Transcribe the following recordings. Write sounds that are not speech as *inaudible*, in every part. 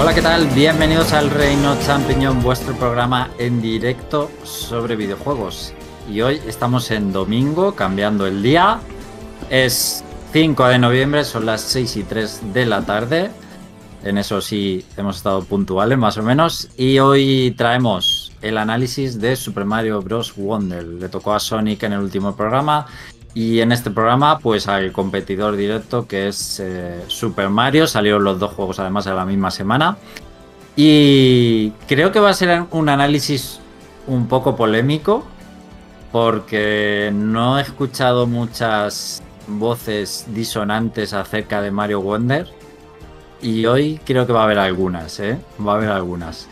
Hola, ¿qué tal? Bienvenidos al Reino Champiñón, vuestro programa en directo sobre videojuegos. Y hoy estamos en domingo, cambiando el día. Es 5 de noviembre, son las 6 y 3 de la tarde. En eso sí hemos estado puntuales, más o menos. Y hoy traemos el análisis de Super Mario Bros. Wonder. Le tocó a Sonic en el último programa. Y en este programa, pues al competidor directo que es eh, Super Mario. Salieron los dos juegos además en la misma semana. Y creo que va a ser un análisis un poco polémico. Porque no he escuchado muchas voces disonantes acerca de Mario Wonder. Y hoy creo que va a haber algunas, ¿eh? Va a haber algunas.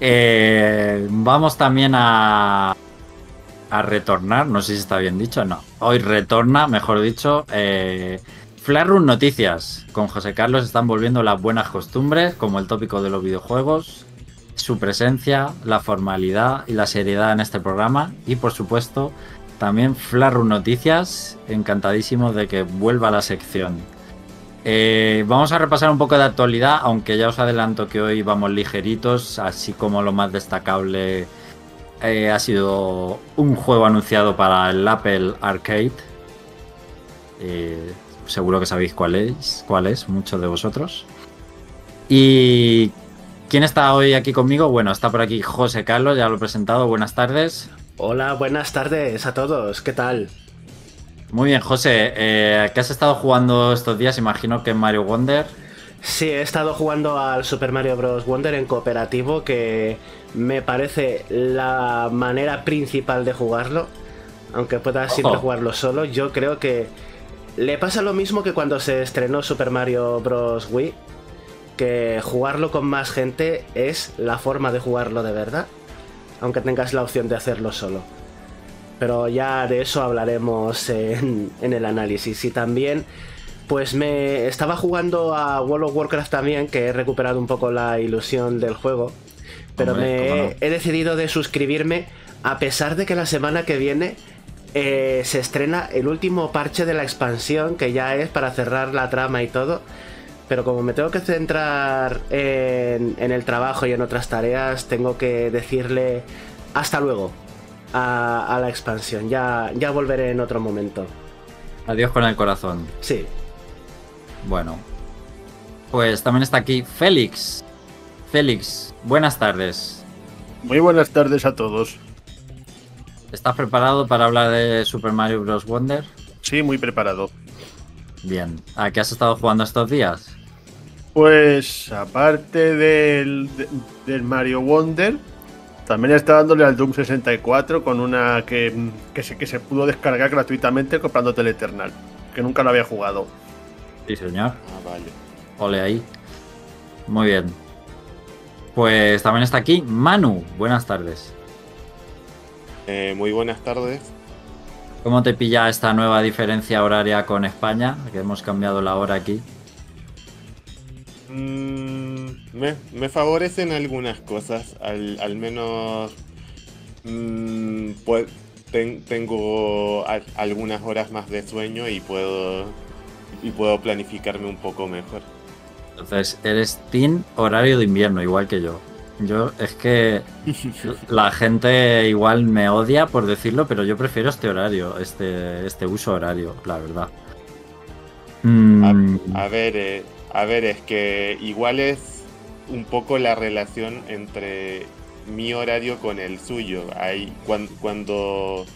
Eh, vamos también a, a retornar, no sé si está bien dicho, no. Hoy retorna, mejor dicho, eh, Flarun Noticias. Con José Carlos están volviendo las buenas costumbres, como el tópico de los videojuegos, su presencia, la formalidad y la seriedad en este programa. Y por supuesto, también Flarun Noticias, encantadísimo de que vuelva la sección. Eh, vamos a repasar un poco de actualidad, aunque ya os adelanto que hoy vamos ligeritos, así como lo más destacable eh, ha sido un juego anunciado para el Apple Arcade. Eh, seguro que sabéis cuál es, cuál es, muchos de vosotros. Y ¿quién está hoy aquí conmigo? Bueno, está por aquí José Carlos, ya lo he presentado. Buenas tardes. Hola, buenas tardes a todos. ¿Qué tal? Muy bien, José. Eh, ¿Qué has estado jugando estos días? Imagino que Mario Wonder. Sí, he estado jugando al Super Mario Bros. Wonder en cooperativo, que me parece la manera principal de jugarlo. Aunque puedas siempre jugarlo solo, yo creo que le pasa lo mismo que cuando se estrenó Super Mario Bros. Wii, que jugarlo con más gente es la forma de jugarlo de verdad, aunque tengas la opción de hacerlo solo. Pero ya de eso hablaremos en, en el análisis. Y también pues me estaba jugando a World of Warcraft también, que he recuperado un poco la ilusión del juego. Pero me he decidido de suscribirme a pesar de que la semana que viene eh, se estrena el último parche de la expansión, que ya es para cerrar la trama y todo. Pero como me tengo que centrar en, el trabajo y en otras tareas, tengo que decirle hasta luego a, a la expansión. Ya, ya volveré en otro momento. Adiós con el corazón. Sí. Bueno, pues también está aquí Félix. Félix, buenas tardes. Muy buenas tardes a todos. ¿Estás preparado para hablar de Super Mario Bros. Wonder? Sí, muy preparado. Bien. ¿A qué has estado jugando estos días? Pues aparte del, del Mario Wonder, también está dándole al Doom 64 con una que, que, se, que se pudo descargar gratuitamente comprando Eternal, que nunca lo había jugado. Sí, señor. Ah, vale. Ole ahí. Muy bien. Pues también está aquí Manu. Buenas tardes. Eh, muy buenas tardes. ¿Cómo te pilla esta nueva diferencia horaria con España? Que hemos cambiado la hora aquí. Mm, me, favorecen algunas cosas, al, menos mm, pues, tengo algunas horas más de sueño y puedo y puedo planificarme un poco mejor. Entonces, eres team horario de invierno, igual que yo. Yo es que *laughs* la gente igual me odia por decirlo, pero yo prefiero este horario, este, este uso horario, la verdad. Mm. A, ver, eh, a ver, es que igual es un poco la relación entre mi horario con el suyo. Cuando cuando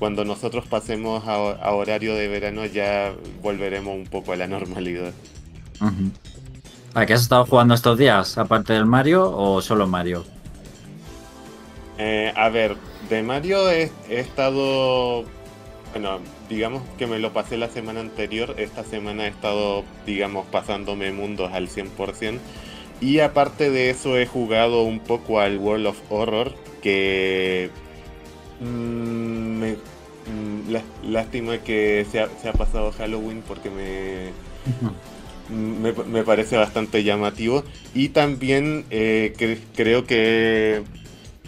nosotros pasemos a, horario de verano ya volveremos un poco a la normalidad. ¿A qué has estado jugando estos días? ¿Aparte del Mario o solo Mario? Eh, a ver, de Mario he, estado. Bueno, digamos que me lo pasé la semana anterior. Esta semana he estado, digamos, pasándome mundos al 100%. Y aparte de eso, he jugado un poco al World of Horror. Que Mm, me, mm, lástima que se ha, pasado Halloween porque me, me, parece bastante llamativo. Y también eh, creo que he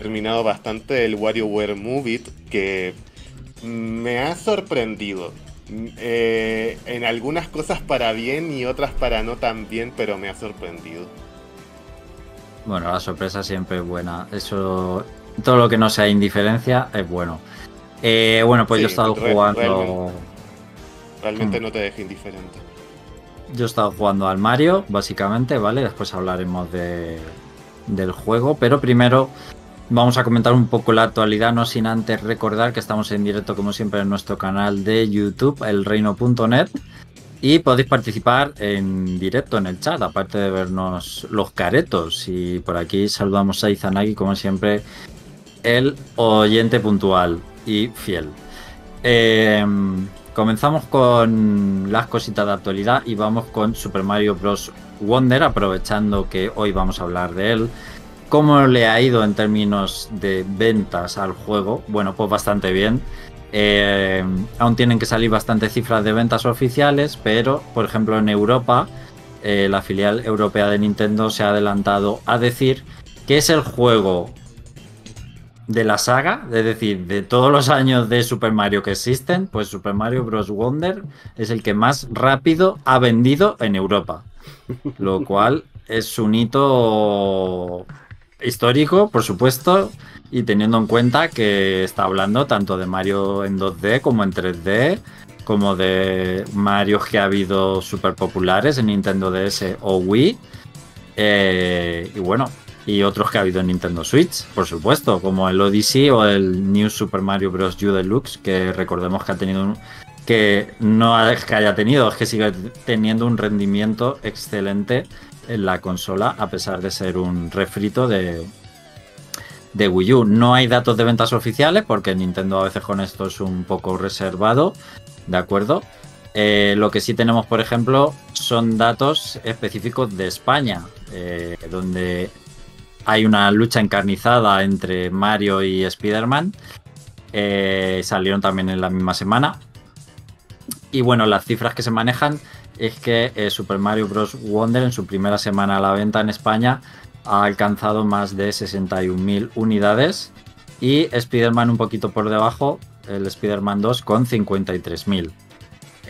terminado bastante el WarioWare Move que me ha sorprendido. Eh, en algunas cosas para bien y otras para no tan bien, pero me ha sorprendido. Bueno, la sorpresa siempre es buena. Eso, todo lo que no sea indiferencia es bueno. Eh, bueno, pues yo he estado jugando. Realmente, mm. no te deje indiferente. Yo he estado jugando al Mario, básicamente, ¿vale? Después hablaremos de, del juego, pero primero vamos a comentar un poco la actualidad, no sin antes recordar que estamos en directo, como siempre, en nuestro canal de YouTube, elreino.net. Y podéis participar en directo en el chat, aparte de vernos los caretos. Y por aquí saludamos a Izanagi, como siempre, el oyente puntual y fiel. Em, comenzamos con las cositas de actualidad y vamos con Super Mario Bros. Wonder, aprovechando que hoy vamos a hablar de él. ¿Cómo le ha ido en términos de ventas al juego? Bueno, pues bastante bien. Eh, aún tienen que salir bastantes cifras de ventas oficiales, pero por ejemplo en Europa, eh, la filial europea de Nintendo se ha adelantado a decir que es el juego de la saga, es decir, de todos los años de Super Mario que existen, pues Super Mario Bros. Wonder es el que más rápido ha vendido en Europa. Lo cual es un hito histórico, por supuesto, y teniendo en cuenta que está hablando tanto de Mario en 2D como en 3D, como de Mario que ha habido super populares en Nintendo DS o Wii. Eh, y bueno, y otros que ha habido en Nintendo Switch, por supuesto, como el Odyssey o el New Super Mario Bros. U Deluxe, que recordemos que ha tenido un, que no es que haya tenido, es que sigue teniendo un rendimiento excelente en la consola, a pesar de ser un refrito de, de Wii U. No hay datos de ventas oficiales porque Nintendo a veces con esto es un poco reservado, ¿de acuerdo? Eh, lo que sí tenemos, por ejemplo, son datos específicos de España, eh, donde hay una lucha encarnizada entre Mario y Spider-Man. Eh, salieron también en la misma semana. Y bueno, las cifras que se manejan es que Super Mario Bros. Wonder en su primera semana a la venta en España ha alcanzado más de 61.000 unidades y Spider-Man un poquito por debajo, el Spider-Man 2 con 53.000.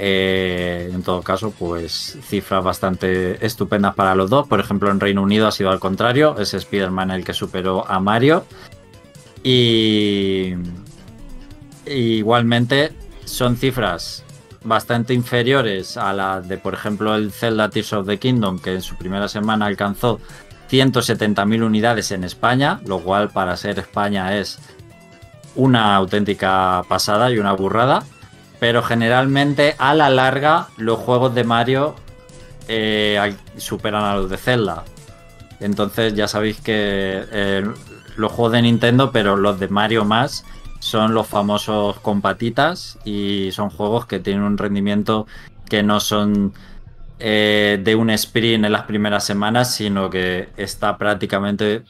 Eh, en todo caso, pues cifras bastante estupendas para los dos. Por ejemplo, en Reino Unido ha sido al contrario, es Spider-Man el que superó a Mario. Y igualmente son cifras bastante inferiores a las de, por ejemplo, el Zelda Tears of the Kingdom, que en su primera semana alcanzó 170.000 unidades en España, lo cual para ser España es una auténtica pasada y una burrada. Pero generalmente a la larga los juegos de Mario eh, superan a los de Zelda. Entonces ya sabéis que eh, los juegos de Nintendo, pero los de Mario más, son los famosos compatitas y son juegos que tienen un rendimiento que no son eh, de un sprint en las primeras semanas, sino que está prácticamente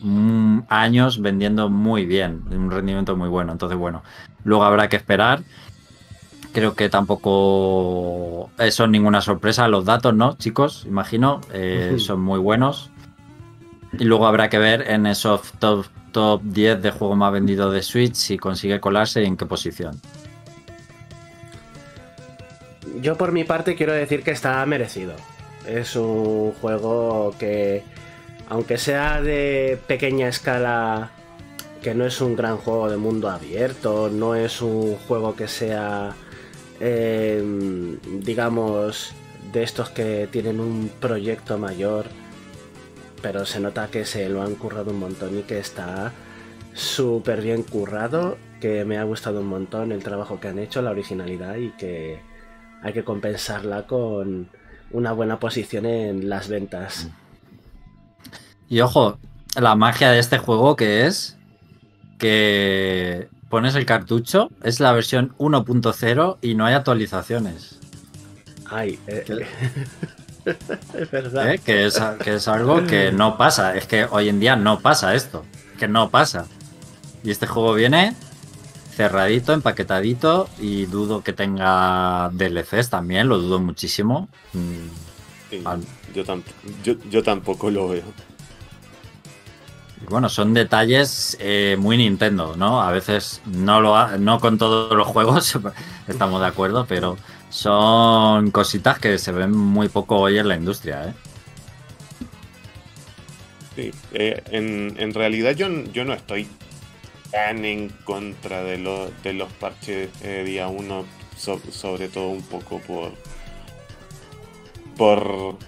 años vendiendo muy bien, un rendimiento muy bueno. Entonces, bueno, luego habrá que esperar. Creo que tampoco eh, son ninguna sorpresa los datos, ¿no, chicos? Imagino, eh, son muy buenos. Y luego habrá que ver en esos top, top 10 de juego más vendido de Switch si consigue colarse y en qué posición. Yo por mi parte quiero decir que está merecido. Es un juego que, aunque sea de pequeña escala, que no es un gran juego de mundo abierto, no es un juego que sea, em, digamos, de estos que tienen un proyecto mayor, pero se nota que se lo han currado un montón y que está súper bien currado, que me ha gustado un montón el trabajo que han hecho, la originalidad y que hay que compensarla con una buena posición en las ventas. Y ojo, la magia de este juego que es que pones el cartucho, es la versión 1.0 y no hay actualizaciones. Ay, eh, *laughs* es verdad. ¿Eh? Que, es, que es algo que no pasa. Es que hoy en día no pasa esto. Que no pasa. Y este juego viene cerradito, empaquetadito y dudo que tenga DLCs también, lo dudo muchísimo. Mm, yo, tampoco lo veo. Bueno, son detalles eh, muy Nintendo, ¿no? A veces no lo no con todos los juegos, *laughs* estamos de acuerdo, pero son cositas que se ven muy poco hoy en la industria, ¿eh? Sí, eh, en, realidad yo, yo no estoy tan en contra de, de los parches de día 1, sobre todo un poco por, por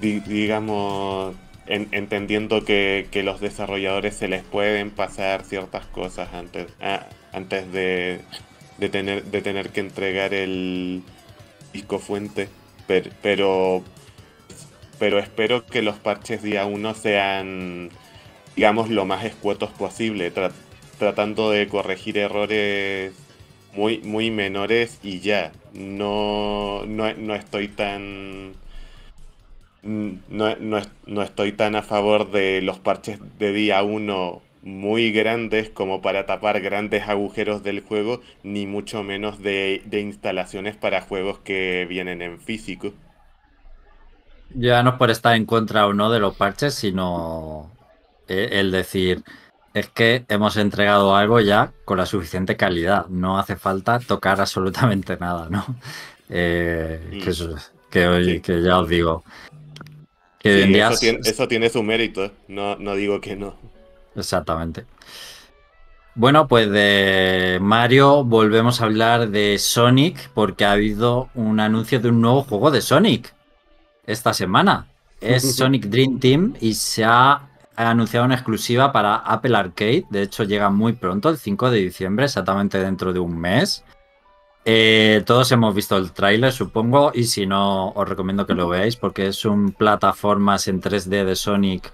digamos, entendiendo que, los desarrolladores se les pueden pasar ciertas cosas antes, ah, antes de, de, tener, de tener que entregar el disco fuente, pero, pero, espero que los parches día 1 sean, digamos, lo más escuetos posible, tratando de corregir errores muy, muy menores y ya. No, no, no estoy tan no, no, estoy tan a favor de los parches de día 1 muy grandes como para tapar grandes agujeros del juego, ni mucho menos de, instalaciones para juegos que vienen en físico. Ya no es por estar en contra o no de los parches, sino eh, el decir, es que hemos entregado algo ya con la suficiente calidad, no hace falta tocar absolutamente nada, ¿no? *laughs* Eh, que, que ya os digo, eso, tiene, su mérito, ¿eh? no, no digo que no. Exactamente. Bueno, pues de Mario volvemos a hablar de Sonic porque ha habido un anuncio de un nuevo juego de Sonic esta semana. Es *laughs* Sonic Dream Team y se ha anunciado una exclusiva para Apple Arcade. De hecho, llega muy pronto, el 5 de diciembre, exactamente dentro de un mes. Eh, todos hemos visto el tráiler, supongo, y si no, os recomiendo que lo veáis porque es un plataformas en 3D de Sonic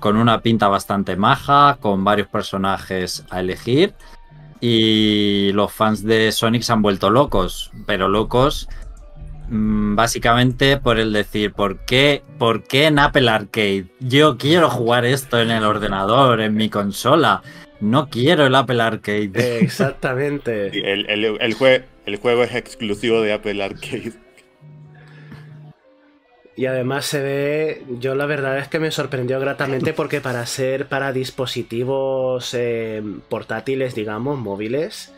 con una pinta bastante maja, con varios personajes a elegir. Y los fans de Sonic se han vuelto locos, pero locos mm, básicamente por el decir, ¿por qué, ¿por qué en Apple Arcade? Yo quiero jugar esto en el ordenador, en mi consola. No quiero el Apple Arcade. *laughs* Exactamente. el, el, el, el juego es exclusivo de Apple Arcade. Y además se ve, yo la verdad es que me sorprendió gratamente porque para ser para dispositivos eh, portátiles, digamos, móviles,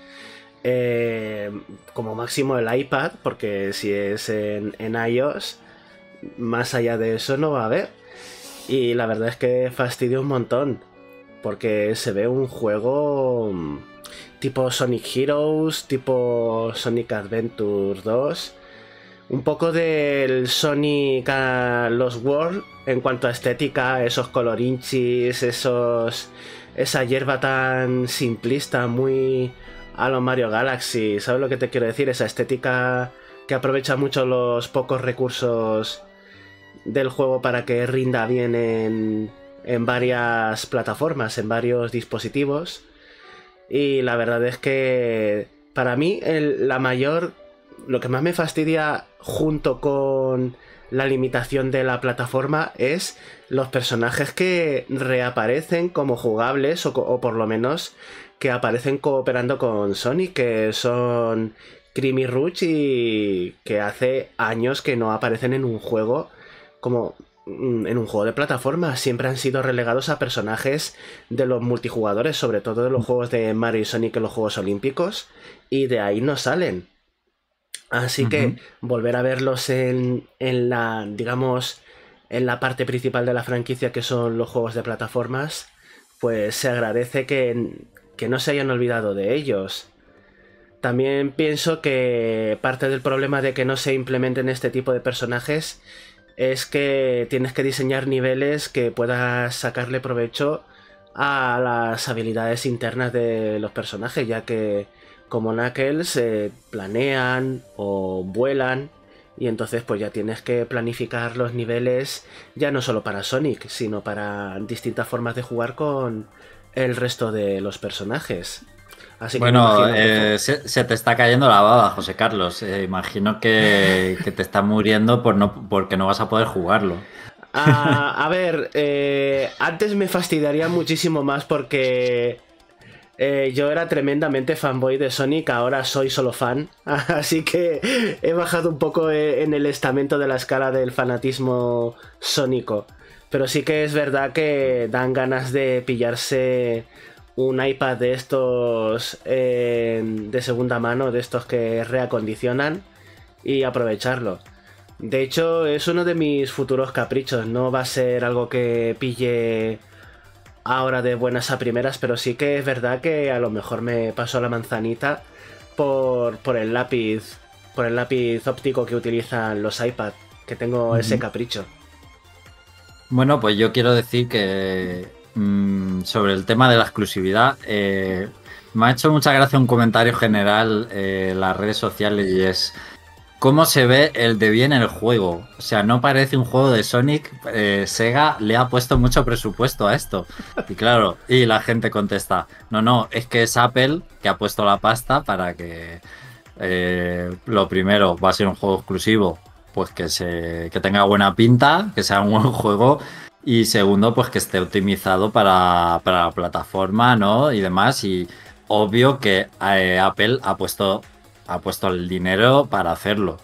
eh, como máximo el iPad, porque si es en, en, iOS, más allá de eso no va a haber. Y la verdad es que fastidia un montón, porque se ve un juego tipo Sonic Heroes, tipo Sonic Adventure 2. Un poco del Sonic Los World en cuanto a estética, esos colorinchis, esos. esa hierba tan simplista, muy a lo Mario Galaxy. ¿Sabes lo que te quiero decir? Esa estética que aprovecha mucho los pocos recursos del juego para que rinda bien en, en varias plataformas, en varios dispositivos. Y la verdad es que para mí la mayor, lo que más me fastidia junto con la limitación de la plataforma es los personajes que reaparecen como jugables o, por lo menos que aparecen cooperando con Sonic, que son Creamy Rouge y que hace años que no aparecen en un juego como en un juego de plataforma siempre han sido relegados a personajes de los multijugadores, sobre todo de los juegos de Mario y Sonic en los Juegos Olímpicos, y de ahí no salen. Así que volver a verlos en, en, la, digamos, en la parte principal de la franquicia que son los juegos de plataformas, pues se agradece que, que no se hayan olvidado de ellos. También pienso que parte del problema de que no se implementen este tipo de personajes es que tienes que diseñar niveles que puedas sacarle provecho a las habilidades internas de los personajes, ya que como Knuckles planean o vuelan y entonces pues ya tienes que planificar los niveles ya no solo para Sonic, sino para distintas formas de jugar con el resto de los personajes bueno, eh, se, te está cayendo la baba, José Carlos. Eh, imagino que, te está muriendo por no, porque no vas a poder jugarlo. Ah, a ver, eh, antes me fastidiaría muchísimo más porque yo era tremendamente fanboy de Sonic, ahora soy solo fan. *laughs* Así que he bajado un poco en el estamento de la escala del fanatismo sónico. Pero sí que es verdad que dan ganas de pillarse un iPad de estos eh, de segunda mano, de estos que reacondicionan y aprovecharlo. De hecho, es uno de mis futuros caprichos. No va a ser algo que pille ahora de buenas a primeras, pero sí que es verdad que a lo mejor me pasó la manzanita por, por el lápiz. Por el lápiz óptico que utilizan los iPad. Que tengo ese capricho. Bueno, pues yo quiero decir que mm, sobre el tema de la exclusividad, eh, me ha hecho mucha gracia un comentario general eh, en las redes sociales y es cómo se ve el de bien en el juego. O sea, no parece un juego de Sonic. Eh, Sega le ha puesto mucho presupuesto a esto. Y claro, y la gente contesta, no, no, es que es Apple que ha puesto la pasta para que lo primero va a ser un juego exclusivo pues que, se, que tenga buena pinta, que sea un buen juego y segundo, pues que esté optimizado para, la plataforma, ¿no? Y demás. Y obvio que eh, Apple ha puesto, ha puesto el dinero para hacerlo.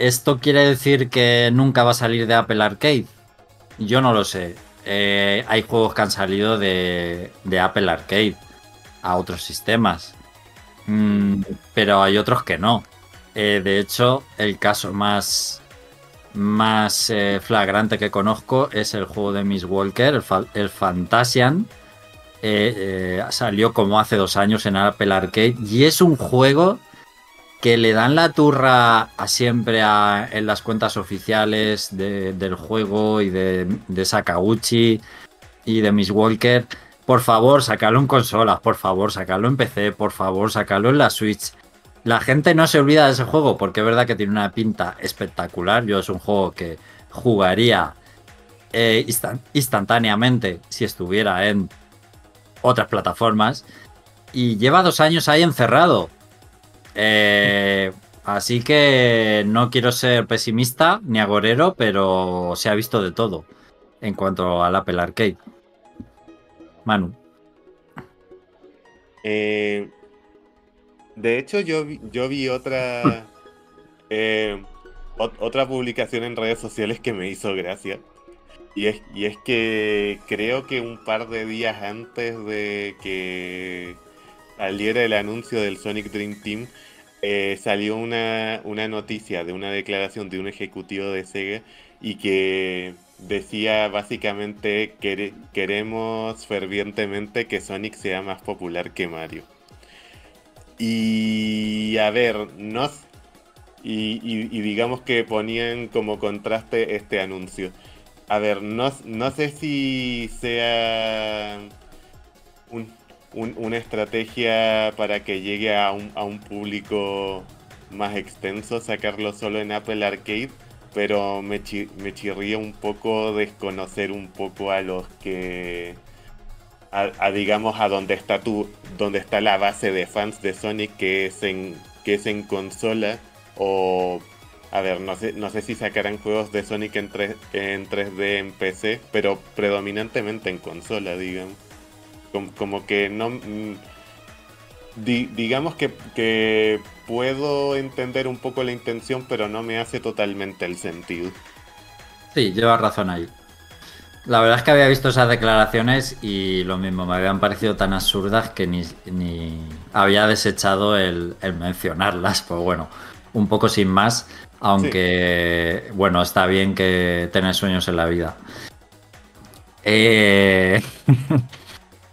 ¿Esto quiere decir que nunca va a salir de Apple Arcade? Yo no lo sé. Eh, hay juegos que han salido de, de Apple Arcade a otros sistemas. Mm, pero hay otros que no. Eh, de hecho, el caso más, más eh, flagrante que conozco es el juego de Miss Walker, el, Fantasian. Eh, salió como hace dos años en Apple Arcade y es un juego que le dan la turra a siempre en las cuentas oficiales del juego y de, de Sakauchi y de Miss Walker. Por favor, sacalo en consolas, por favor, sacalo en PC, por favor, sacalo en la Switch la gente no se olvida de ese juego porque es verdad que tiene una pinta espectacular. Yo es un juego que jugaría eh, instantáneamente si estuviera en otras plataformas. Y lleva dos años ahí encerrado. Eh, así que no quiero ser pesimista ni agorero, pero se ha visto de todo en cuanto al Apple Arcade. Manu. Eh, de hecho, yo, yo vi otra, *laughs* eh, otra publicación en redes sociales que me hizo gracia. Y es, y es que creo que un par de días antes de que saliera el anuncio del Sonic Dream Team, eh, salió una, una noticia de una declaración de un ejecutivo de Sega y que decía básicamente que queremos fervientemente que Sonic sea más popular que Mario. Y a ver, no. Y, digamos que ponían como contraste este anuncio. A ver, no, no sé si sea una estrategia para que llegue a un, a un público más extenso sacarlo solo en Apple Arcade, pero me, me chirría un poco desconocer un poco a los que a, digamos a donde está tu donde está la base de fans de Sonic que es en que es en consola o a ver no sé no sé si sacarán juegos de Sonic en, 3, en 3D en PC pero predominantemente en consola digamos. Como, que no mm, digamos que, que puedo entender un poco la intención pero no me hace totalmente el sentido. Sí lleva razón ahí la verdad es que había visto esas declaraciones y lo mismo, me habían parecido tan absurdas que ni, había desechado el, mencionarlas. Pues bueno, un poco sin más, aunque bueno, está bien que tener sueños en la vida. Eh... *laughs*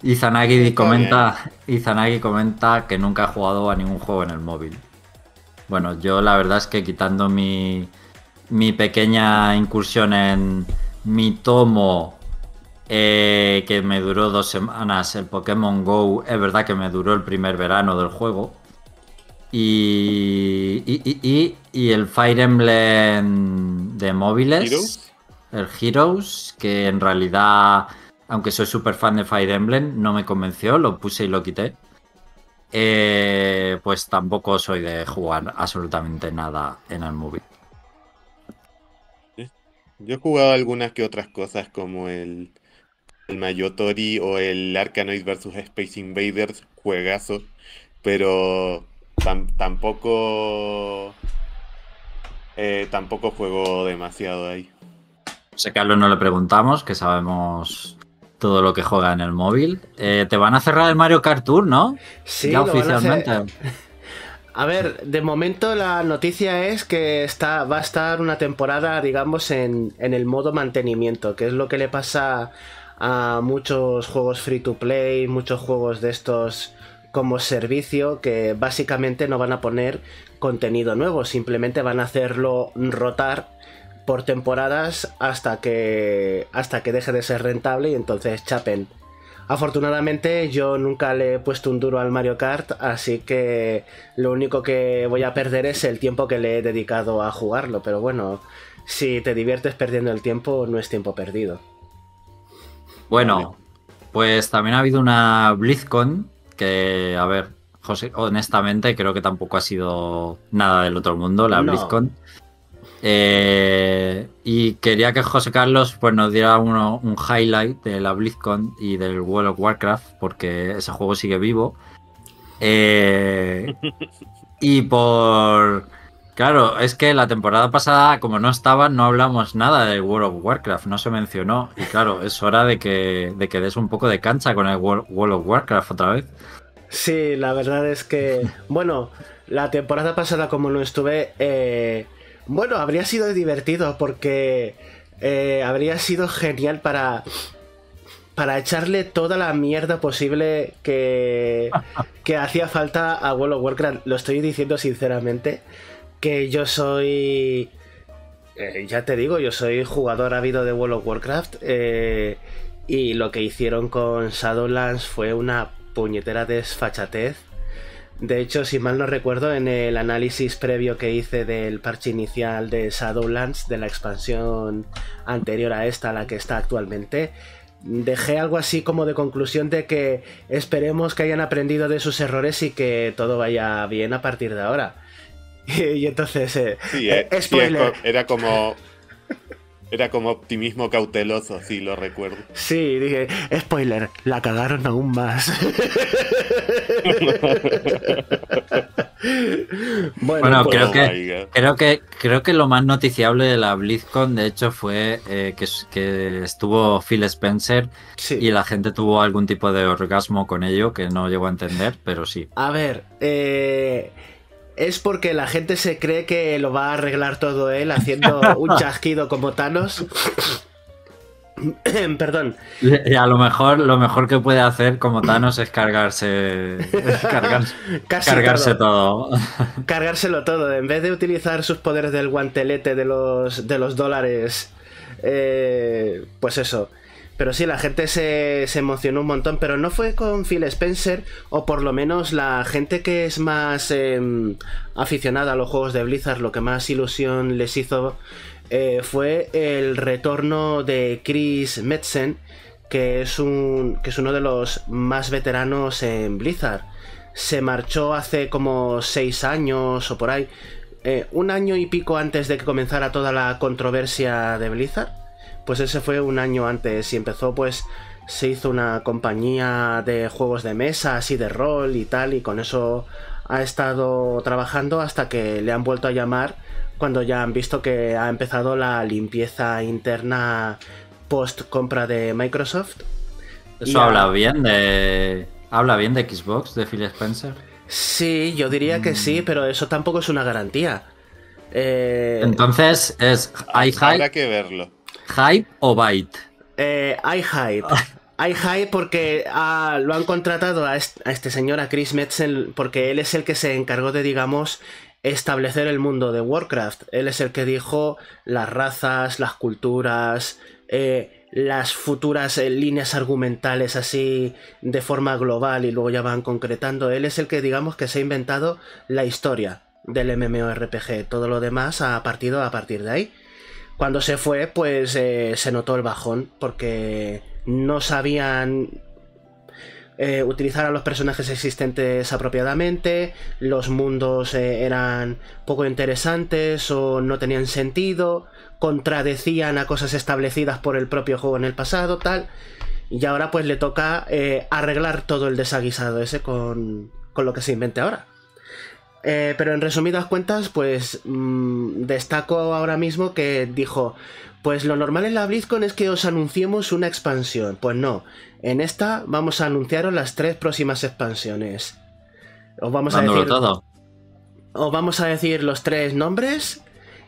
Izanagi comenta, Izanagi comenta que nunca ha jugado a ningún juego en el móvil. Bueno, yo la verdad es que quitando mi, mi pequeña incursión en, mi tomo eh, que me duró dos semanas, el Pokémon Go, es verdad que me duró el primer verano del juego. Y, y, el Fire Emblem de móviles, el Heroes, que en realidad, aunque soy súper fan de Fire Emblem, no me convenció, lo puse y lo quité. Eh, pues tampoco soy de jugar absolutamente nada en el móvil. Yo he jugado algunas que otras cosas como el, el Mayotori o el Arkanoid vs Space Invaders, juegazo, pero tampoco eh, tampoco juego demasiado ahí. Sé que a Carlos no le preguntamos, que sabemos todo lo que juega en el móvil. Eh, te van a cerrar el Mario Kart Tour, ¿no? Sí, oficialmente. A *laughs* ver, de momento la noticia es que está, va a estar una temporada, digamos, en, en el modo mantenimiento, que es lo que le pasa a muchos juegos free to play, muchos juegos de estos como servicio que básicamente no van a poner contenido nuevo, simplemente van a hacerlo rotar por temporadas hasta que hasta que deje de ser rentable y entonces chapen. Afortunadamente yo nunca le he puesto un duro al Mario Kart, así que lo único que voy a perder es el tiempo que le he dedicado a jugarlo, pero bueno, si te diviertes perdiendo el tiempo no es tiempo perdido. Bueno, pues también ha habido una BlizzCon que, a ver, José, honestamente creo que tampoco ha sido nada del otro mundo la BlizzCon. Eh, y quería que José Carlos pues, nos diera uno, un highlight de la BlizzCon y del World of Warcraft, porque ese juego sigue vivo. Eh, y por Claro, es que la temporada pasada, como no estaba, no hablamos nada de World of Warcraft, no se mencionó. Y claro, es hora de que, de que des un poco de cancha con el World of Warcraft otra vez. Sí, la verdad es que, bueno, la temporada pasada como no estuve, eh, bueno, habría sido divertido porque eh, habría sido genial para para echarle toda la mierda posible que, que hacía falta a World of Warcraft. Lo estoy diciendo sinceramente que yo soy... Eh, ya te digo, yo soy jugador ávido de World of Warcraft eh, y lo que hicieron con Shadowlands fue una puñetera desfachatez. De hecho, si mal no recuerdo, en el análisis previo que hice del parche inicial de Shadowlands, de la expansión anterior a esta, a la que está actualmente, dejé algo así como de conclusión de que esperemos que hayan aprendido de sus errores y que todo vaya bien a partir de ahora. *laughs* y entonces, eh, eh, eh spoiler. era como era como optimismo cauteloso, sí, lo recuerdo. Sí, dije, spoiler, la cagaron aún más. *laughs* bueno, pues, creo, que, creo, que, creo que lo más noticiable de la BlizzCon, de hecho, fue eh, que, que, estuvo Phil Spencer y la gente tuvo algún tipo de orgasmo con ello que no llegó a entender, pero sí. A ver, eh es porque la gente se cree que lo va a arreglar todo él haciendo *laughs* un chasquido como Thanos. *coughs* Perdón. Y a lo mejor lo mejor que puede hacer como Thanos es cargarse. *laughs* cargarse todo. Cargárselo todo. En vez de utilizar sus poderes del guantelete de los, de los dólares. Eh, pues eso. Pero sí, la gente se, emocionó un montón, pero no fue con Phil Spencer, o por lo menos la gente que es más em, aficionada a los juegos de Blizzard, lo que más ilusión les hizo eh, fue el retorno de Chris Metzen, que es, un, que es uno de los más veteranos en Blizzard. Se marchó hace como seis años o por ahí, eh, un año y pico antes de que comenzara toda la controversia de Blizzard pues ese fue un año antes y empezó pues se hizo una compañía de juegos de mesa, así de rol y tal, y con eso ha estado trabajando hasta que le han vuelto a llamar cuando ya han visto que ha empezado la limpieza interna post compra de Microsoft. Eso habla bien de. Habla bien de Xbox, de Phil Spencer. Sí, yo diría que sí, mm. pero eso tampoco es una garantía. Eh, Entonces es. Hay Habrá que verlo. ¿Hype o Byte? Eh, hay hype. *laughs* Hay hype porque ah, lo han contratado a este, señor, a Chris Metzen, porque él es el que se encargó de, digamos, establecer el mundo de Warcraft. Él es el que dijo las razas, las culturas, eh, las futuras eh, líneas argumentales así de forma global y luego ya van concretando. Él es el que, digamos, que se ha inventado la historia del MMORPG. Todo lo demás ha partido a partir de ahí. Cuando se fue, pues eh, se notó el bajón porque no sabían eh, utilizar a los personajes existentes apropiadamente, los mundos eh, eran poco interesantes o no tenían sentido, contradecían a cosas establecidas por el propio juego en el pasado, tal. Y ahora pues le toca arreglar todo el desaguisado ese con, con lo que se invente ahora. Eh, pero en resumidas cuentas, pues mm, destaco ahora mismo que dijo, pues lo normal en la BlizzCon es que os anunciemos una expansión. Pues no, en esta vamos a anunciaros las tres próximas expansiones. Os vamos a decir... todo. os vamos a decir los tres nombres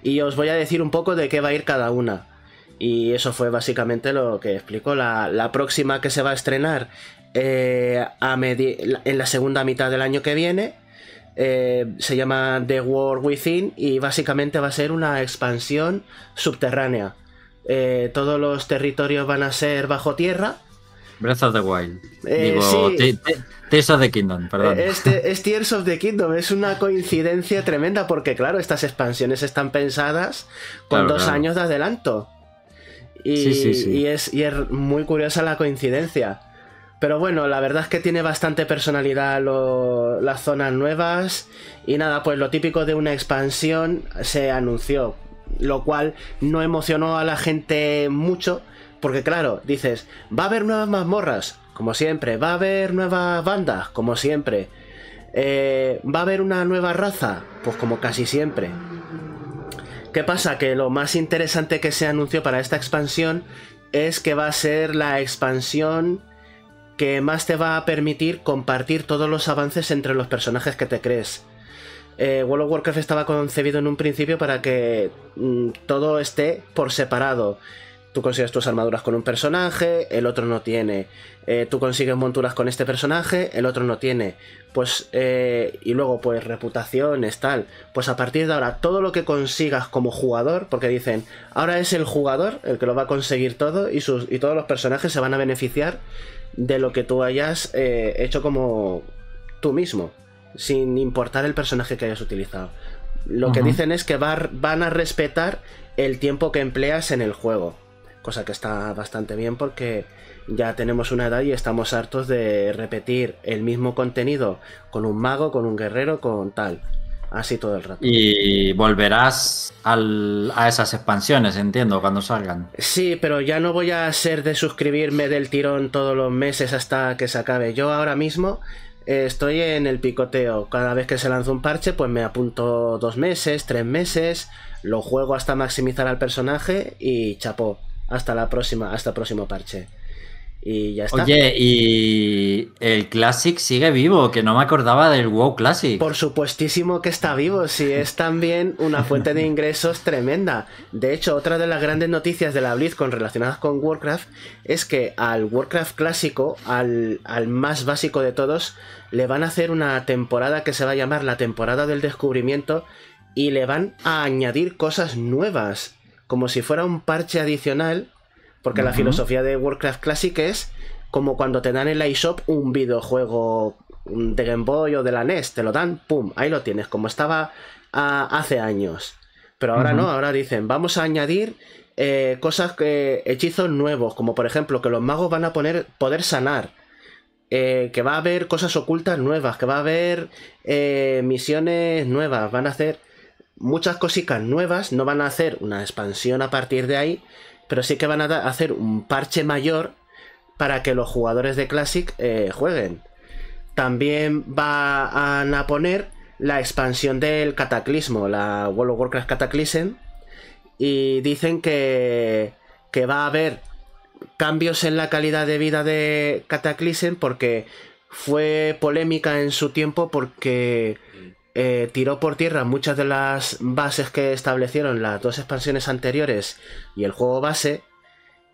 y os voy a decir un poco de qué va a ir cada una. Y eso fue básicamente lo que explicó. La, próxima que se va a estrenar eh, en la segunda mitad del año que viene eh, se llama The War Within y básicamente va a ser una expansión subterránea. Eh, todos los territorios van a ser bajo tierra. Breath of the Wild. Digo, Tears of the Kingdom, perdón. Este, *laughs* es Tears of the Kingdom, es una coincidencia tremenda porque, claro, estas expansiones están pensadas con dos años de adelanto. Y, es, muy curiosa la coincidencia. Pero bueno, la verdad es que tiene bastante personalidad las zonas nuevas. Y nada, pues lo típico de una expansión se anunció. Lo cual no emocionó a la gente mucho. Porque claro, dices, va a haber nuevas mazmorras, como siempre. Va a haber nuevas bandas, como siempre. Eh, va a haber una nueva raza, pues como casi siempre. ¿Qué pasa? Que lo más interesante que se anunció para esta expansión es que va a ser la expansión que más te va a permitir compartir todos los avances entre los personajes que te crees. Eh, World of Warcraft estaba concebido en un principio para que mm, todo esté por separado. Tú consigues tus armaduras con un personaje, el otro no tiene. Eh, tú consigues monturas con este personaje, el otro no tiene. Pues, eh, y luego, pues, reputaciones, tal. Pues a partir de ahora, todo lo que consigas como jugador, porque dicen, ahora es el jugador el que lo va a conseguir todo y, sus, y todos los personajes se van a beneficiar de lo que tú hayas hecho como tú mismo, sin importar el personaje que hayas utilizado. Lo que dicen es que van a respetar el tiempo que empleas en el juego cosa que está bastante bien porque ya tenemos una edad y estamos hartos de repetir el mismo contenido con un mago, con un guerrero, con tal. Así todo el rato. Y volverás a esas expansiones, entiendo, cuando salgan. Sí, pero ya no voy a ser de suscribirme del tirón todos los meses hasta que se acabe. Yo ahora mismo eh, estoy en el picoteo. Cada vez que se lanza un parche, pues me apunto dos meses, tres meses, lo juego hasta maximizar al personaje y chapó hasta la próxima, hasta el próximo parche. Y ya está. Oye, y el Classic sigue vivo, que no me acordaba del WoW Classic. Por supuestísimo que está vivo, si es también una fuente de ingresos tremenda. De hecho, otra de las grandes noticias de la BlizzCon relacionadas con Warcraft es que al Warcraft clásico, al, al más básico de todos, le van a hacer una temporada que se va a llamar la temporada del descubrimiento y le van a añadir cosas nuevas como si fuera un parche adicional, porque la filosofía de Warcraft Classic es como cuando te dan en la eShop un videojuego de Game Boy o de la NES, te lo dan, pum, ahí lo tienes, como estaba ah, hace años. Pero ahora no, ahora dicen, vamos a añadir eh, cosas que, hechizos nuevos, como por ejemplo que los magos van a poner, poder sanar. Eh, que va a haber cosas ocultas nuevas, que va a haber eh, misiones nuevas, van a hacer muchas cositas nuevas, no van a hacer una expansión a partir de ahí, pero sí que van a hacer un parche mayor para que los jugadores de Classic eh, jueguen. También van a poner la expansión del Cataclismo, la World of Warcraft Cataclysm, y dicen que, que va a haber cambios en la calidad de vida de Cataclysm porque fue polémica en su tiempo porque eh, tiró por tierra muchas de las bases que establecieron las dos expansiones anteriores y el juego base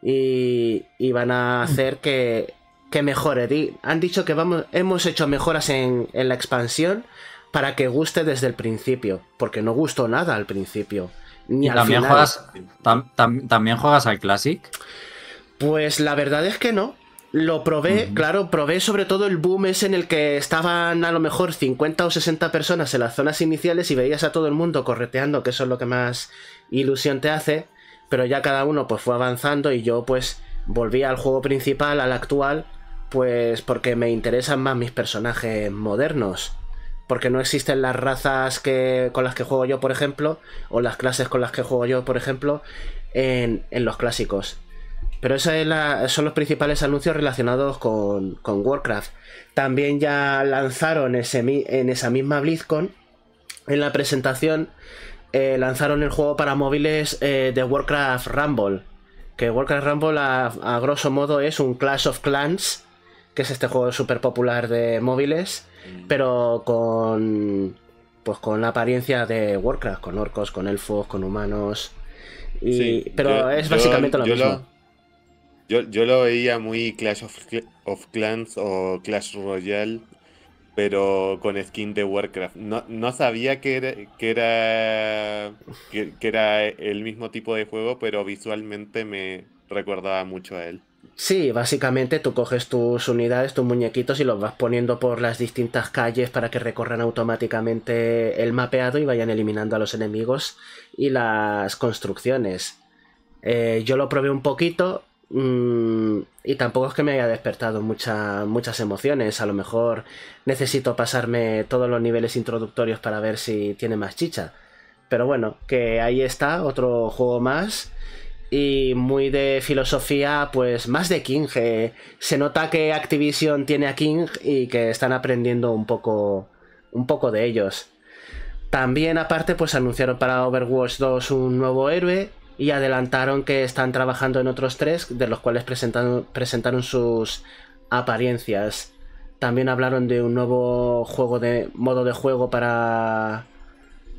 y, van a hacer que, que mejore. han dicho que vamos, hemos hecho mejoras en, la expansión para que guste desde el principio, porque no gustó nada al principio. Ni al también final. Juegas, ¿También juegas al Classic? Pues la verdad es que no. Lo probé, claro, probé sobre todo el boom ese en el que estaban a lo mejor 50 o 60 personas en las zonas iniciales y veías a todo el mundo correteando, que eso es lo que más ilusión te hace, pero ya cada uno pues fue avanzando y yo pues volví al juego principal, al actual, pues porque me interesan más mis personajes modernos. Porque no existen las razas que, con las que juego yo, por ejemplo, o las clases con las que juego yo, por ejemplo, en, en los clásicos. Pero esos son los principales anuncios relacionados con, Warcraft. También ya lanzaron ese, en esa misma BlizzCon, en la presentación, eh, lanzaron el juego para móviles eh, de Warcraft Rumble. Que Warcraft Rumble a, grosso modo es un Clash of Clans, que es este juego súper popular de móviles, pero con, pues con la apariencia de Warcraft, con orcos, con elfos, con humanos. Y, pero es básicamente lo mismo. Yo, yo, lo veía muy Clash of, Clans o Clash Royale, pero con skin de Warcraft. No, no sabía que era, que era, que era el mismo tipo de juego, pero visualmente me recordaba mucho a él. Sí, básicamente tú coges tus unidades, tus muñequitos y los vas poniendo por las distintas calles para que recorran automáticamente el mapeado y vayan eliminando a los enemigos y las construcciones. Eh, yo lo probé un poquito mm, y tampoco es que me haya despertado muchas emociones. A lo mejor necesito pasarme todos los niveles introductorios para ver si tiene más chicha. Pero bueno, que ahí está, otro juego más y muy de filosofía, pues más de King. Se nota que Activision tiene a King y que están aprendiendo un poco, un poco de ellos. También aparte, pues anunciaron para Overwatch 2 un nuevo héroe y adelantaron que están trabajando en otros tres, de los cuales presentaron, sus apariencias. También hablaron de un nuevo juego de modo de juego para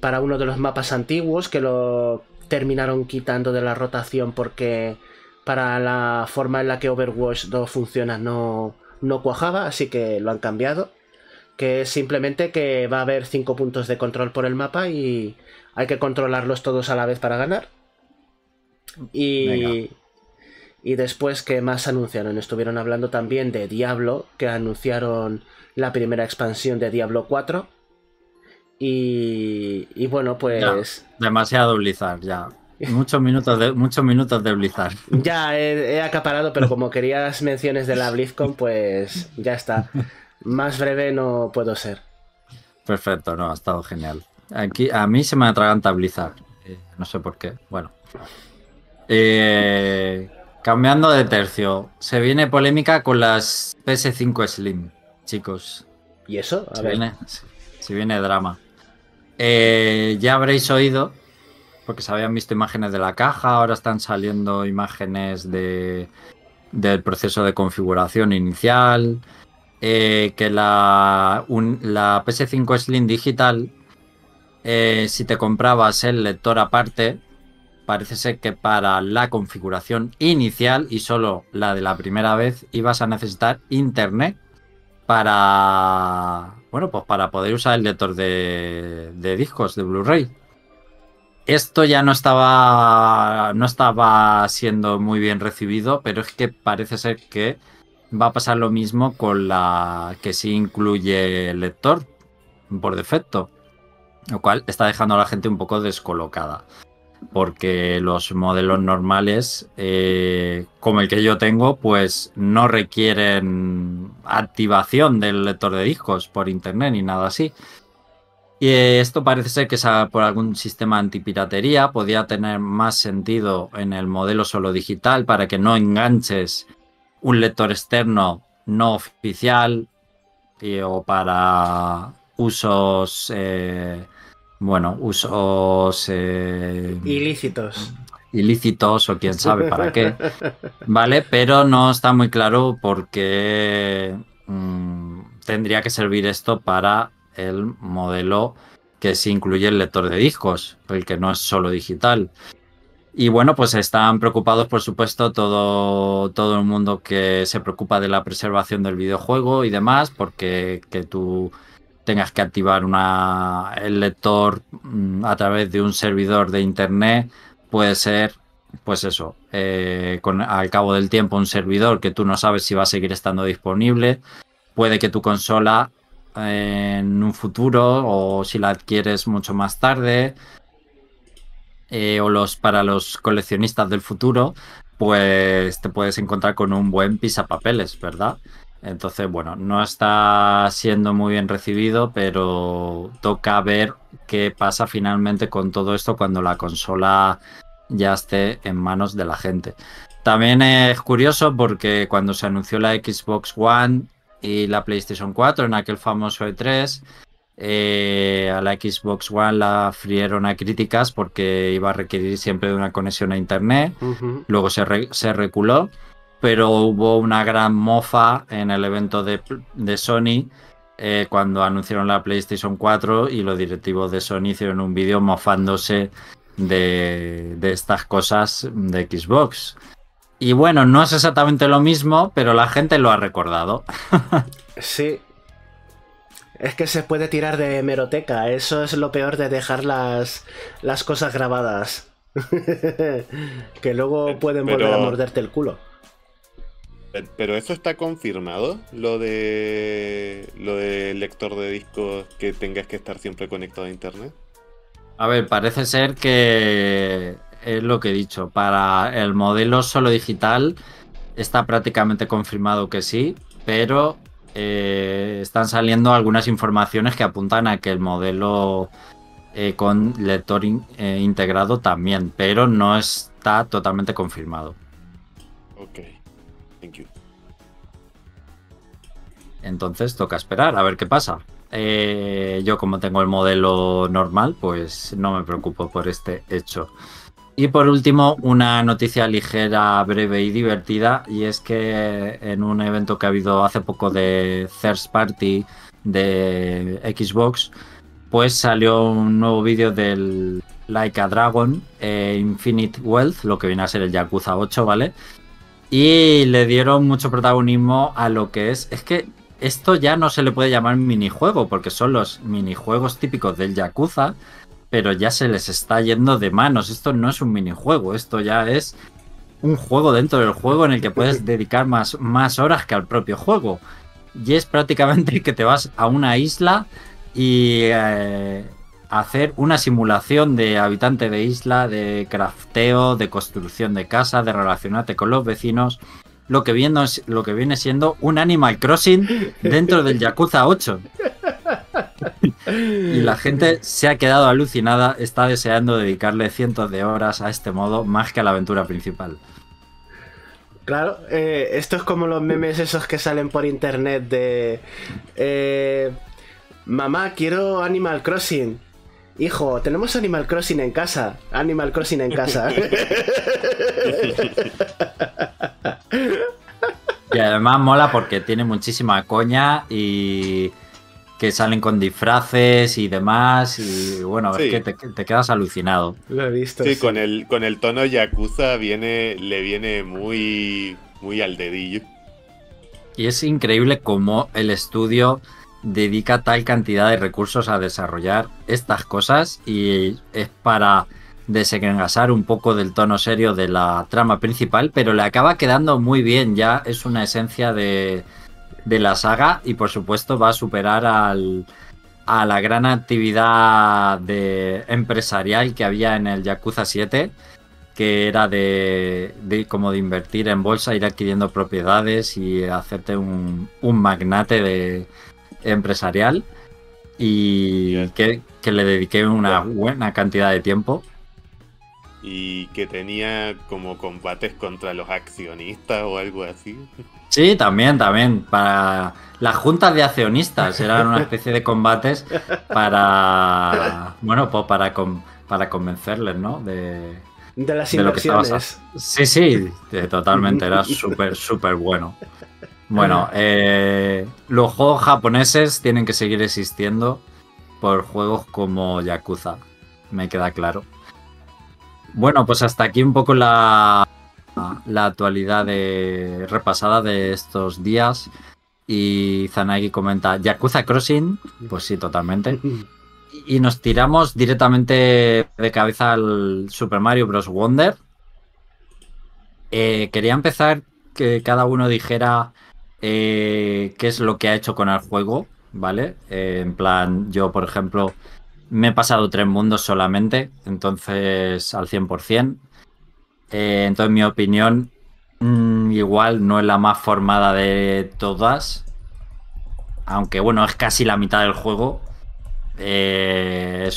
para uno de los mapas antiguos que lo terminaron quitando de la rotación porque para la forma en la que Overwatch 2 funciona no, no cuajaba, así que lo han cambiado. Que es simplemente que va a haber 5 puntos de control por el mapa y hay que controlarlos todos a la vez para ganar. Y, y después, que más anunciaron? Estuvieron hablando también de Diablo, que anunciaron la primera expansión de Diablo 4 y, bueno, pues. demasiado Blizzard, ya. *laughs* Muchos minutos de, muchos minutos de Blizzard. Ya he, acaparado, pero como querías menciones de la BlizzCon, pues ya está. Más breve no puedo ser. Perfecto, no, ha estado genial. Aquí, a mí se me atraganta Blizzard. Eh, no sé por qué. Bueno. Eh, cambiando de tercio. Se viene polémica con las PS5 Slim, chicos. ¿Y eso? A se, Viene, se viene drama. Eh, ya habréis oído, porque se habían visto imágenes de la caja, ahora están saliendo imágenes de, del proceso de configuración inicial, eh, que la, la, PS5 Slim Digital, eh, si te comprabas el lector aparte, parece ser que para la configuración inicial y solo la de la primera vez ibas a necesitar internet para bueno, pues para poder usar el lector de, discos de Blu-ray. Esto ya no estaba, no estaba siendo muy bien recibido, pero es que parece ser que va a pasar lo mismo con la que sí incluye el lector por defecto, lo cual está dejando a la gente un poco descolocada porque los modelos normales, eh, como el que yo tengo, pues no requieren activación del lector de discos por internet ni nada así. Y esto parece ser que por algún sistema antipiratería podía tener más sentido en el modelo solo digital para que no enganches un lector externo no oficial o para usos eh, bueno, usos eh, ilícitos. Ilícitos o quién sabe para qué. *laughs* Vale, pero no está muy claro por qué mm, tendría que servir esto para el modelo que sí incluye el lector de discos, el que no es solo digital. Y bueno, pues están preocupados, por supuesto, todo, todo el mundo que se preocupa de la preservación del videojuego y demás, porque que tú tengas que activar una, el lector mm, a través de un servidor de internet, puede ser, pues eso, eh, con, al cabo del tiempo un servidor que tú no sabes si va a seguir estando disponible. Puede que tu consola en un futuro o si la adquieres mucho más tarde eh, o los para los coleccionistas del futuro, pues te puedes encontrar con un buen pisapapeles, ¿verdad? Entonces, bueno, no está siendo muy bien recibido, pero toca ver qué pasa finalmente con todo esto cuando la consola ya esté en manos de la gente. También es curioso porque cuando se anunció la Xbox One y la PlayStation 4 en aquel famoso E3, eh, a la Xbox One la frieron a críticas porque iba a requerir siempre de una conexión a Internet. Luego se, se reculó pero hubo una gran mofa en el evento de, Sony eh, cuando anunciaron la PlayStation 4 y los directivos de Sony hicieron un vídeo mofándose de, de estas cosas de Xbox. Y bueno, no es exactamente lo mismo, pero la gente lo ha recordado. *laughs* sí. Es que se puede tirar de hemeroteca. Eso es lo peor de dejar las, las cosas grabadas. *laughs* que luego pueden volver a morderte el culo. Pero eso está confirmado, lo de lo del lector de discos que tengas que estar siempre conectado a internet. A ver, parece ser que es lo que he dicho. Para el modelo solo digital está prácticamente confirmado que sí, pero eh, están saliendo algunas informaciones que apuntan a que el modelo eh, con lector eh, integrado también, pero no está totalmente confirmado. Ok, Entonces toca esperar a ver qué pasa. yo como tengo el modelo normal, pues no me preocupo por este hecho. Y por último, una noticia ligera, breve y divertida, y es que en un evento que ha habido hace poco de Third Party de Xbox, pues salió un nuevo vídeo del Like a Dragon eh, Infinite Wealth, lo que viene a ser el Yakuza 8, ¿vale? Y le dieron mucho protagonismo a lo que es. Es que esto ya no se le puede llamar minijuego, porque son los minijuegos típicos del Yakuza pero ya se les está yendo de manos. Esto no es un minijuego, esto ya es un juego dentro del juego en el que puedes *laughs* dedicar más, más horas que al propio juego. Y es prácticamente que te vas a una isla y eh, hacer una simulación de habitante de isla, de crafteo, de construcción de casa, de relacionarte con los vecinos. Lo que, viendo, lo que viene siendo un Animal Crossing dentro del Yakuza 8 y la gente se ha quedado alucinada, está deseando dedicarle cientos de horas a este modo más que a la aventura principal. Claro, eh, esto es como los memes esos que salen por internet de... Eh, Mamá, quiero Animal Crossing. Hijo, tenemos Animal Crossing en casa. Animal Crossing en casa. *laughs* y además mola porque tiene muchísima coña y que salen con disfraces y demás. Y bueno, es que te, quedas alucinado. Lo he visto. Sí, Con, el, con el tono Yakuza viene, le viene muy, muy al dedillo. Y es increíble cómo el estudio dedica tal cantidad de recursos a desarrollar estas cosas y es para desengrasar un poco del tono serio de la trama principal, pero le acaba quedando muy bien, ya es una esencia de, de la saga y por supuesto va a superar al, a la gran actividad de empresarial que había en el Yakuza 7 que era de, como de invertir en bolsa, ir adquiriendo propiedades y hacerte un, un magnate de empresarial. Y que, que, le dediqué una buena cantidad de tiempo. Y que tenía como combates contra los accionistas o algo así. Sí, también, también. Para las juntas de accionistas eran una especie de combates para, bueno, pues para, para convencerles, ¿no? De, de las inversiones. sí, sí, totalmente. Era súper, súper bueno. Bueno, eh, los juegos japoneses tienen que seguir existiendo por juegos como Yakuza. Me queda claro. Bueno, pues hasta aquí un poco la, la actualidad de, repasada de estos días. Y Zanagi comenta, Yakuza Crossing, pues sí, totalmente. Y nos tiramos directamente de cabeza al Super Mario Bros. Wonder. Eh, quería empezar que cada uno dijera eh, qué es lo que ha hecho con el juego, ¿vale? Eh, en plan, yo, por ejemplo, me he pasado tres mundos solamente, entonces al 100%. Eh, entonces, mi opinión, mm, igual no es la más formada de todas. Aunque bueno, es casi la mitad del juego. Eh,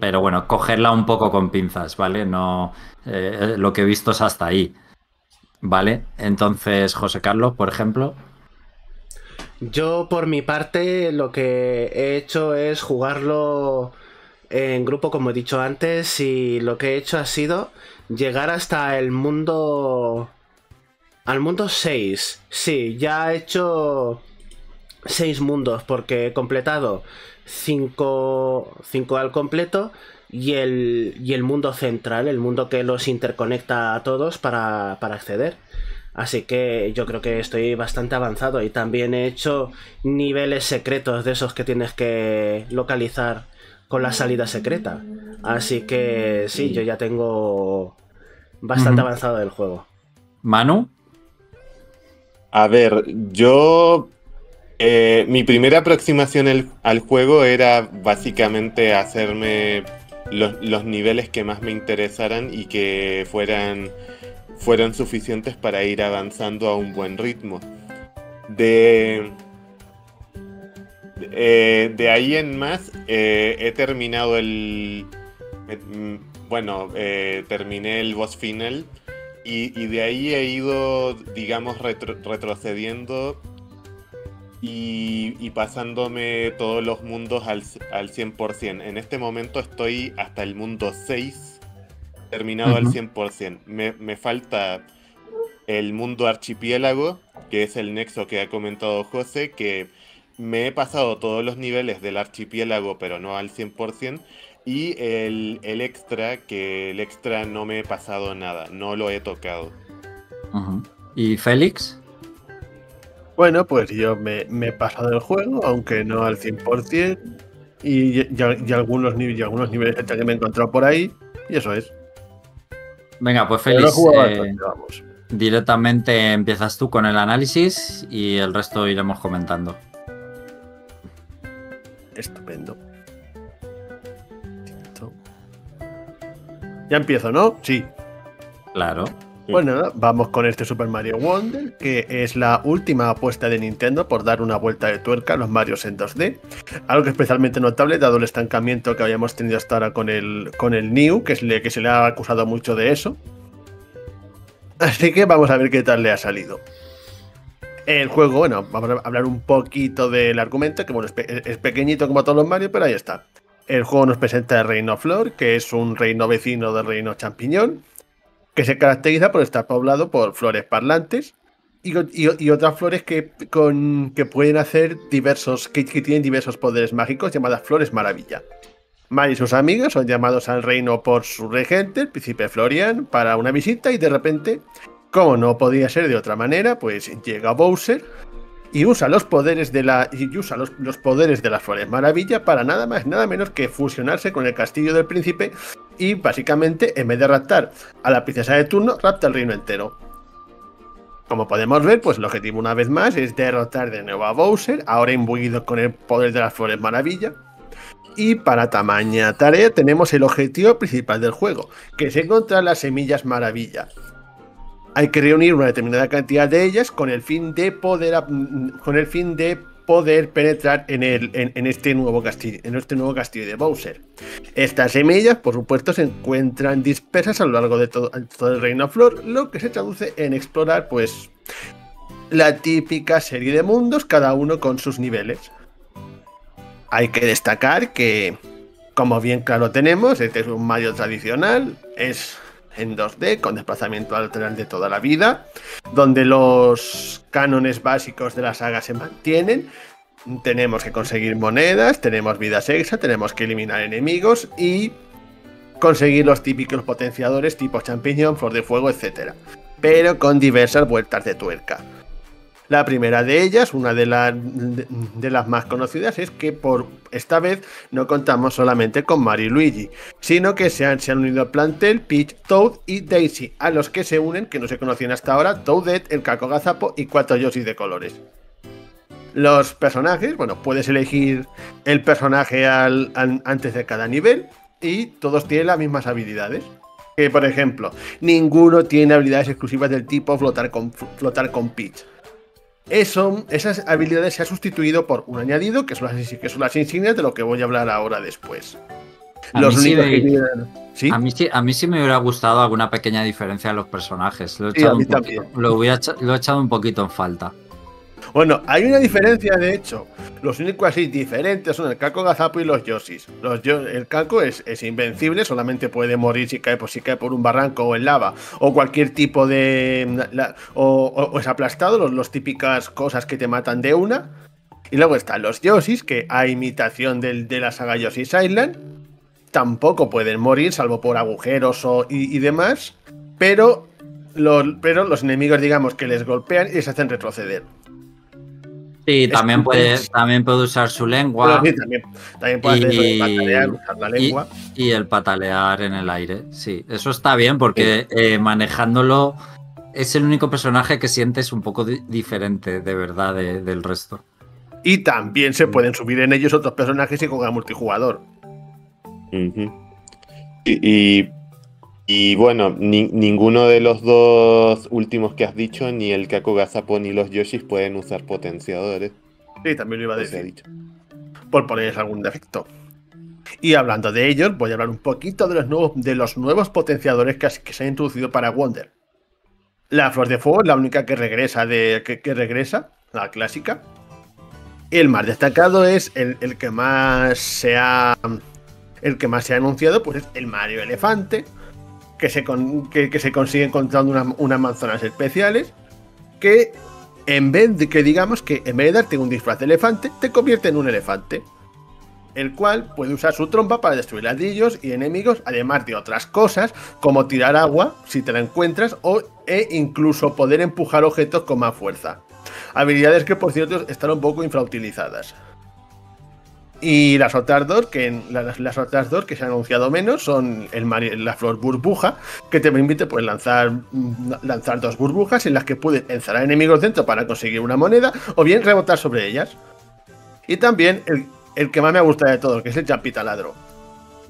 pero bueno, cogerla un poco con pinzas, ¿vale? No. Eh, lo que he visto es hasta ahí. ¿Vale? Entonces, José Carlos, por ejemplo. Yo, por mi parte, lo que he hecho es jugarlo en grupo, como he dicho antes, y lo que he hecho ha sido llegar hasta el mundo... Al mundo 6. Sí, ya he hecho seis mundos porque he completado cinco, cinco al completo y el, y el mundo central, el mundo que los interconecta a todos para, acceder. Así que yo creo que estoy bastante avanzado y también he hecho niveles secretos de esos que tienes que localizar con la salida secreta. Así que sí, yo ya tengo bastante avanzado el juego. Manu. A ver, yo eh, mi primera aproximación al juego era básicamente hacerme los, niveles que más me interesaran y que fueran, fueran suficientes para ir avanzando a un buen ritmo. De, de eh, ahí en más, eh, he terminado el... Bueno, terminé el boss final y, de ahí he ido, digamos, retrocediendo y, pasándome todos los mundos al, al 100%. En este momento estoy hasta el mundo 6, terminado al 100%. Me, me falta el mundo archipiélago, que es el nexo que ha comentado José, que me he pasado todos los niveles del archipiélago, pero no al 100%. Y el, el, extra, que el extra no me he pasado nada, no lo he tocado. ¿Y Félix? Bueno, pues yo me, he pasado el juego, aunque no al 100%, y, y, algunos, y algunos niveles que me he encontrado por ahí, y eso es. Venga, pues Félix, eh, directamente empiezas tú con el análisis y el resto iremos comentando. Estupendo. Ya empiezo, ¿no? Sí. Claro. Bueno, vamos con este Super Mario Wonder, que es la última apuesta de Nintendo por dar una vuelta de tuerca a los Marios en 2D. Algo especialmente notable dado el estancamiento que habíamos tenido hasta ahora con el, con el New, que, es se le ha acusado mucho de eso. Así que vamos a ver qué tal le ha salido. El juego, bueno, vamos a hablar un poquito del argumento, que bueno, es, pequeñito como todos los Mario, pero ahí está. El juego nos presenta el Reino Flor, que es un reino vecino del Reino Champiñón que se caracteriza por estar poblado por flores parlantes y, otras flores que, con, que pueden hacer diversos, que, tienen diversos poderes mágicos llamadas flores maravilla. Mar y sus amigos son llamados al reino por su regente, el príncipe Florian, para una visita y de repente, como no podía ser de otra manera, pues llega Bowser y usa los poderes de la y usa los, poderes de las flores maravilla para nada más nada menos que fusionarse con el castillo del príncipe y básicamente en vez de raptar a la princesa de turno rapta el reino entero como podemos ver, pues el objetivo una vez más es derrotar de nuevo a Bowser, ahora imbuido con el poder de las flores maravilla. Y para tamaña tarea tenemos el objetivo principal del juego, que es encontrar las semillas maravilla hay que reunir una determinada cantidad de ellas con el fin de poder, con el fin de poder penetrar en, el, en, este nuevo castillo, en este nuevo castillo de Bowser. Estas semillas, por supuesto, se encuentran dispersas a lo largo de todo, el Reino Flor, lo que se traduce en explorar, pues, la típica serie de mundos, cada uno con sus niveles. Hay que destacar que, como bien claro tenemos, este es un Mario tradicional, es en 2D con desplazamiento lateral de toda la vida, donde los cánones básicos de la saga se mantienen. Tenemos que conseguir monedas, tenemos vidas extra, tenemos que eliminar enemigos y conseguir los típicos potenciadores tipo champiñón, flor de fuego, etc. Pero con diversas vueltas de tuerca. La primera de ellas, una de, las más conocidas, es que por esta vez no contamos solamente con Mario y Luigi, sino que se han, unido al plantel Peach, Toad y Daisy, a los que se unen, que no se conocían hasta ahora, Toadette, el Caco Gazapo y cuatro Yoshi de colores. Los personajes, bueno, puedes elegir el personaje antes de cada nivel y todos tienen las mismas habilidades. Que por ejemplo, ninguno tiene habilidades exclusivas del tipo flotar con, flotar con Peach eso, esas habilidades se ha sustituido por un añadido que son, las, que son las insignias de lo que voy a hablar ahora después. A Los mí sí A, mí, a mí sí me hubiera gustado alguna pequeña diferencia en los personajes. Lo he echado un poquito en falta. Bueno, hay una diferencia, de hecho. Los únicos así diferentes son el Caco Gazapo y los Yoshis. Los el Caco es, invencible, solamente puede morir si cae, por, cae por un barranco o en lava o cualquier tipo de. o, es aplastado, los, típicas cosas que te matan de una. Y luego están los Yoshis, que a imitación de la saga Yoshi's Island, tampoco pueden morir, salvo por agujeros o, y, demás, pero los, pero los enemigos, digamos, que les golpean y les hacen retroceder. Sí, también puede, también puede usar su lengua. también, puede y, patalear, usar la lengua. Y, el patalear en el aire. Sí, eso está bien porque eh, manejándolo es el único personaje que sientes un poco diferente de verdad del resto. Y también se pueden subir en ellos otros personajes y jugar multijugador. y, y, bueno, ninguno de los dos últimos que has dicho, ni el Kako Gazapon ni los Yoshis pueden usar potenciadores. Sí, también lo iba a decir. Por ponerles algún defecto. Y hablando de ellos, voy a hablar un poquito de los nuevos, de los nuevos potenciadores que, que se han introducido para Wonder. La Flor de Fuego es la única que regresa, de, que regresa, la clásica. El más destacado es el, que más se ha. El que más se ha anunciado, pues es el Mario Elefante. Que se, que, se consigue encontrando unas manzanas especiales. Que en vez de que digamos que en vez de darte un disfraz de elefante, te convierte en un elefante. El cual puede usar su trompa para destruir ladrillos y enemigos, además de otras cosas, como tirar agua si te la encuentras, o e incluso poder empujar objetos con más fuerza. Habilidades que, por cierto, están un poco infrautilizadas. Y las otras dos, que las, otras dos que se han anunciado menos son el, la flor burbuja, que te permite pues, lanzar, mm, lanzar dos burbujas en las que puedes encerrar enemigos dentro para conseguir una moneda o bien rebotar sobre ellas. Y también el, que más me gusta de todos, que es el taladro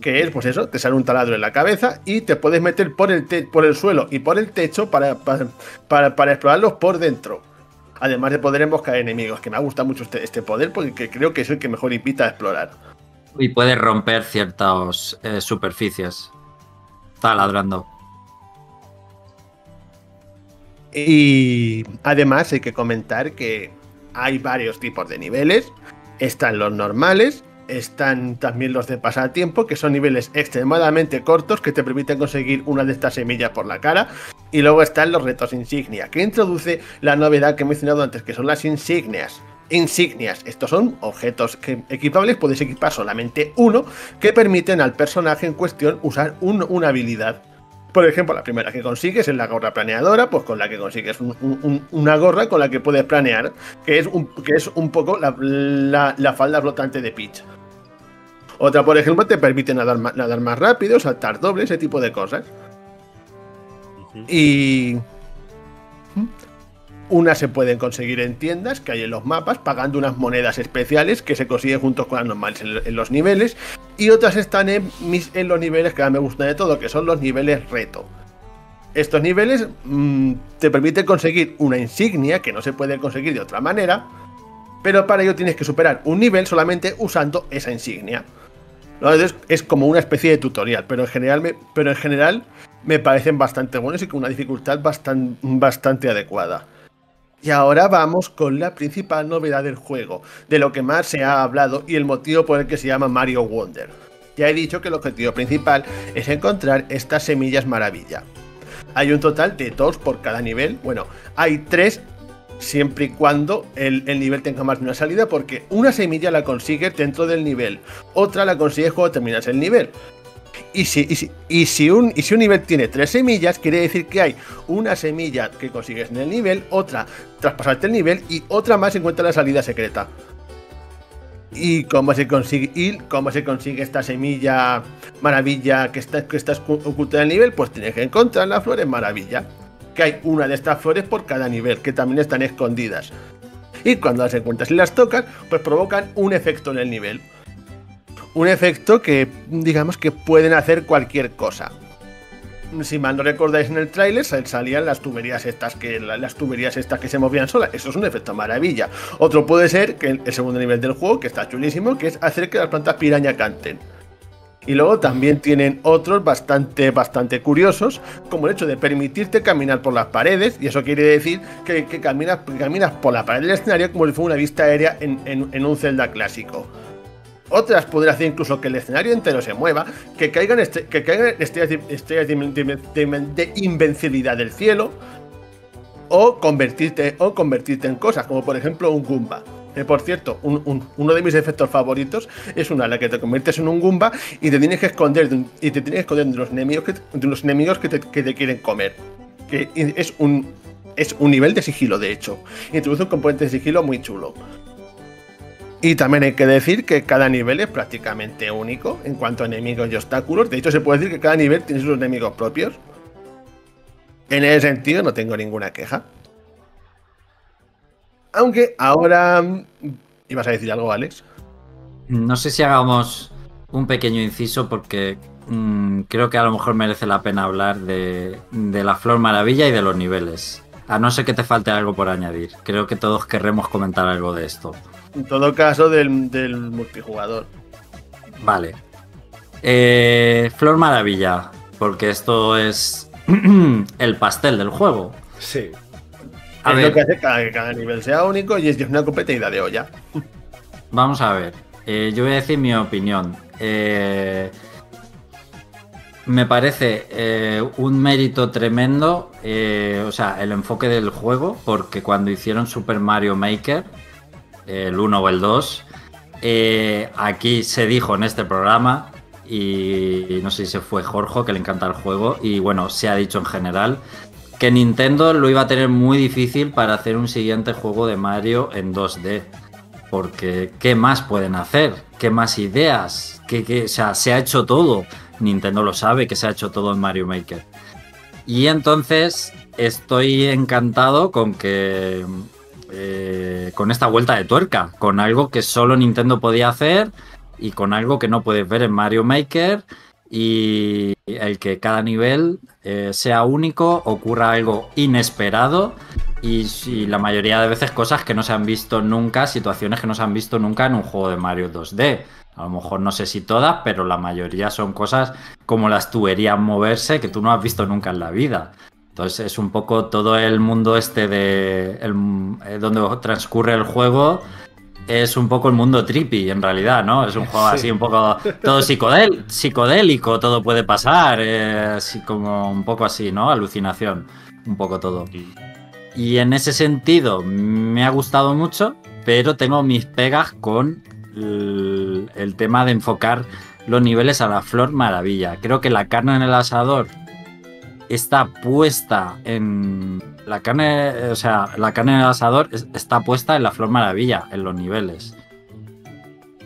Que es, pues eso, te sale un taladro en la cabeza y te puedes meter por el, por el suelo y por el techo para, para, para explorarlos por dentro además de poder emboscar enemigos, que me gusta mucho este, este, poder porque creo que es el que mejor invita a explorar. Y puede romper ciertas eh, superficies. Está ladrando. Y además hay que comentar que hay varios tipos de niveles. Están los normales, están también los de pasatiempo, que son niveles extremadamente cortos que te permiten conseguir una de estas semillas por la cara. Y luego están los retos insignia, que introduce la novedad que he mencionado antes, que son las insignias. Insignias, estos son objetos que equipables, puedes equipar solamente uno, que permiten al personaje en cuestión usar una habilidad. Por ejemplo, la primera que consigues es la gorra planeadora, pues con la que consigues una gorra con la que puedes planear, que es un, que es un poco la, la falda flotante de Peach. Otra, por ejemplo, te permite nadar, nadar más rápido, saltar doble, ese tipo de cosas. Y. Unas se pueden conseguir en tiendas que hay en los mapas, pagando unas monedas especiales que se consiguen juntos con las normales en, los niveles. Y otras están en, en los niveles que a mí me gustan de todo, que son los niveles reto. Estos niveles mm, te permiten conseguir una insignia que no se puede conseguir de otra manera, pero para ello tienes que superar un nivel solamente usando esa insignia es, como una especie de tutorial, pero en general me, parecen bastante buenos y con una dificultad bastante adecuada. Y ahora vamos con la principal novedad del juego, de lo que más se ha hablado y el motivo por el que se llama Mario Wonder. Ya he dicho que el objetivo principal es encontrar estas semillas maravilla. Hay un total de dos por cada nivel. Bueno, hay tres siempre y cuando el, nivel tenga más de una salida, porque una semilla la consigues dentro del nivel, otra la consigues cuando terminas el nivel. Y si, y, si, un, y si un nivel tiene tres semillas, quiere decir que hay una semilla que consigues en el nivel, otra tras pasarte el nivel y otra más encuentra la salida secreta. ¿Y cómo se consigue, y cómo se consigue esta semilla maravilla que está, que está oculta en el nivel? Pues tienes que encontrar las flores maravilla que hay una de estas flores por cada nivel, que también están escondidas. Y cuando las encuentras y las tocas, pues provocan un efecto en el nivel. Un efecto que, digamos que pueden hacer cualquier cosa. Si mal no recordáis en el tráiler, salían las tuberías estas que las tuberías estas que se movían solas. Eso es un efecto maravilla. Otro puede ser que el segundo nivel del juego, que está chulísimo, que es hacer que las plantas piraña canten. Y luego también tienen otros bastante, bastante curiosos, como el hecho de permitirte caminar por las paredes, y eso quiere decir que, caminas, caminas por la pared del escenario como si fuera una vista aérea en, un Zelda clásico. Otras podrían hacer incluso que el escenario entero se mueva, que caigan, que caigan estrellas, de, invencibilidad del cielo, o convertirte, o convertirte en cosas, como por ejemplo un Goomba. Por cierto, uno de mis efectos favoritos es una en la que te conviertes en un Goomba y te tienes que esconder, y te tienes que esconder de los enemigos que, de los enemigos que te, quieren comer. Que es un, es un nivel de sigilo, de hecho. Introduce un componente de sigilo muy chulo. Y también hay que decir que cada nivel es prácticamente único en cuanto a enemigos y obstáculos. De hecho, se puede decir que cada nivel tiene sus enemigos propios. En ese sentido, no tengo ninguna queja. Aunque ahora. ¿Ibas a decir algo, Alex? No sé si hagamos un pequeño inciso porque mm, creo que a lo mejor merece la pena hablar de, de, la Flor Maravilla y de los niveles. A no ser que te falte algo por añadir. Creo que todos querremos comentar algo de esto. En todo caso, del, multijugador. Vale. Eh, Flor Maravilla, porque esto es *clears throat* el pastel del juego. Sí. A es ver. lo que hace que cada, nivel sea único y es una completa idea de olla. *laughs* Vamos a ver. Eh, yo voy a decir mi opinión. Eh, me parece un mérito tremendo, o sea, el enfoque del juego, porque cuando hicieron Super Mario Maker, el 1 o el 2. Eh, aquí se dijo en este programa, y no sé si se fue Jorge, que le encanta el juego, y bueno, se ha dicho en general, que Nintendo lo iba a tener muy difícil para hacer un siguiente juego de Mario en 2D. Porque, ¿qué más pueden hacer? ¿Qué más ideas? ¿Qué, o sea, se ha hecho todo. Nintendo lo sabe que se ha hecho todo en Mario Maker. Y entonces estoy encantado con que eh, con esta vuelta de tuerca, con algo que solo Nintendo podía hacer y con algo que no puedes ver en Mario Maker y el que cada nivel eh, sea único, ocurra algo inesperado y, la mayoría de veces cosas que no se han visto nunca, situaciones que no se han visto nunca en un juego de Mario 2D. A lo mejor no sé si todas, pero la mayoría son cosas como las tuberías moverse que tú no has visto nunca en la vida. Entonces es un poco todo el mundo este de eh, donde transcurre el juego. Es un poco el mundo trippy, en realidad, ¿no? Es un juego así, un poco todo psicodélico, todo puede pasar, eh, así como un poco así, ¿no? Alucinación, un poco todo. Y en ese sentido me ha gustado mucho, pero tengo mis pegas con el tema de enfocar los niveles a la flor maravilla. Creo que la carne en el asador está puesta en la carne, o sea, la carne en el asador está puesta en la flor maravilla, en los niveles.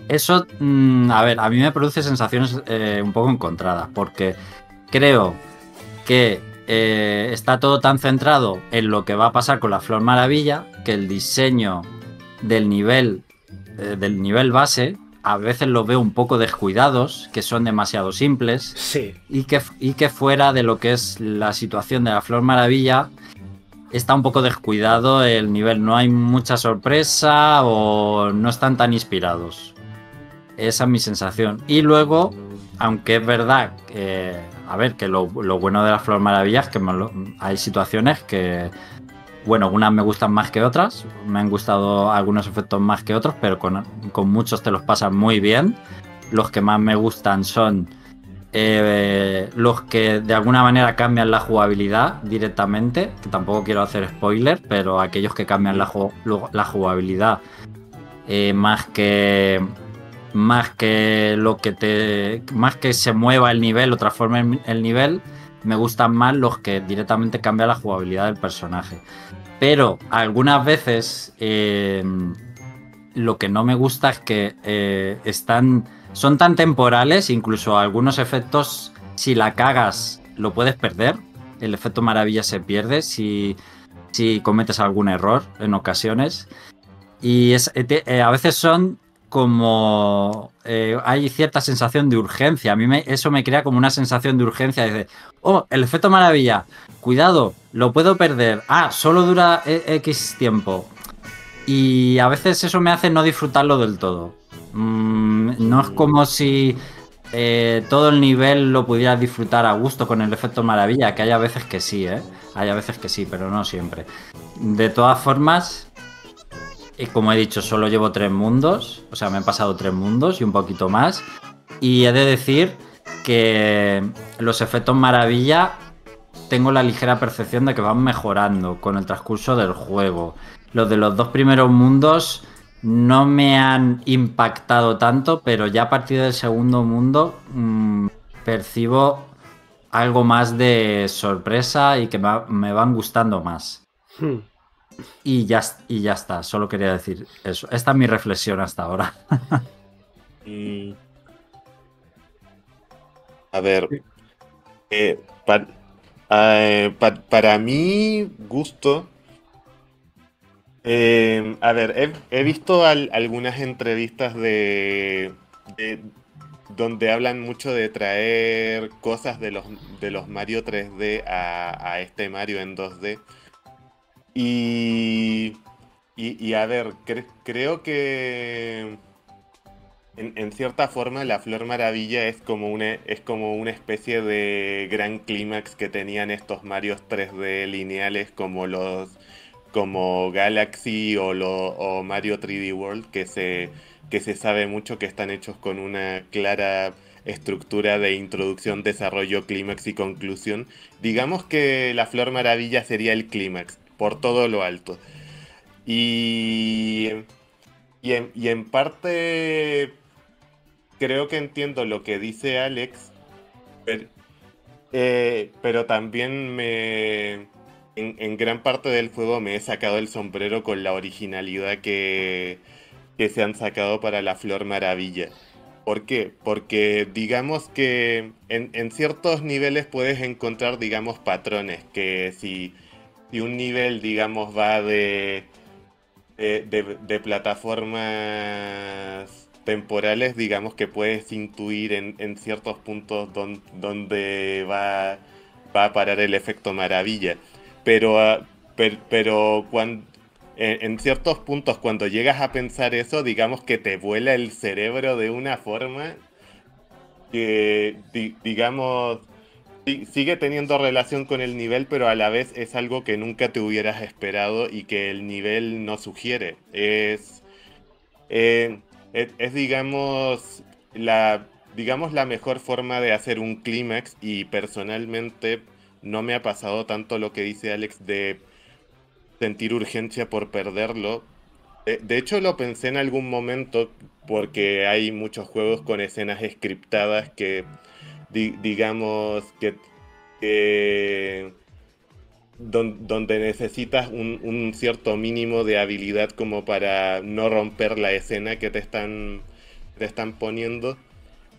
Eso, mm, a ver, a mí me produce sensaciones eh, un poco encontradas, porque creo que eh, está todo tan centrado en lo que va a pasar con la flor maravilla que el diseño del nivel, eh, del nivel base a veces los veo un poco descuidados, que son demasiado simples. Sí. Y que, y que fuera de lo que es la situación de la Flor Maravilla, está un poco descuidado el nivel. No hay mucha sorpresa o no están tan inspirados. Esa es mi sensación. Y luego, aunque es verdad a ver, que lo, bueno de la Flor Maravilla es que hay situaciones que bueno, unas me gustan más que otras, me han gustado algunos efectos más que otros, pero con, muchos te los pasan muy bien. Los que más me gustan son eh, los que de alguna manera cambian la jugabilidad directamente, que tampoco quiero hacer spoiler, pero aquellos que cambian la, jugabilidad eh, más que más que lo que más que se mueva el nivel o transforme el nivel me gustan más los que directamente cambian la jugabilidad del personaje. Pero algunas veces eh, lo que no me gusta es que están. Son tan temporales, incluso algunos efectos, si la cagas, lo puedes perder. El efecto maravilla se pierde si, si cometes algún error en ocasiones. Y eh, a veces son como eh, hay cierta sensación de urgencia. A mí eso me crea como una sensación de urgencia. Dice, oh, el efecto maravilla, cuidado, lo puedo perder. Ah, solo dura X tiempo. Y a veces eso me hace no disfrutarlo del todo. Mm, no es como si eh, todo el nivel lo pudiera disfrutar a gusto con el efecto maravilla, que hay a veces que sí, ¿eh? Hay a veces que sí, pero no siempre. De todas formas, y como he dicho, solo llevo tres mundos. O sea, me han pasado tres mundos y un poquito más. Y he de decir que los efectos maravilla tengo la ligera percepción de que van mejorando con el transcurso del juego. Los de los dos primeros mundos no me han impactado tanto, pero ya a partir del segundo mundo mm, percibo algo más de sorpresa y que me, van gustando más. Hmm. Y, ya, y ya está, solo quería decir eso. Esta es mi reflexión hasta ahora. *laughs* A ver, eh, eh, para mí, gusto, eh, a ver, he, visto algunas entrevistas de, donde hablan mucho de traer cosas de los, de los Mario 3D a, este Mario en 2D. Y, y, a ver, creo que en, cierta forma la Flor Maravilla es como una, es como una especie de gran clímax que tenían estos Marios 3D lineales como los como Galaxy o, lo, Mario 3D World, que se, que se sabe mucho que están hechos con una clara estructura de introducción, desarrollo, clímax y conclusión. Digamos que la Flor Maravilla sería el clímax, por todo lo alto. Y, y, en, parte creo que entiendo lo que dice Alex, eh, pero también me, en, gran parte del juego me he sacado el sombrero con la originalidad que, se han sacado para la Flor Maravilla. ¿Por qué? Porque digamos que en, ciertos niveles puedes encontrar, digamos, patrones, que si, si un nivel, digamos, va de, de, plataformas temporales, digamos que puedes intuir en, ciertos puntos donde va, va a parar el efecto maravilla pero, ah, pero, cuando, en, ciertos puntos cuando llegas a pensar eso, digamos que te vuela el cerebro de una forma que, digamos, sigue teniendo relación con el nivel, pero a la vez es algo que nunca te hubieras esperado y que el nivel no sugiere. Es, eh, es, digamos, la, digamos, la mejor forma de hacer un clímax y personalmente no me ha pasado tanto lo que dice Alex de sentir urgencia por perderlo. De, hecho lo pensé en algún momento porque hay muchos juegos con escenas scriptadas que digamos que, donde necesitas un, cierto mínimo de habilidad como para no romper la escena que te están, te están poniendo.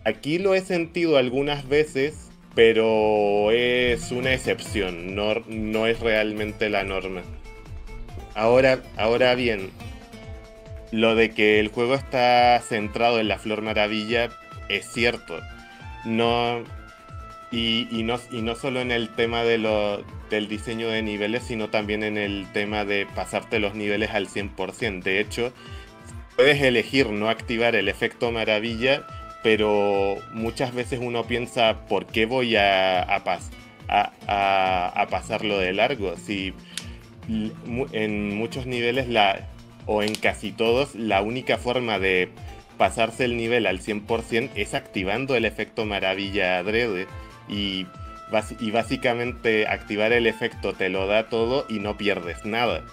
Aquí lo he sentido algunas veces pero es una excepción, no, no es realmente la norma. Ahora, ahora bien, lo de que el juego está centrado en la Flor Maravilla es cierto. No, y, no, y no solo en el tema de lo, del diseño de niveles, sino también en el tema de pasarte los niveles al 100%. De hecho, puedes elegir no activar el efecto maravilla pero muchas veces uno piensa, ¿por qué voy a, a, pasarlo de largo? Si en muchos niveles, la, o en casi todos, la única forma de pasarse el nivel al 100% es activando el efecto maravilla adrede y básicamente activar el efecto te lo da todo y no pierdes nada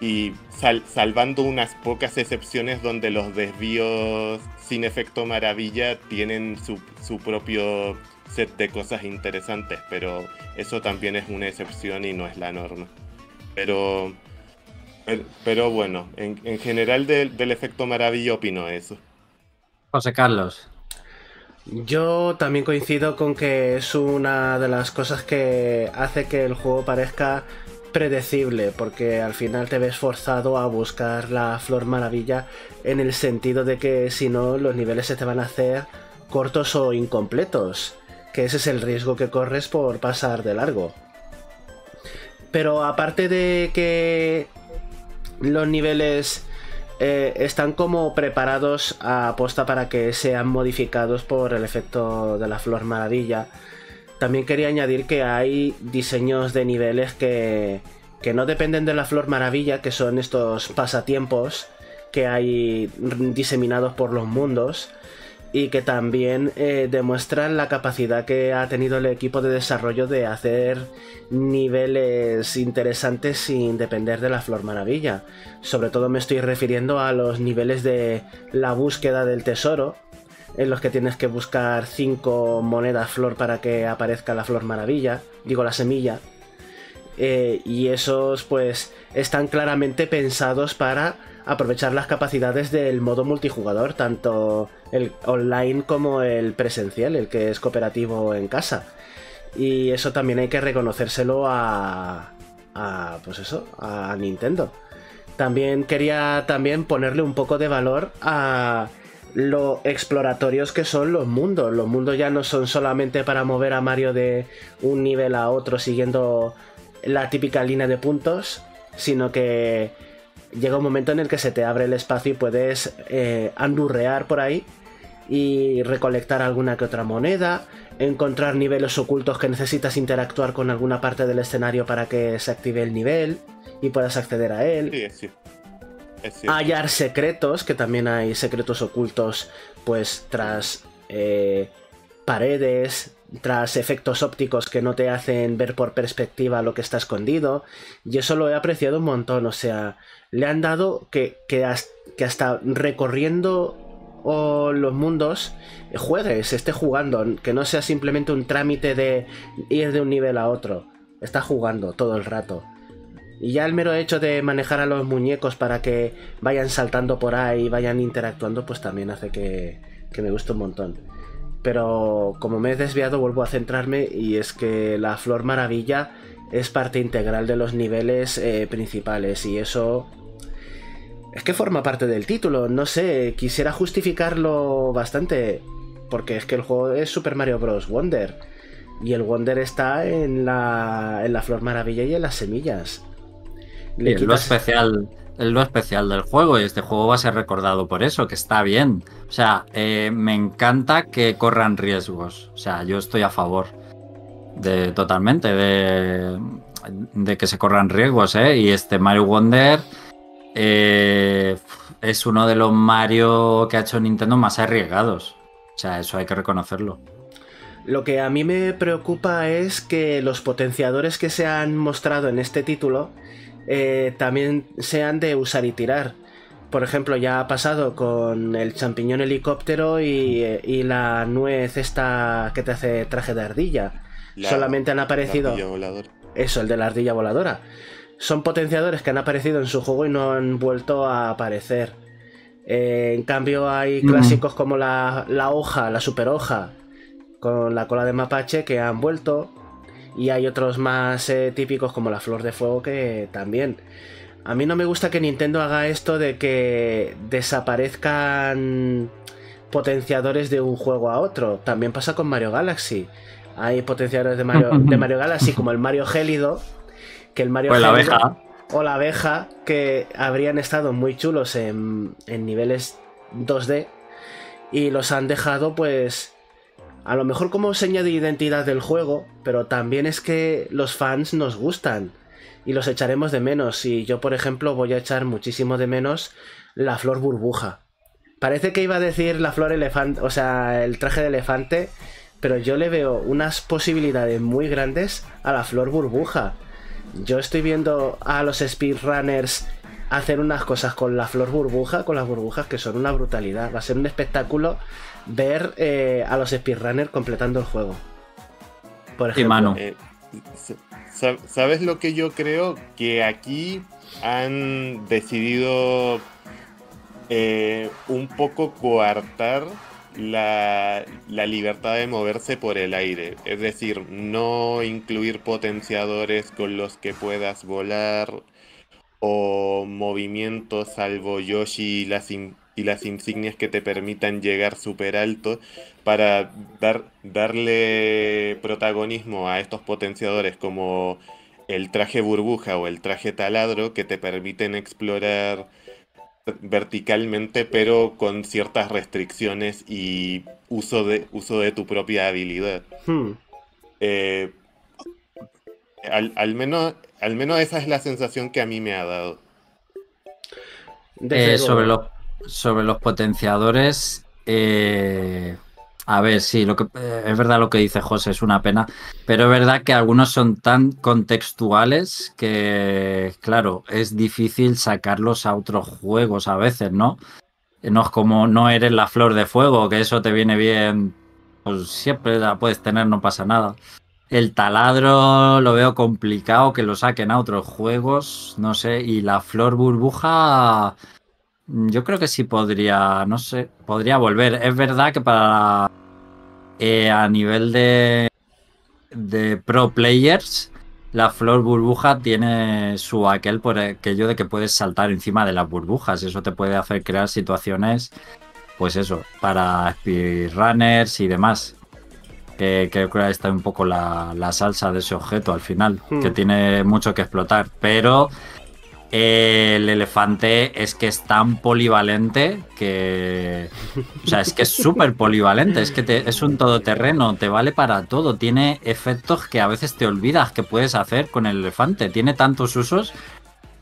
y salvando unas pocas excepciones donde los desvíos sin efecto maravilla tienen su, propio set de cosas interesantes, pero eso también es una excepción y no es la norma. Pero, pero, bueno, en, general del efecto maravilla opino eso. José Carlos. Yo también coincido con que es una de las cosas que hace que el juego parezca predecible, porque al final te ves forzado a buscar la flor maravilla en el sentido de que si no los niveles se te van a hacer cortos o incompletos, que ese es el riesgo que corres por pasar de largo. Pero aparte de que los niveles eh, están como preparados a aposta para que sean modificados por el efecto de la flor maravilla, también quería añadir que hay diseños de niveles que, no dependen de la Flor Maravilla, que son estos pasatiempos que hay diseminados por los mundos, y que también eh, demuestran la capacidad que ha tenido el equipo de desarrollo de hacer niveles interesantes sin depender de la Flor Maravilla. Sobre todo me estoy refiriendo a los niveles de la búsqueda del tesoro, en los que tienes que buscar 5 monedas flor para que aparezca la Flor Maravilla, digo la semilla. Eh, y esos pues están claramente pensados para aprovechar las capacidades del modo multijugador, tanto el online como el presencial, el que es cooperativo en casa. Y eso también hay que reconocérselo a, a pues eso, a Nintendo. También quería también ponerle un poco de valor a lo exploratorios que son los mundos. Los mundos ya no son solamente para mover a Mario de un nivel a otro siguiendo la típica línea de puntos, sino que llega un momento en el que se te abre el espacio y puedes eh, andurrear por ahí y recolectar alguna que otra moneda, encontrar niveles ocultos que necesitas interactuar con alguna parte del escenario para que se active el nivel y puedas acceder a él. Sí, Hallar secretos, que también hay secretos ocultos, pues tras eh, paredes, tras efectos ópticos que no te hacen ver por perspectiva lo que está escondido. Y eso lo he apreciado un montón. O sea, le han dado que, que, hasta, recorriendo los mundos juegues, esté jugando, que no sea simplemente un trámite de ir de un nivel a otro. Está jugando todo el rato. Y ya el mero hecho de manejar a los muñecos para que vayan saltando por ahí vayan interactuando, pues también hace que, que me guste un montón. Pero como me he desviado, vuelvo a centrarme y es que la Flor Maravilla es parte integral de los niveles eh, principales y eso es que forma parte del título. No sé, quisiera justificarlo bastante porque es que el juego es Super Mario Bros. Wonder y el Wonder está en la, en la Flor Maravilla y en las semillas. Es lo especial es lo especial del juego y este juego va a ser recordado por eso, que está bien. O sea, eh, me encanta que corran riesgos. O sea, yo estoy a favor de totalmente de, de que se corran riesgos, ¿eh? Y este Mario Wonder eh, es uno de los Mario que ha hecho Nintendo más arriesgados. O sea, eso hay que reconocerlo. Lo que a mí me preocupa es que los potenciadores que se han mostrado en este título eh, también sean de usar y tirar. Por ejemplo, ya ha pasado con el champiñón helicóptero y, la nuez esta que te hace traje de ardilla. Solamente han aparecido... Eso, el de la ardilla voladora. Son potenciadores que han aparecido en su juego y no han vuelto a aparecer. Eh, en cambio hay clásicos como la, la hoja, la super hoja, con la cola de mapache que han vuelto. Y hay otros más eh, típicos como la flor de fuego que también. A mí no me gusta que Nintendo haga esto de que desaparezcan potenciadores de un juego a otro. También pasa con Mario Galaxy. Hay potenciadores de Mario, de Mario Galaxy como el Mario Gélido, que el Mario o la abeja. o la abeja, que habrían estado muy chulos en, en niveles 2D y los han dejado pues a lo mejor como seña de identidad del juego, pero también es que los fans nos gustan y los echaremos de menos. Y yo, por ejemplo, voy a echar muchísimo de menos la flor burbuja. Parece que iba a decir la flor elefante, o sea, el traje de elefante, pero yo le veo unas posibilidades muy grandes a la flor burbuja. Yo estoy viendo a los speedrunners hacer unas cosas con la flor burbuja, con las burbujas que son una brutalidad. Va a ser un espectáculo ver eh, a los speedrunners completando el juego. Por ejemplo. Eh, ¿Sabes lo que yo creo? Que aquí han decidido eh, un poco coartar la, la, libertad de moverse por el aire. Es decir, no incluir potenciadores con los que puedas volar o movimientos salvo Yoshi y las, y las insignias que te permitan llegar súper alto para dar, darle protagonismo a estos potenciadores como el traje burbuja o el traje taladro que te permiten explorar verticalmente pero con ciertas restricciones y uso de, uso de tu propia habilidad. Hmm. Eh, al, menos, al menos esa es la sensación que a mí me ha dado. Eh, sobre, los, sobre los potenciadores, Eh, a ver, sí, lo que, eh, es verdad lo que dice José, es una pena, pero es verdad que algunos son tan contextuales que, claro, es difícil sacarlos a otros juegos a veces, ¿no? No es como no eres la flor de fuego, que eso te viene bien, pues siempre la puedes tener, no pasa nada. El taladro lo veo complicado que lo saquen a otros juegos, no sé, y la flor burbuja yo creo que sí podría, no sé, podría volver. Es verdad que para eh, a nivel de, de pro players, la flor burbuja tiene su aquel por aquello de que puedes saltar encima de las burbujas. Eso te puede hacer crear situaciones, pues eso, para speedrunners y demás. Que creo que está un poco la, la salsa de ese objeto al final, que hmm. tiene mucho que explotar. Pero el elefante es que es tan polivalente que. O sea, es que es súper polivalente. Es que es un todoterreno, te vale para todo. Tiene efectos que a veces te olvidas que puedes hacer con el elefante. Tiene tantos usos.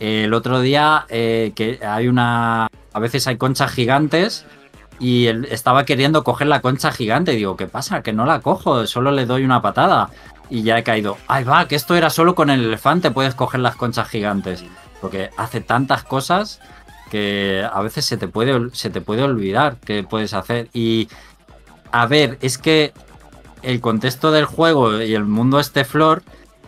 el otro día eh, que hay una. A veces hay conchas gigantes y él estaba queriendo coger la concha gigante. Y digo, ¿qué pasa? Que no la cojo, solo le doy una patada. Y ya he caído. Ahí va, que esto era solo con el elefante, puedes coger las conchas gigantes. Porque hace tantas cosas que a veces se te puede, se te puede olvidar que puedes hacer. Y a ver, es que el contexto del juego y el mundo este flor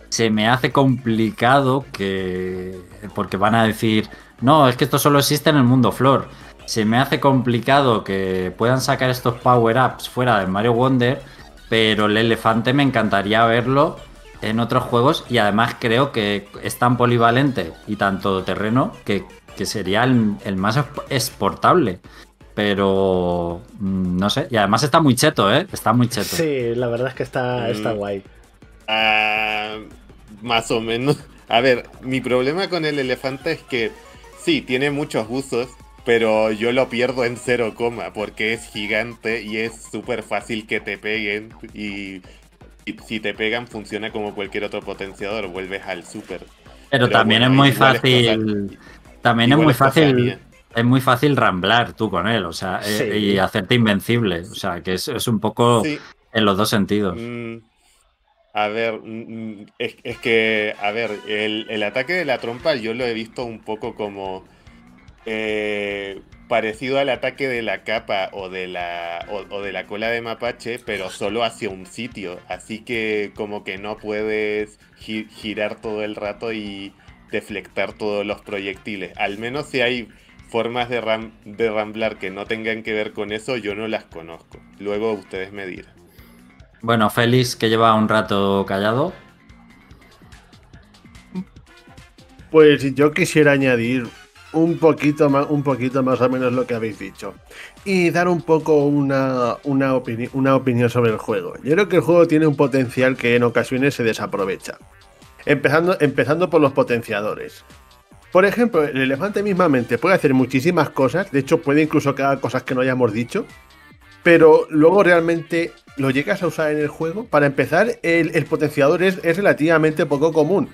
se me hace complicado que. Porque van a decir, no, es que esto solo existe en el mundo flor. Se me hace complicado que puedan sacar estos power-ups fuera de Mario Wonder, pero el elefante me encantaría verlo en otros juegos y además creo que es tan polivalente y tanto terreno que, sería el, más exportable. Pero mm, no sé, y además está muy cheto, ¿eh? Está muy cheto. Sí, la verdad es que está, está mm. guay. Ah, más o menos. A ver, mi problema con el elefante es que sí, tiene muchos usos, pero yo lo pierdo en cero coma porque es gigante y es súper fácil que te peguen y si te pegan funciona como cualquier otro potenciador, vuelves al super. Pero, también es muy fácil. también es muy fácil. Es muy fácil ramblar tú con él, o sea, eh, y hacerte invencible. O sea, que es, un poco en los dos sentidos. Mm, a ver, mm, mm, es, que, a ver, el, el, ataque de la trompa yo lo he visto un poco como. Eh, parecido al ataque de la capa o de la, o, de la cola de mapache, pero solo hacia un sitio. Así que como que no puedes girar todo el rato y deflectar todos los proyectiles. Al menos si hay formas de, de ramblar que no tengan que ver con eso, yo no las conozco. Luego ustedes me dirán. Bueno, Félix, que lleva un rato callado. Pues yo quisiera añadir un poquito más, un poquito más o menos lo que habéis dicho. Y dar un poco una, una, una opinión sobre el juego. Yo creo que el juego tiene un potencial que en ocasiones se desaprovecha. Empezando, empezando por los potenciadores. Por ejemplo, el elefante mismamente puede hacer muchísimas cosas, de hecho puede incluso crear cosas que no hayamos dicho, pero luego realmente lo llegas a usar en el juego. Para empezar, el, el potenciador es, es relativamente poco común.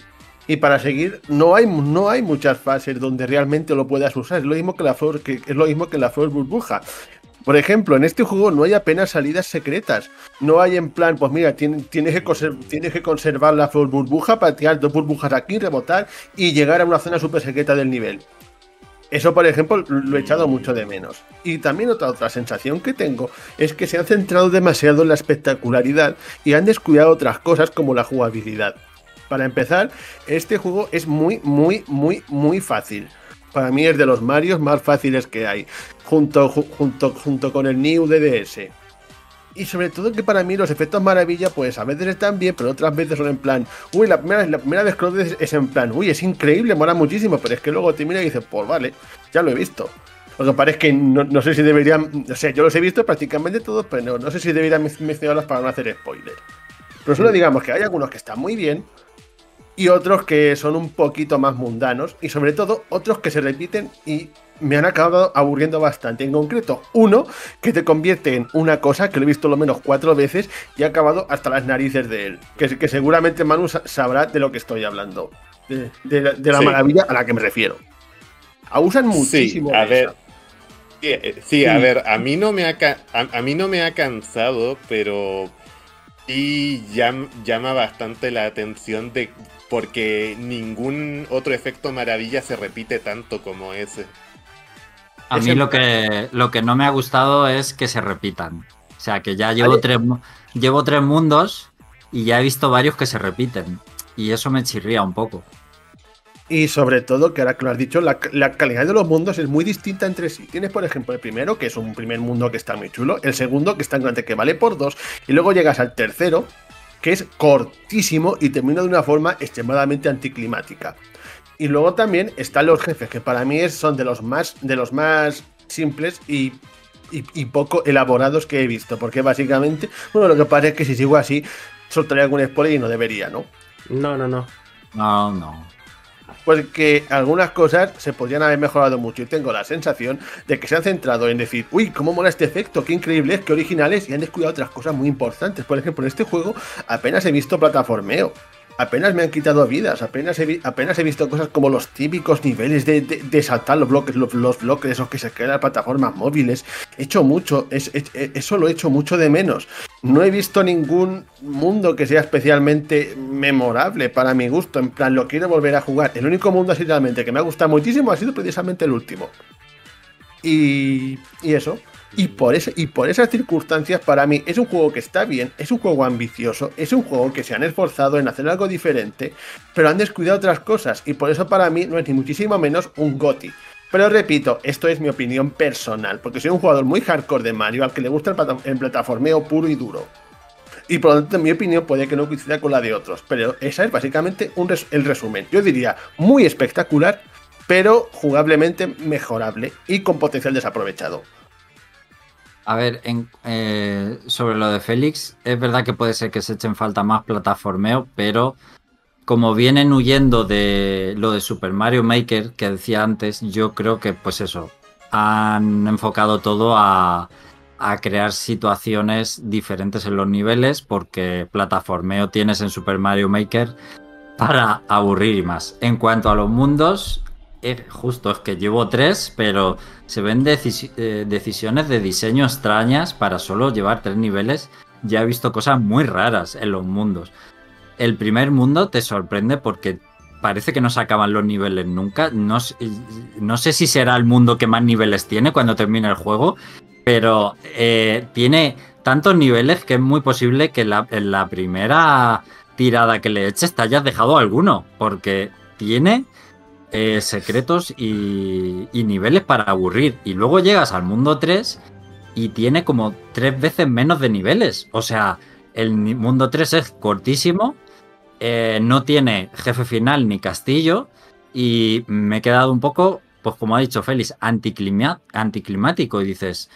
Y para seguir, no hay, no hay muchas fases donde realmente lo puedas usar. Es lo mismo que la flor, que es lo mismo que burbuja. Por ejemplo, en este juego no hay apenas salidas secretas. No hay en plan, pues mira, tienes, que, tienes que conservar la flor burbuja para tirar dos burbujas aquí, rebotar y llegar a una zona súper secreta del nivel. Eso, por ejemplo, lo he echado mucho de menos. Y también otra, otra sensación que tengo es que se han centrado demasiado en la espectacularidad y han descuidado otras cosas como la jugabilidad. Para empezar, este juego es muy, muy, muy, muy fácil. Para mí es de los Marios más fáciles que hay, junto, junto, junto con el New DDS. Y sobre todo que para mí los efectos maravilla, pues a veces están bien, pero otras veces son en plan, uy, la primera, la primera vez que lo ves es en plan, uy, es increíble, mola muchísimo, pero es que luego te mira y dices, pues vale, ya lo he visto. Lo que parece que no, sé si deberían, o sea, yo los he visto prácticamente todos, pero no, no sé si deberían mencionarlos para no hacer spoiler. Pero solo digamos que hay algunos que están muy bien, y otros que son un poquito más mundanos y sobre todo otros que se repiten y me han acabado aburriendo bastante. En concreto, uno que te convierte en una cosa que lo he visto lo menos cuatro veces y ha acabado hasta las narices de él. Que, que seguramente Manu sabrá de lo que estoy hablando. De, la, maravilla a la que me refiero. Abusan muchísimo. a ver. Sí, a ver, a mí no me ha, a, mí no me ha cansado, pero sí llama bastante la atención de porque ningún otro efecto maravilla se repite tanto como ese. A mí lo que, lo que no me ha gustado es que se repitan. O sea, que ya llevo tres, llevo tres mundos y ya he visto varios que se repiten. Y eso me chirría un poco. Y sobre todo, que ahora que lo has dicho, la, calidad de los mundos es muy distinta entre sí. Tienes, por ejemplo, el primero, que es un primer mundo que está muy chulo, el segundo, que está en grande, que vale por dos, y luego llegas al tercero, que es cortísimo y termina de una forma extremadamente anticlimática. Y luego también están los jefes, que para mí son de los más, de los más simples y, poco elaborados que he visto. Porque básicamente, bueno, lo que pasa es que si sigo así, soltaría algún spoiler y no debería, ¿no? No, no, no. No, no. Porque algunas cosas se podrían haber mejorado mucho y tengo la sensación de que se han centrado en decir, uy, cómo mola este efecto, qué increíble es, qué originales, y han descuidado otras cosas muy importantes. Por ejemplo, en este juego apenas he visto plataformeo apenas me han quitado vidas, apenas he, apenas he visto cosas como los típicos niveles de, saltar los bloques, los, bloques, esos que se crean en plataformas móviles. He hecho mucho, eso lo he hecho mucho de menos. No he visto ningún mundo que sea especialmente memorable para mi gusto, en plan, lo quiero volver a jugar. El único mundo así realmente que me ha gustado muchísimo ha sido precisamente el último. Y, y eso. Y por, ese, y por esas circunstancias, para mí, es un juego que está bien, es un juego ambicioso, es un juego que se han esforzado en hacer algo diferente, pero han descuidado otras cosas. Y por eso, para mí, no es ni muchísimo menos un GOTI. Pero repito, esto es mi opinión personal, porque soy un jugador muy hardcore de Mario al que le gusta el, plataformeo puro y duro. Y por lo tanto, mi opinión puede que no coincida con la de otros. Pero esa es básicamente el resumen. Yo diría muy espectacular, pero jugablemente mejorable y con potencial desaprovechado. A ver, eh, sobre lo de Félix, es verdad que puede ser que se echen falta más plataformeo, pero como vienen huyendo de lo de Super Mario Maker que decía antes, yo creo que pues eso, han enfocado todo a, a crear situaciones diferentes en los niveles porque plataformeo tienes en Super Mario Maker para aburrir y más. En cuanto a los mundos, justo es que llevo tres, pero se ven eh, decisiones de diseño extrañas para solo llevar tres niveles. Ya he visto cosas muy raras en los mundos. El primer mundo te sorprende porque parece que no se acaban los niveles nunca. No, no sé si será el mundo que más niveles tiene cuando termine el juego, pero eh, tiene tantos niveles que es muy posible que en la primera tirada que le eches te hayas dejado alguno, porque tiene eh, secretos y, niveles para aburrir. Y luego llegas al mundo 3 y tiene como tres veces menos de niveles. O sea, el mundo 3 es cortísimo, eh, no tiene jefe final ni castillo y me he quedado un poco, pues como ha dicho Félix, anticlimático y dices,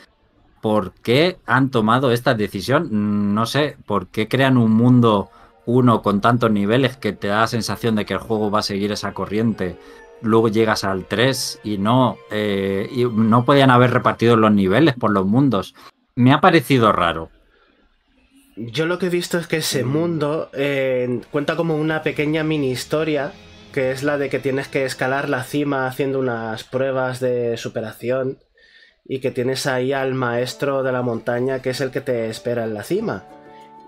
¿por qué han tomado esta decisión? No sé, ¿por qué crean un mundo uno con tantos niveles que te da la sensación de que el juego va a seguir esa corriente luego llegas al 3 y no, eh, y no podían haber repartido los niveles por los mundos. Me ha parecido raro. Yo lo que he visto es que ese mundo eh, cuenta como una pequeña mini historia, que es la de que tienes que escalar la cima haciendo unas pruebas de superación y que tienes ahí al maestro de la montaña que es el que te espera en la cima.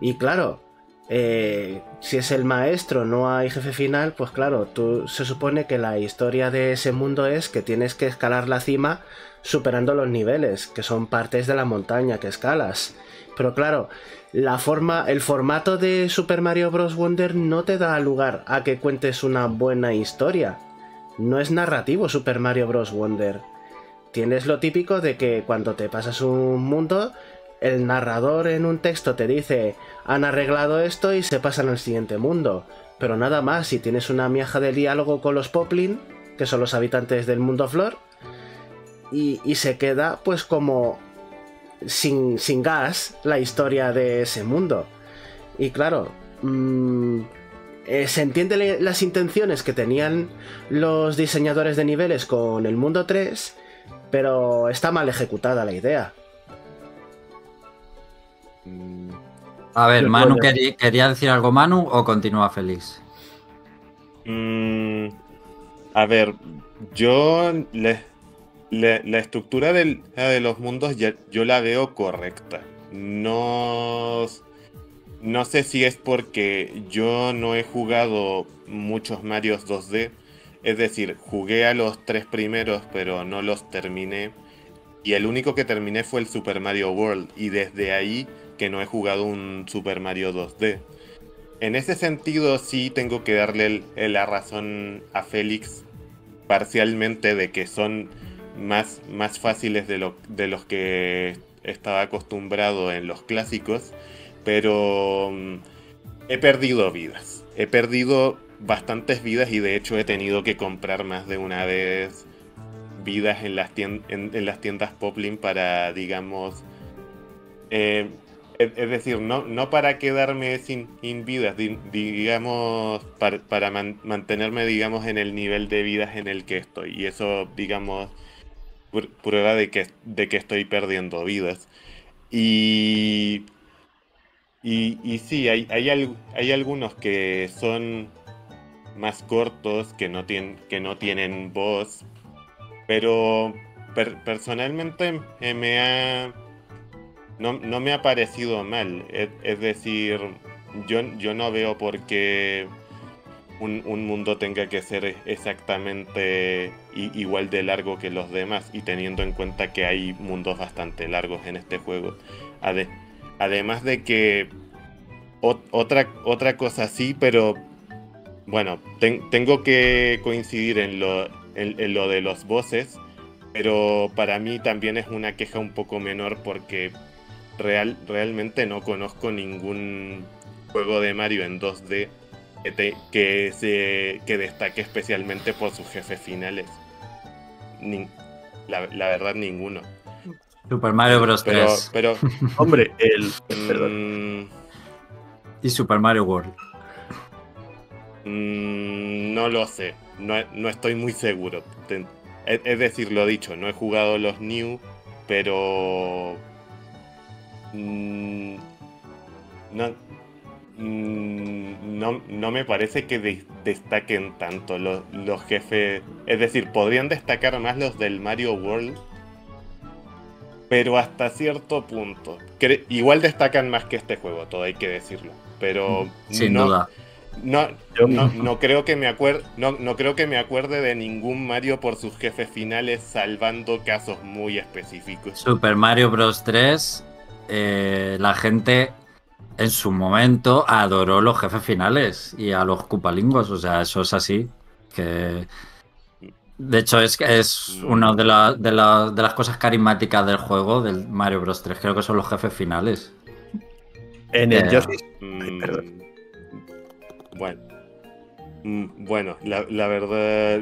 Y claro, eh, si es el maestro, no hay jefe final, pues claro, tú se supone que la historia de ese mundo es que tienes que escalar la cima superando los niveles, que son partes de la montaña que escalas. Pero claro, la forma, el formato de Super Mario Bros. Wonder no te da lugar a que cuentes una buena historia. No es narrativo Super Mario Bros. Wonder. Tienes lo típico de que cuando te pasas un mundo, el narrador en un texto te dice han arreglado esto y se pasan al siguiente mundo. Pero nada más, si tienes una miaja de diálogo con los Poplin, que son los habitantes del mundo flor, y, se queda pues como sin, sin, gas la historia de ese mundo. Y claro, mm, eh, se entiende las intenciones que tenían los diseñadores de niveles con el mundo 3, pero está mal ejecutada la idea. A ver, Manu, ¿quería, decir algo Manu o continúa Félix? Mm, a ver, yo les, la, estructura de los mundos yo la veo correcta. No, no sé si es porque yo no he jugado muchos Marios 2D. Es decir, jugué a los tres primeros, pero no los terminé. Y el único que terminé fue el Super Mario World. Y desde ahí que no he jugado un Super Mario 2D. En ese sentido sí tengo que darle la razón a Félix parcialmente de que son más, más fáciles de, lo, de los que estaba acostumbrado en los clásicos, pero mm, he perdido vidas. He perdido bastantes vidas y de hecho he tenido que comprar más de una vez vidas en las, en, las tiendas Poplin para, digamos, eh, es, decir, no, no para quedarme sin, vidas, digamos, para, mantenerme, digamos, en el nivel de vidas en el que estoy. Y eso, digamos, prueba de que, de que estoy perdiendo vidas. Y, y, y sí, hay, hay, hay algunos que son más cortos, que no, tienen, que no tienen voz, pero personalmente me ha... No, no, me ha parecido mal. Es, decir, yo, yo no veo por qué un, mundo tenga que ser exactamente igual de largo que los demás y teniendo en cuenta que hay mundos bastante largos en este juego. además de que otra, otra cosa sí, pero bueno, tengo que coincidir en lo, en, lo de los bosses, pero para mí también es una queja un poco menor porque real, realmente no conozco ningún juego de Mario en 2D que, se, que destaque especialmente por sus jefes finales. la, verdad, ninguno. Super Mario Bros. Pero, 3. Pero, *laughs* hombre, el. Mm, y Super Mario World. Mm, no lo sé. No, no, estoy muy seguro. Es decir, lo dicho, no he jugado los New, pero. Mm, no, Mm, no, no, me parece que destaquen tanto los, jefes. Es decir, podrían destacar más los del Mario World. Pero hasta cierto punto. igual destacan más que este juego, todo hay que decirlo. Pero. Sin duda. No, no, creo que me acuerde, no, no, creo que me acuerde de ningún Mario por sus jefes finales, salvando casos muy específicos. Super Mario Bros. 3, eh, la gente en su momento adoró los jefes finales y a los cupalingos. O sea, eso es así. Que. De hecho, es, es una de, de, las cosas carismáticas del juego, del Mario Bros. 3. Creo que son los jefes finales. En el eh, mm, Bueno. Mm, bueno, la, la verdad.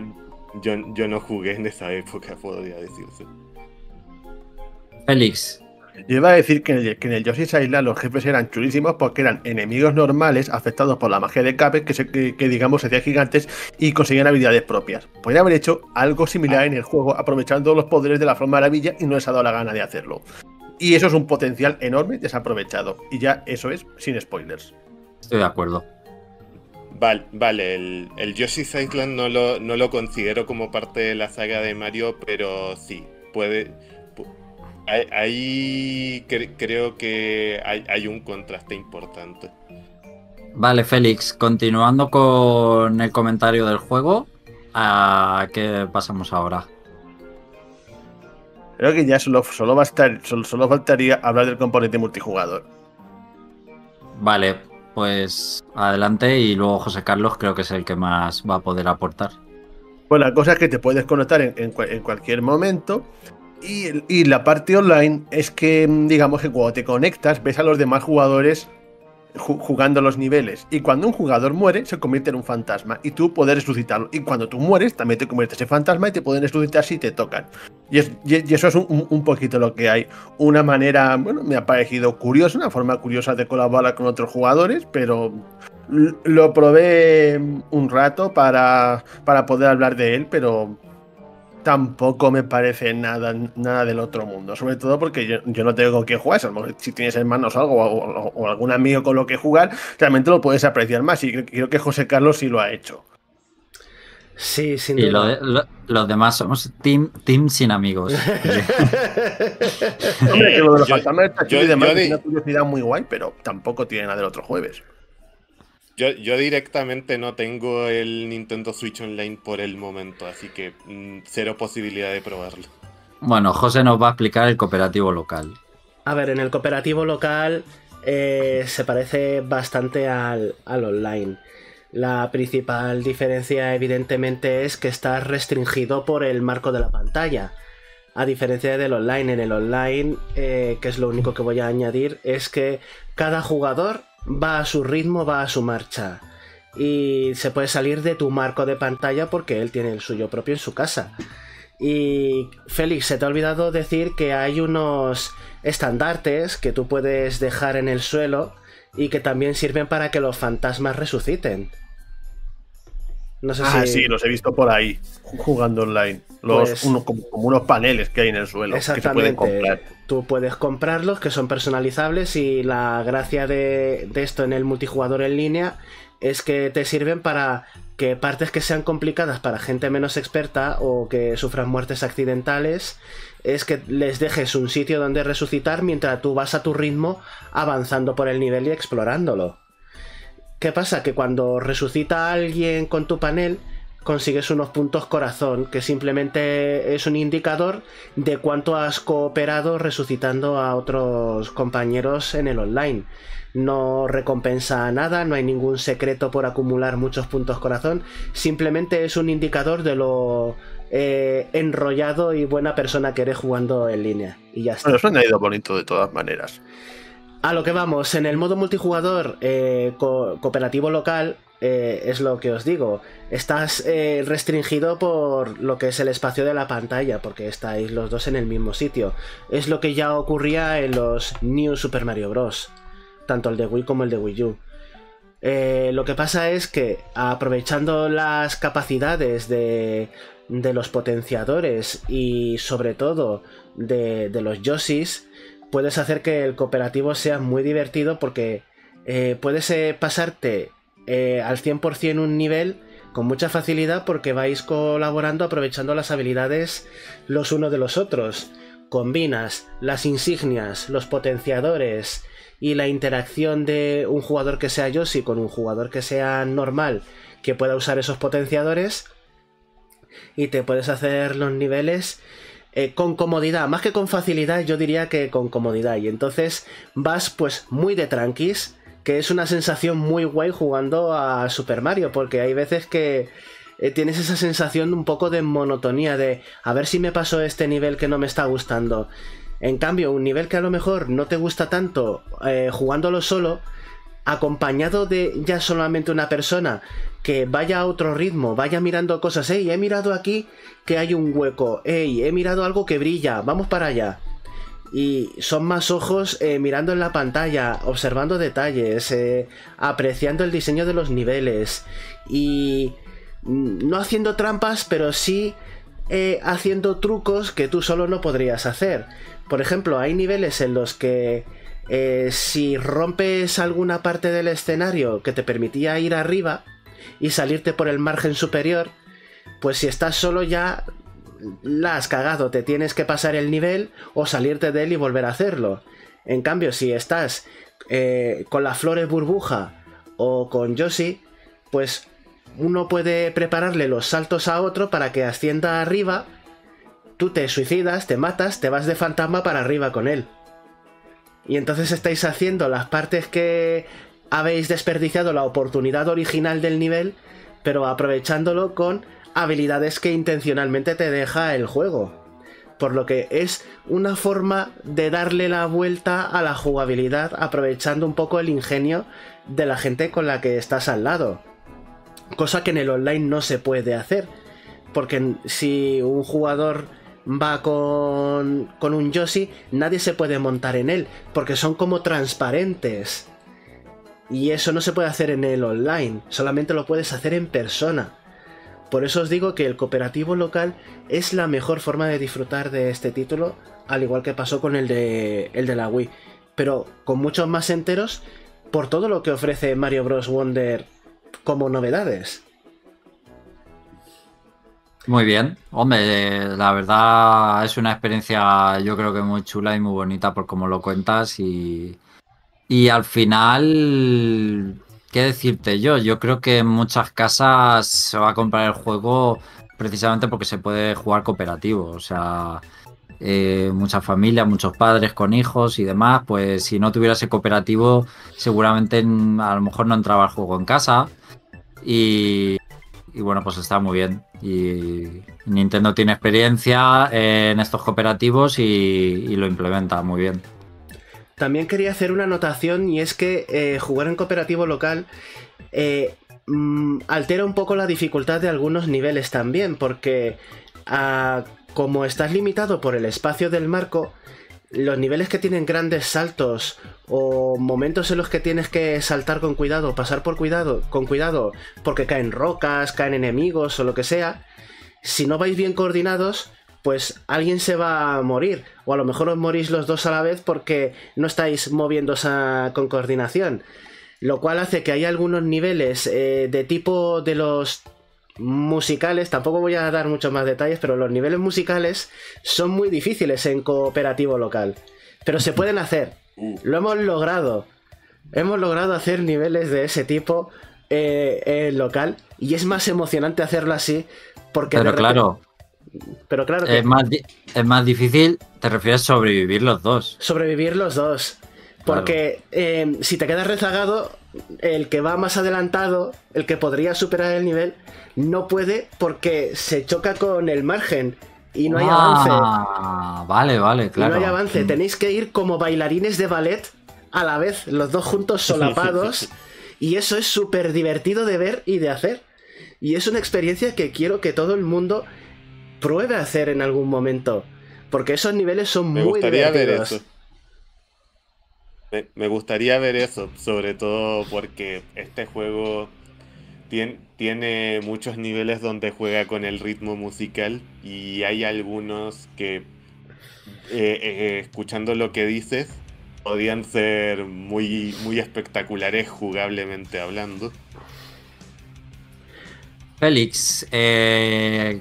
Yo, yo no jugué en esa época, podría decirse. Félix, yo iba a decir que en, el, que en el Yoshi's Island los jefes eran chulísimos porque eran enemigos normales afectados por la magia de Cape que, se, que, digamos se hacían gigantes y conseguían habilidades propias. Podrían haber hecho algo similar en el juego aprovechando los poderes de la forma maravilla y no les ha dado la gana de hacerlo. Y eso es un potencial enorme desaprovechado. Y ya eso es sin spoilers. Estoy de acuerdo. Vale, vale el, el Yoshi's Island no lo, no lo considero como parte de la saga de Mario, pero sí, puede Ahí creo que hay, un contraste importante. Vale, Félix, continuando con el comentario del juego, ¿a qué pasamos ahora? Creo que ya solo, solo, va a estar, solo, faltaría hablar del componente multijugador. Vale, pues adelante y luego José Carlos creo que es el que más va a poder aportar. Pues la cosa es que te puedes conectar en cualquier momento y, la parte online es que, digamos que cuando te conectas, ves a los demás jugadores jugando los niveles. Y cuando un jugador muere, se convierte en un fantasma. Y tú puedes resucitarlo. Y cuando tú mueres, también te conviertes en fantasma y te pueden resucitar si te tocan. Y, eso es un, poquito lo que hay. Una manera, bueno, me ha parecido curiosa, una forma curiosa de colaborar con otros jugadores, pero lo probé un rato para, para poder hablar de él, pero tampoco me parece nada, nada del otro mundo. Sobre todo porque yo, no tengo con quién jugar. Si tienes hermanos o algo, o, algún amigo con lo que jugar, realmente lo puedes apreciar más. Y creo que José Carlos sí lo ha hecho. Sí, sin Y duda. lo de- lo- los demás somos team, team sin amigos. *laughs* Hombre, que lo de los Yo- fantasmas está chulo yo- y demás yo di- tiene una curiosidad muy guay, pero tampoco tiene nada del otro jueves. Yo, yo directamente no tengo el Nintendo Switch Online por el momento, así que mm, cero posibilidad de probarlo. bueno, José nos va a explicar el cooperativo local. A ver, en el cooperativo local eh, se parece bastante al, al online. La principal diferencia, evidentemente, es que está restringido por el marco de la pantalla. A diferencia del online, en el online, eh, que es lo único que voy a añadir, es que cada jugador va a su ritmo, va a su marcha. Y se puede salir de tu marco de pantalla porque él tiene el suyo propio en su casa. Y Félix, se te ha olvidado decir que hay unos estandartes que tú puedes dejar en el suelo y que también sirven para que los fantasmas resuciten. No sé Ah, si. sí, los he visto por ahí, jugando online. Los, Pues- uno- como, como unos paneles que hay en el suelo que se pueden Exactamente. comprar. Tú puedes comprarlos, que son personalizables, y la gracia de, de esto en el multijugador en línea es que te sirven para que partes que sean complicadas para gente menos experta o que sufran muertes accidentales, es que les dejes un sitio donde resucitar mientras tú vas a tu ritmo avanzando por el nivel y explorándolo. ¿Qué pasa? Que cuando resucita a alguien con tu panel, consigues unos puntos corazón, que simplemente es un indicador de cuánto has cooperado resucitando a otros compañeros en el online. No recompensa nada, no hay ningún secreto por acumular muchos puntos corazón, simplemente es un indicador de lo eh, enrollado y buena persona que eres jugando en línea. Y ya está. Bueno, eso ha ido bonito de todas maneras. A lo que vamos, en el modo multijugador eh, co- cooperativo local, eh, es lo que os digo, estás eh, restringido por lo que es el espacio de la pantalla, porque estáis los dos en el mismo sitio. Es lo que ya ocurría en los New Super Mario Bros., tanto el de Wii como el de Wii U. Lo que pasa es que aprovechando las capacidades de, de los potenciadores y sobre todo de, de los Yoshis, puedes hacer que el cooperativo sea muy divertido porque eh, puedes eh, pasarte eh, al 100% un nivel con mucha facilidad porque vais colaborando aprovechando las habilidades los unos de los otros. Combinas las insignias, los potenciadores y la interacción de un jugador que sea Yoshi con un jugador que sea normal que pueda usar esos potenciadores y te puedes hacer los niveles eh, con comodidad, más que con facilidad, yo diría que con comodidad. Y entonces vas pues muy de tranquis, que es una sensación muy guay jugando a Super Mario, porque hay veces que eh, tienes esa sensación un poco de monotonía, de a ver si me paso este nivel que no me está gustando. En cambio, un nivel que a lo mejor no te gusta tanto eh, jugándolo solo, acompañado de ya solamente una persona que vaya a otro ritmo, vaya mirando cosas, hey, he mirado aquí que hay un hueco, hey, he mirado algo que brilla, vamos para allá. Y son más ojos eh, mirando en la pantalla, observando detalles, eh, apreciando el diseño de los niveles y mm, no haciendo trampas, pero sí eh, haciendo trucos que tú solo no podrías hacer. Por ejemplo, hay niveles en los que eh, si rompes alguna parte del escenario que te permitía ir arriba y salirte por el margen superior, pues si estás solo ya la has cagado, te tienes que pasar el nivel o salirte de él y volver a hacerlo. En cambio, si estás eh, con las flores burbuja o con Yoshi, pues uno puede prepararle los saltos a otro para que ascienda arriba, tú te suicidas, te matas, te vas de fantasma para arriba con él. Y entonces estáis haciendo las partes que habéis desperdiciado la oportunidad original del nivel, pero aprovechándolo con habilidades que intencionalmente te deja el juego. Por lo que es una forma de darle la vuelta a la jugabilidad aprovechando un poco el ingenio de la gente con la que estás al lado. Cosa que en el online no se puede hacer. Porque si un jugador va con, con un Yoshi, nadie se puede montar en él. Porque son como transparentes. Y eso no se puede hacer en el online. Solamente lo puedes hacer en persona. Por eso os digo que el cooperativo local es la mejor forma de disfrutar de este título, al igual que pasó con el de, el de la Wii. Pero con muchos más enteros por todo lo que ofrece Mario Bros. Wonder como novedades. Muy bien, hombre, la verdad es una experiencia yo creo que muy chula y muy bonita por cómo lo cuentas y, y al final, ¿qué decirte yo? Yo creo que en muchas casas se va a comprar el juego precisamente porque se puede jugar cooperativo, o sea, eh, muchas familias, muchos padres con hijos y demás, pues si no tuviera ese cooperativo seguramente a lo mejor no entraba el juego en casa y, y bueno, pues está muy bien. Y Nintendo tiene experiencia en estos cooperativos y, lo implementa muy bien. También quería hacer una anotación y es que eh, jugar en cooperativo local eh, mm, altera un poco la dificultad de algunos niveles también, porque ah, como estás limitado por el espacio del marco, los niveles que tienen grandes saltos o momentos en los que tienes que saltar con cuidado, pasar por cuidado, con cuidado, porque caen rocas, caen enemigos o lo que sea, si no vais bien coordinados, pues alguien se va a morir. O a lo mejor os morís los dos a la vez porque no estáis moviéndose con coordinación. Lo cual hace que hay algunos niveles eh, de tipo de los musicales, tampoco voy a dar muchos más detalles, pero los niveles musicales son muy difíciles en cooperativo local. Pero se pueden hacer. Lo hemos logrado. Hemos logrado hacer niveles de ese tipo eh, en local. Y es más emocionante hacerlo así. Porque pero claro. Pero claro Es más, es más difícil, te refieres a sobrevivir los dos. Sobrevivir los dos. Porque eh, si te quedas rezagado, el que va más adelantado, el que podría superar el nivel, no puede porque se choca con el margen y no hay ah, avance. Vale, vale, claro. no hay avance. Mm. Tenéis que ir como bailarines de ballet a la vez, los dos juntos *laughs* solapados. y eso es súper divertido de ver y de hacer. Y es una experiencia que quiero que todo el mundo pruebe a hacer en algún momento. Porque esos niveles son muy divertidos. Me, gustaría ver eso, sobre todo porque este juego tiene, tiene muchos niveles donde juega con el ritmo musical y hay algunos que, eh, eh, escuchando lo que dices, podían ser muy, muy espectaculares jugablemente hablando. Félix, eh,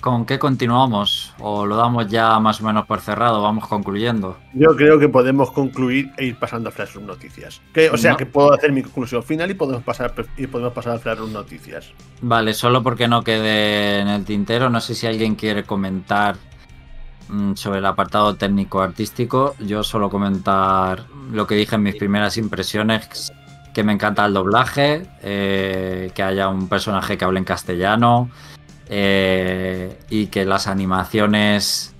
¿Con qué continuamos? ¿O lo damos ya más o menos por cerrado? Vamos concluyendo. Yo creo que podemos concluir e ir pasando a Flash Noticias. Que, o sea, que puedo hacer mi conclusión final y podemos pasar, y podemos pasar a Flash Noticias. Vale, solo porque no quede en el tintero, no sé si alguien quiere comentar mm, sobre el apartado técnico-artístico. Yo solo comentar lo que dije en mis primeras impresiones, que me encanta el doblaje, eh, que haya un personaje que hable en castellano eh, y que las animaciones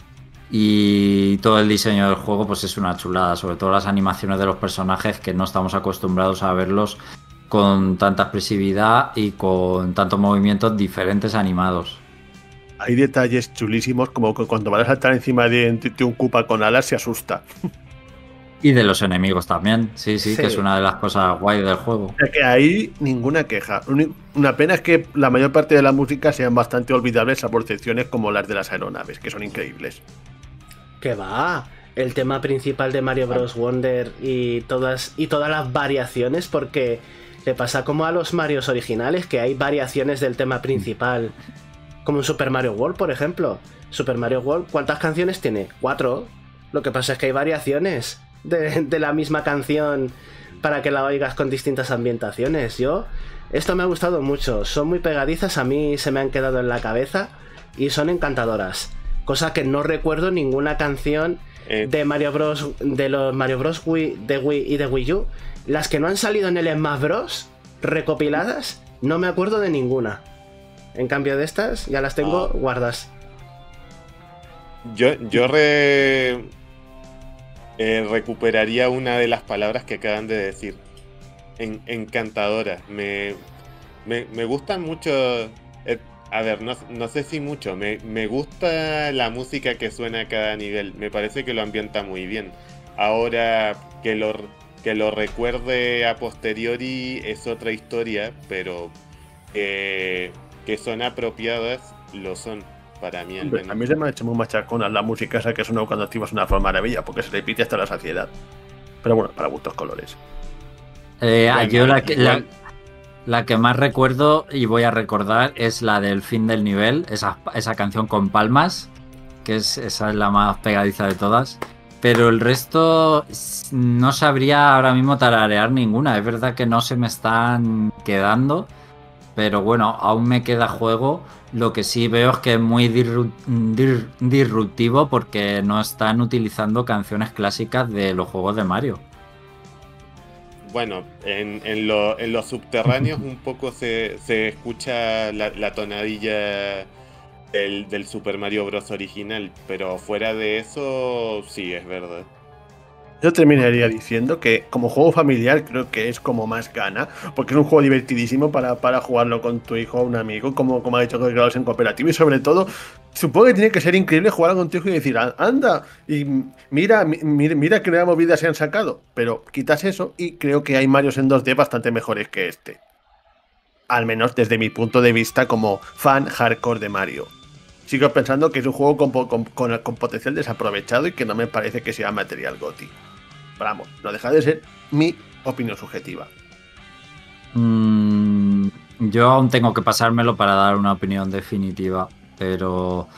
y todo el diseño del juego pues es una chulada, sobre todo las animaciones de los personajes que no estamos acostumbrados a verlos con tanta expresividad y con tantos movimientos diferentes animados. Hay detalles chulísimos como que cuando van a saltar encima de, un Koopa con alas se asusta. *laughs* Y de los enemigos también, sí, sí, que es una de las cosas guay del juego. O que ahí ninguna queja. Una pena es que la mayor parte de la música sean bastante olvidables a excepciones como las de las aeronaves, que son increíbles. Que va, el tema principal de Mario Bros. Wonder y todas, y todas las variaciones, porque le pasa como a los Marios originales, que hay variaciones del tema principal, como en Super Mario World, por ejemplo. Super Mario World, ¿cuántas canciones tiene? Cuatro. Lo que pasa es que hay variaciones de, la misma canción para que la oigas con distintas ambientaciones. Yo, esto me ha gustado mucho. Son muy pegadizas, a mí se me han quedado en la cabeza y son encantadoras. Cosa que no recuerdo ninguna canción eh. de Mario Bros. de los Mario Bros. Wii, de Wii y de Wii U. Las que no han salido en el Smash Bros. recopiladas, no me acuerdo de ninguna. En cambio de estas, ya las tengo ah. guardas. Yo, yo re eh, recuperaría una de las palabras que acaban de decir. encantadora. Me, me, gustan mucho. Eh, a ver, no, sé si mucho. Me, gusta la música que suena a cada nivel. Me parece que lo ambienta muy bien. Ahora que lo, que lo recuerde a posteriori es otra historia, pero eh, que son apropiadas lo son para mí. a mí se me ha hecho muy machacona la música esa que suena cuando activas una forma maravilla, porque se repite hasta la saciedad. Pero bueno, para gustos colores. Eh, yo la, La que más recuerdo y voy a recordar es la del fin del nivel, esa, esa canción con palmas, que es, esa es la más pegadiza de todas. Pero el resto no sabría ahora mismo tararear ninguna. Es verdad que no se me están quedando. Pero bueno, aún me queda juego. Lo que sí veo es que es muy disruptivo porque no están utilizando canciones clásicas de los juegos de Mario. Bueno, en, en, los subterráneos un poco se, escucha la, tonadilla del, Super Mario Bros. original, pero fuera de eso, sí, es verdad. Yo terminaría diciendo que como juego familiar creo que es como más gana, porque es un juego divertidísimo para, para jugarlo con tu hijo o un amigo, como, como ha dicho que en cooperativo, y sobre todo, supongo que tiene que ser increíble jugar con tu hijo y decir, anda, y mira, mira, mira qué nueva movida se han sacado, pero quitas eso y creo que hay Marios en 2D bastante mejores que este. Al menos desde mi punto de vista como fan hardcore de Mario sigo pensando que es un juego con, con, potencial desaprovechado y que no me parece que sea material GOTI. Vamos, no deja de ser mi opinión subjetiva. Mm, yo aún tengo que pasármelo para dar una opinión definitiva, pero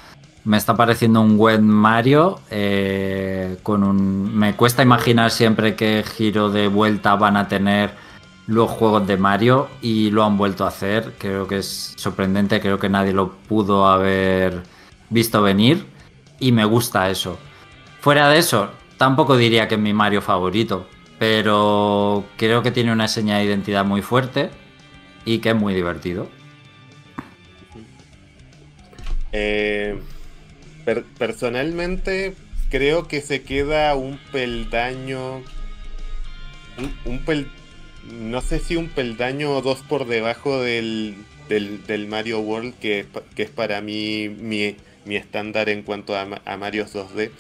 me está pareciendo un buen Mario. Eh, con un, me cuesta imaginar siempre qué giro de vuelta van a tener los juegos de Mario y lo han vuelto a hacer. Creo que es sorprendente, creo que nadie lo pudo haber visto venir y me gusta eso. Fuera de eso, tampoco diría que es mi Mario favorito, pero creo que tiene una señal de identidad muy fuerte y que es muy divertido. Eh, personalmente creo que se queda un peldaño un, un peldaño no sé si un peldaño o dos por debajo del, del, Mario World, que, es para mí mi, estándar en cuanto a, a Mario 2D.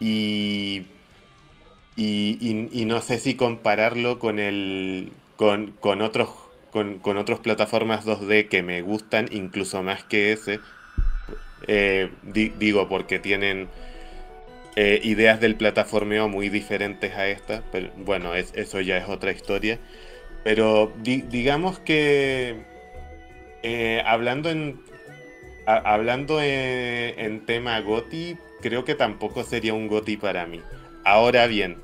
Y, y, no sé si compararlo con el con, con otros con, con otras plataformas 2D que me gustan incluso más que ese. Eh, digo, porque tienen eh, ideas del plataformeo muy diferentes a esta, pero bueno, es, eso ya es otra historia. Pero digamos que eh, hablando en hablando en, tema GOTI, creo que tampoco sería un GOTI para mí. Ahora bien,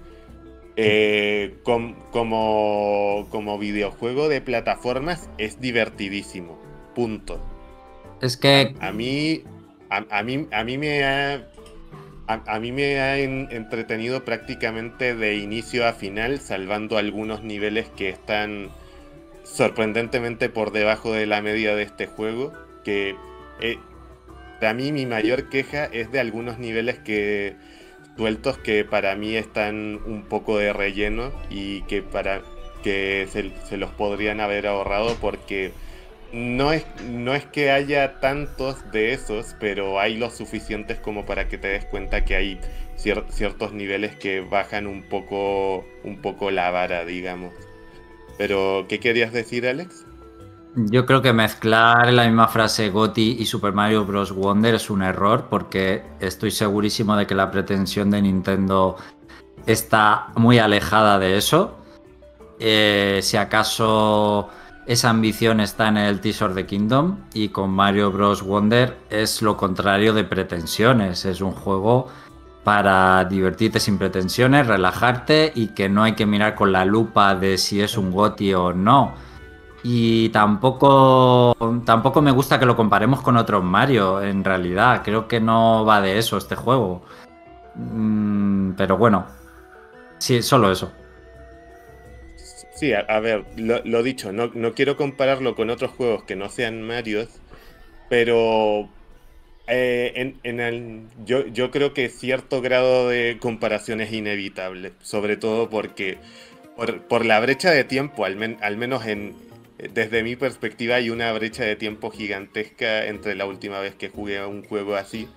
eh, como, como videojuego de plataformas es divertidísimo. Punto. Es que. A, mí. a, mí. A mí me ha a, mí me ha entretenido prácticamente de inicio a final, salvando algunos niveles que están sorprendentemente por debajo de la media de este juego. Que eh, para mí mi mayor queja es de algunos niveles que sueltos que para mí están un poco de relleno y que para que se los podrían haber ahorrado porque no es, no es que haya tantos de esos, pero hay los suficientes como para que te des cuenta que hay ciertos niveles que bajan un poco, un poco la vara, digamos. Pero, ¿qué querías decir, Alex? Yo creo que mezclar la misma frase Gotti y Super Mario Bros. Wonder es un error porque estoy segurísimo de que la pretensión de Nintendo está muy alejada de eso. Eh, si acaso esa ambición está en el Teaser de Kingdom y con Mario Bros. Wonder es lo contrario de pretensiones. Es un juego para divertirte sin pretensiones, relajarte y que no hay que mirar con la lupa de si es un GOTI o no. Y tampoco, tampoco me gusta que lo comparemos con otros Mario, en realidad. Creo que no va de eso este juego. Mm, pero bueno, sí, solo eso. Sí, a, ver, lo, dicho, no, quiero compararlo con otros juegos que no sean Mario, pero eh, en, el, yo, yo creo que cierto grado de comparación es inevitable, sobre todo porque por, la brecha de tiempo, al, al menos en, desde mi perspectiva hay una brecha de tiempo gigantesca entre la última vez que jugué un juego así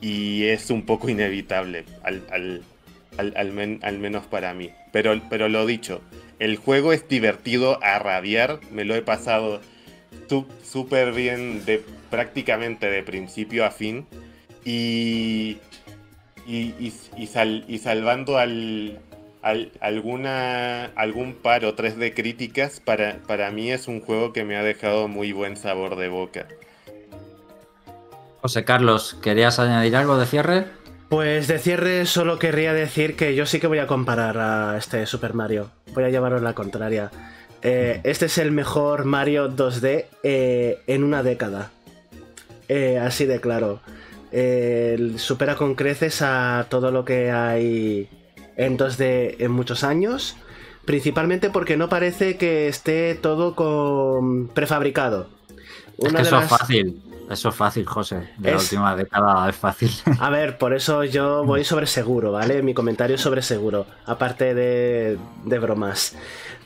y es un poco inevitable, al, al, al menos para mí. Pero, pero lo dicho, el juego es divertido a rabiar, me lo he pasado súper bien de prácticamente de principio a fin y, y, salvando al, alguna, algún par o tres de críticas, para, para mí es un juego que me ha dejado muy buen sabor de boca. José Carlos, ¿querías añadir algo de cierre? Pues de cierre solo querría decir que yo sí que voy a comparar a este Super Mario. Voy a llevaros la contraria. Eh, este es el mejor Mario 2D eh, en una década. Eh, así de claro. supera con creces a todo lo que hay en 2D en muchos años. Principalmente porque no parece que esté todo con prefabricado. es que eso es fácil. Eso es fácil, José. De la última década es fácil. A ver, por eso yo voy sobre seguro, ¿vale? Mi comentario es sobre seguro, aparte de, de bromas.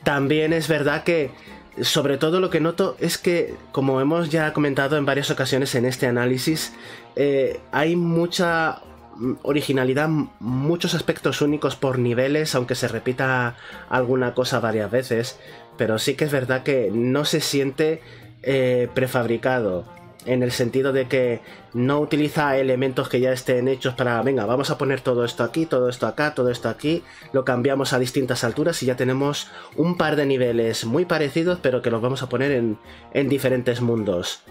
También es verdad que, sobre todo lo que noto es que, como hemos ya comentado en varias ocasiones en este análisis, eh, hay mucha originalidad, muchos aspectos únicos por niveles, aunque se repita alguna cosa varias veces, pero sí que es verdad que no se siente eh, prefabricado en el sentido de que no utiliza elementos que ya estén hechos para, venga, vamos a poner todo esto aquí, todo esto acá, todo esto aquí, lo cambiamos a distintas alturas y ya tenemos un par de niveles muy parecidos, pero que los vamos a poner en, en diferentes mundos.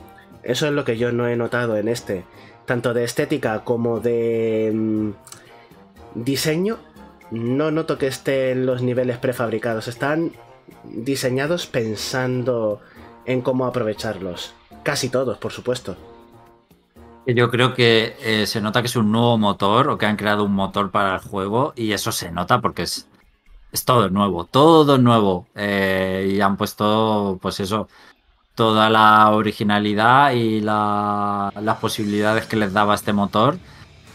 Eso es lo que yo no he notado en este, tanto de estética como de mm, diseño. No noto que estén los niveles prefabricados, están diseñados pensando en cómo aprovecharlos. Casi todos, por supuesto. Yo creo que eh, se nota que es un nuevo motor o que han creado un motor para el juego y eso se nota porque es, es todo nuevo, todo nuevo. Eh, y han puesto, pues eso, toda la originalidad y las posibilidades que les daba este motor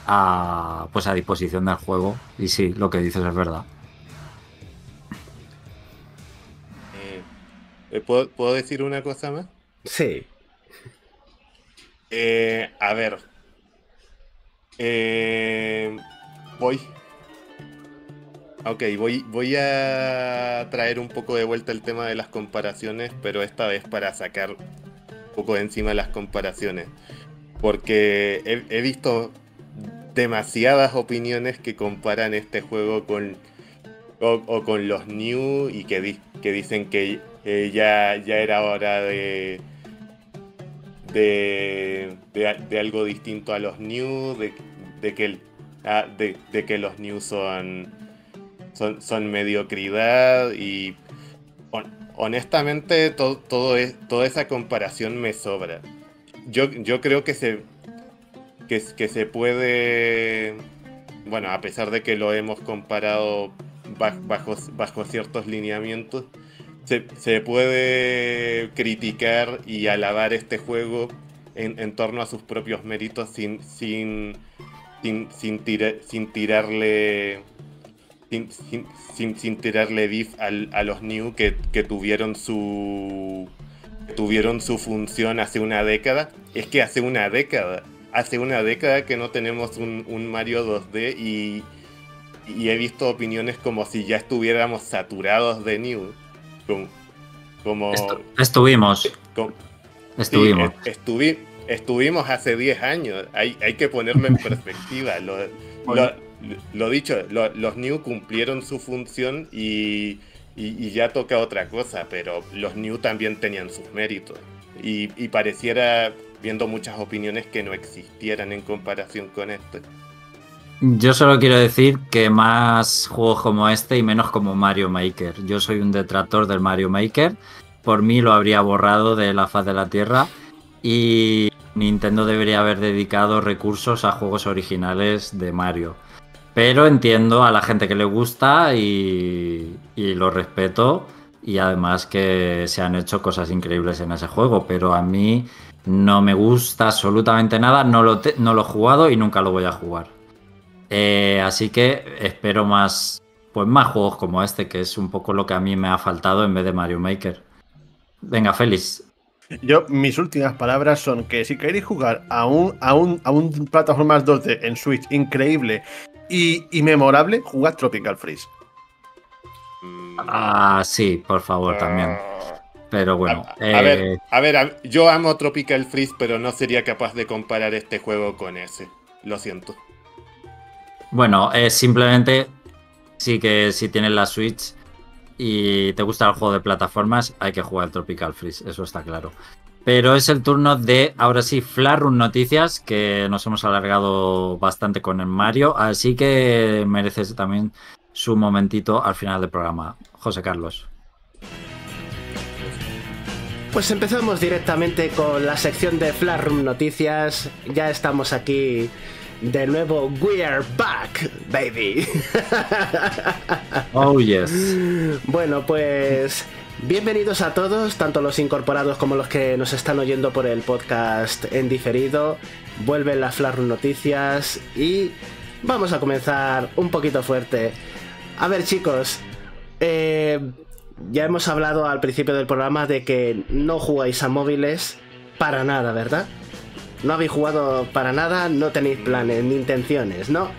a, pues a disposición del juego. Y sí, lo que dices es verdad. Eh, ¿Puedo decir una cosa más? Sí. Eh, a ver. Eh, voy. Ok, voy, voy a traer un poco de vuelta el tema de las comparaciones, pero esta vez para sacar un poco de encima las comparaciones. Porque he, visto demasiadas opiniones que comparan este juego con o, con los New y que, dicen que eh, ya, ya era hora de, de, de, algo distinto a los new, de, que, ah, de, que los new son, son, son mediocridad y honestamente todo, todo es, toda esa comparación me sobra. Yo, yo creo que se, que, se puede, bueno, a pesar de que lo hemos comparado bajo, bajo ciertos lineamientos, se, puede criticar y alabar este juego en, torno a sus propios méritos sin, sin, sin, sin, tirarle sin, sin, tirarle beef a los new que, tuvieron su tuvieron su función hace una década es que hace una década hace una década que no tenemos un, Mario 2D y, y he visto opiniones como si ya estuviéramos saturados de new como, estuvimos. estuvimos. estuvimos hace 10 años. Hay, hay, que ponerlo en *laughs* perspectiva. Lo, dicho, los New cumplieron su función y, ya toca otra cosa, pero los New también tenían sus méritos. Y, y pareciera, viendo muchas opiniones, que no existieran en comparación con este. Yo solo quiero decir que más juegos como este y menos como Mario Maker. Yo soy un detractor del Mario Maker. Por mí lo habría borrado de la faz de la Tierra. Y Nintendo debería haber dedicado recursos a juegos originales de Mario. Pero entiendo a la gente que le gusta y, lo respeto. Y además que se han hecho cosas increíbles en ese juego. Pero a mí no me gusta absolutamente nada. No lo, he jugado y nunca lo voy a jugar. Eh, así que espero más, pues más juegos como este, que es un poco lo que a mí me ha faltado en vez de Mario Maker. Venga, Félix. Yo, mis últimas palabras son que si queréis jugar a un, a un, a un plataformas 2D en Switch increíble y, memorable, jugad Tropical Freeze. Ah, sí, por favor, también. Pero bueno. A, ver, eh, a ver, yo amo Tropical Freeze, pero no sería capaz de comparar este juego con ese. Lo siento. Bueno, es simplemente sí que si tienes la Switch y te gusta el juego de plataformas, hay que jugar el Tropical Freeze, eso está claro. Pero es el turno de, ahora sí, Flarun Noticias, que nos hemos alargado bastante con el Mario, así que mereces también su momentito al final del programa. José Carlos. Pues empezamos directamente con la sección de Flarun Noticias. Ya estamos aquí de nuevo. We are back, baby. *laughs* Oh, yes. Bueno, pues Bienvenidos a todos, tanto los incorporados como los que nos están oyendo por el podcast en diferido. Vuelven las Flash Noticias y vamos a comenzar un poquito fuerte. A ver chicos, eh, ya hemos hablado al principio del programa de que no jugáis a móviles para nada, ¿verdad? No habéis jugado para nada, no tenéis planes ni intenciones, ¿no?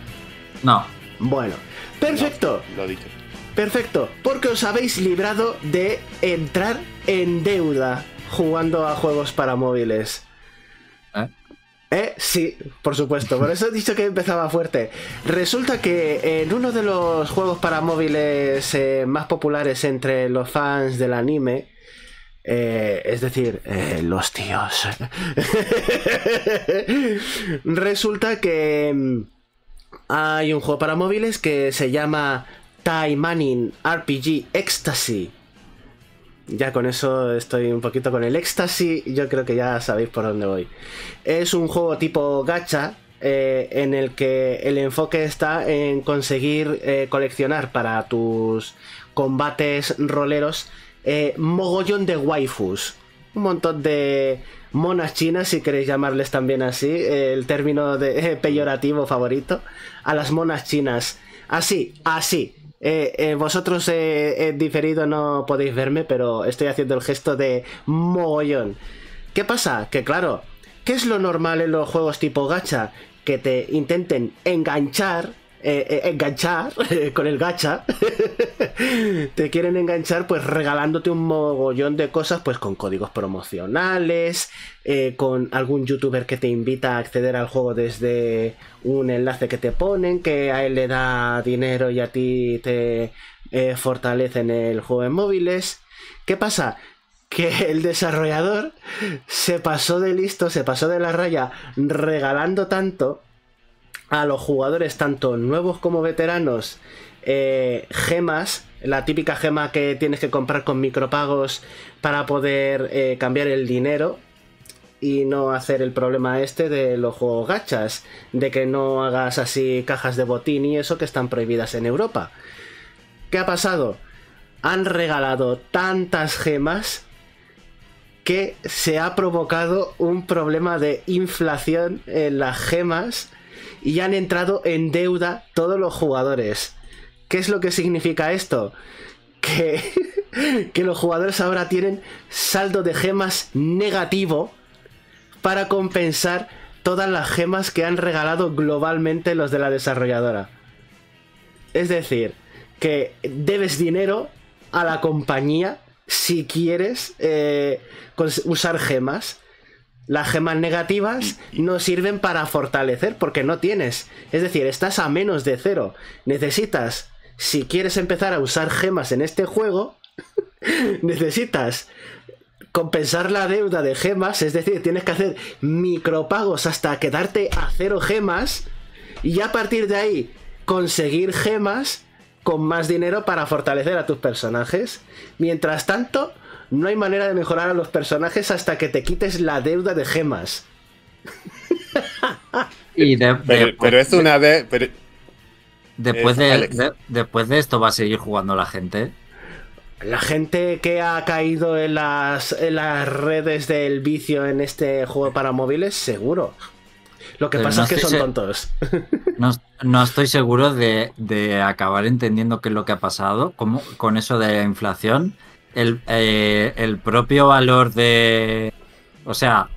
No. Bueno, perfecto. lo dicho. Perfecto, porque os habéis librado de entrar en deuda jugando a juegos para móviles. ¿Eh? ¿Eh? Sí, por supuesto. Por eso he dicho que empezaba fuerte. Resulta que en uno de los juegos para móviles eh, más populares entre los fans del anime, eh, es decir, eh, los tíos, *laughs* resulta que mm, hay un juego para móviles que se llama Manning RPG Ecstasy. Ya con eso estoy un poquito con el Ecstasy, yo creo que ya sabéis por dónde voy. Es un juego tipo gacha eh, en el que el enfoque está en conseguir eh, coleccionar para tus combates roleros eh, mogollón de waifus. Un montón de monas chinas, si queréis llamarles también así, el término de, peyorativo favorito, a las monas chinas. Así, así, eh, eh, vosotros eh, diferido no podéis verme, pero estoy haciendo el gesto de mogollón. ¿Qué pasa? Que claro, ¿qué es lo normal en los juegos tipo gacha? Que te intenten enganchar eh, eh, enganchar *laughs* con el gacha, *laughs* te quieren enganchar pues regalándote un mogollón de cosas pues con códigos promocionales, eh, con algún youtuber que te invita a acceder al juego desde un enlace que te ponen, que a él le da dinero y a ti te fortalece en el juego de móviles. ¿Qué pasa? que el desarrollador se pasó de listo, se pasó de la raya regalando tanto a los jugadores, tanto nuevos como veteranos, eh, gemas, la típica gema que tienes que comprar con micropagos para poder eh, cambiar el dinero y no hacer el problema este de los juegos gachas, de que no hagas así cajas de botín y eso que están prohibidas en Europa. ¿Qué ha pasado? Han regalado tantas gemas que se ha provocado un problema de inflación en las gemas y han entrado en deuda todos los jugadores. ¿Qué es lo que significa esto? Que, *laughs* que los jugadores ahora tienen saldo de gemas negativo para compensar todas las gemas que han regalado globalmente los de la desarrolladora. Es decir, que debes dinero a la compañía si quieres eh, usar gemas las gemas negativas no sirven para fortalecer porque no tienes. Es decir, estás a menos de cero. Necesitas, si quieres empezar a usar gemas en este juego, *laughs* necesitas compensar la deuda de gemas. Es decir, tienes que hacer micropagos hasta quedarte a cero gemas. Y a partir de ahí conseguir gemas con más dinero para fortalecer a tus personajes. Mientras tanto, no hay manera de mejorar a los personajes hasta que te quites la deuda de gemas. *laughs* y pero, es una de. después, de, después de esto va a seguir jugando la gente. La gente que ha caído en las, las redes del vicio en este juego para móviles, seguro. Lo que pasa es que son tontos. *laughs* No, estoy seguro de, de, acabar entendiendo qué es lo que ha pasado como, con eso de la inflación eh, el, propio valor de... O sea,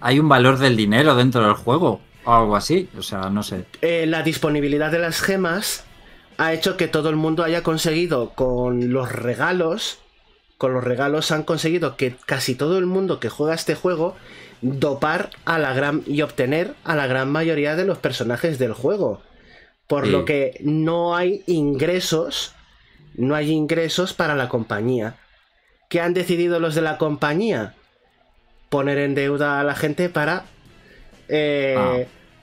hay un valor del dinero dentro del juego o algo así. O sea, no sé. Eh, la disponibilidad de las gemas ha hecho que todo el mundo haya conseguido con los regalos, con los regalos han conseguido que casi todo el mundo que juega este juego dopar a la gran y obtener a la gran mayoría de los personajes del juego. Por lo que no hay ingresos, no hay ingresos para la compañía. ¿Qué han decidido los de la compañía? Poner en deuda a la gente para, eh, ah.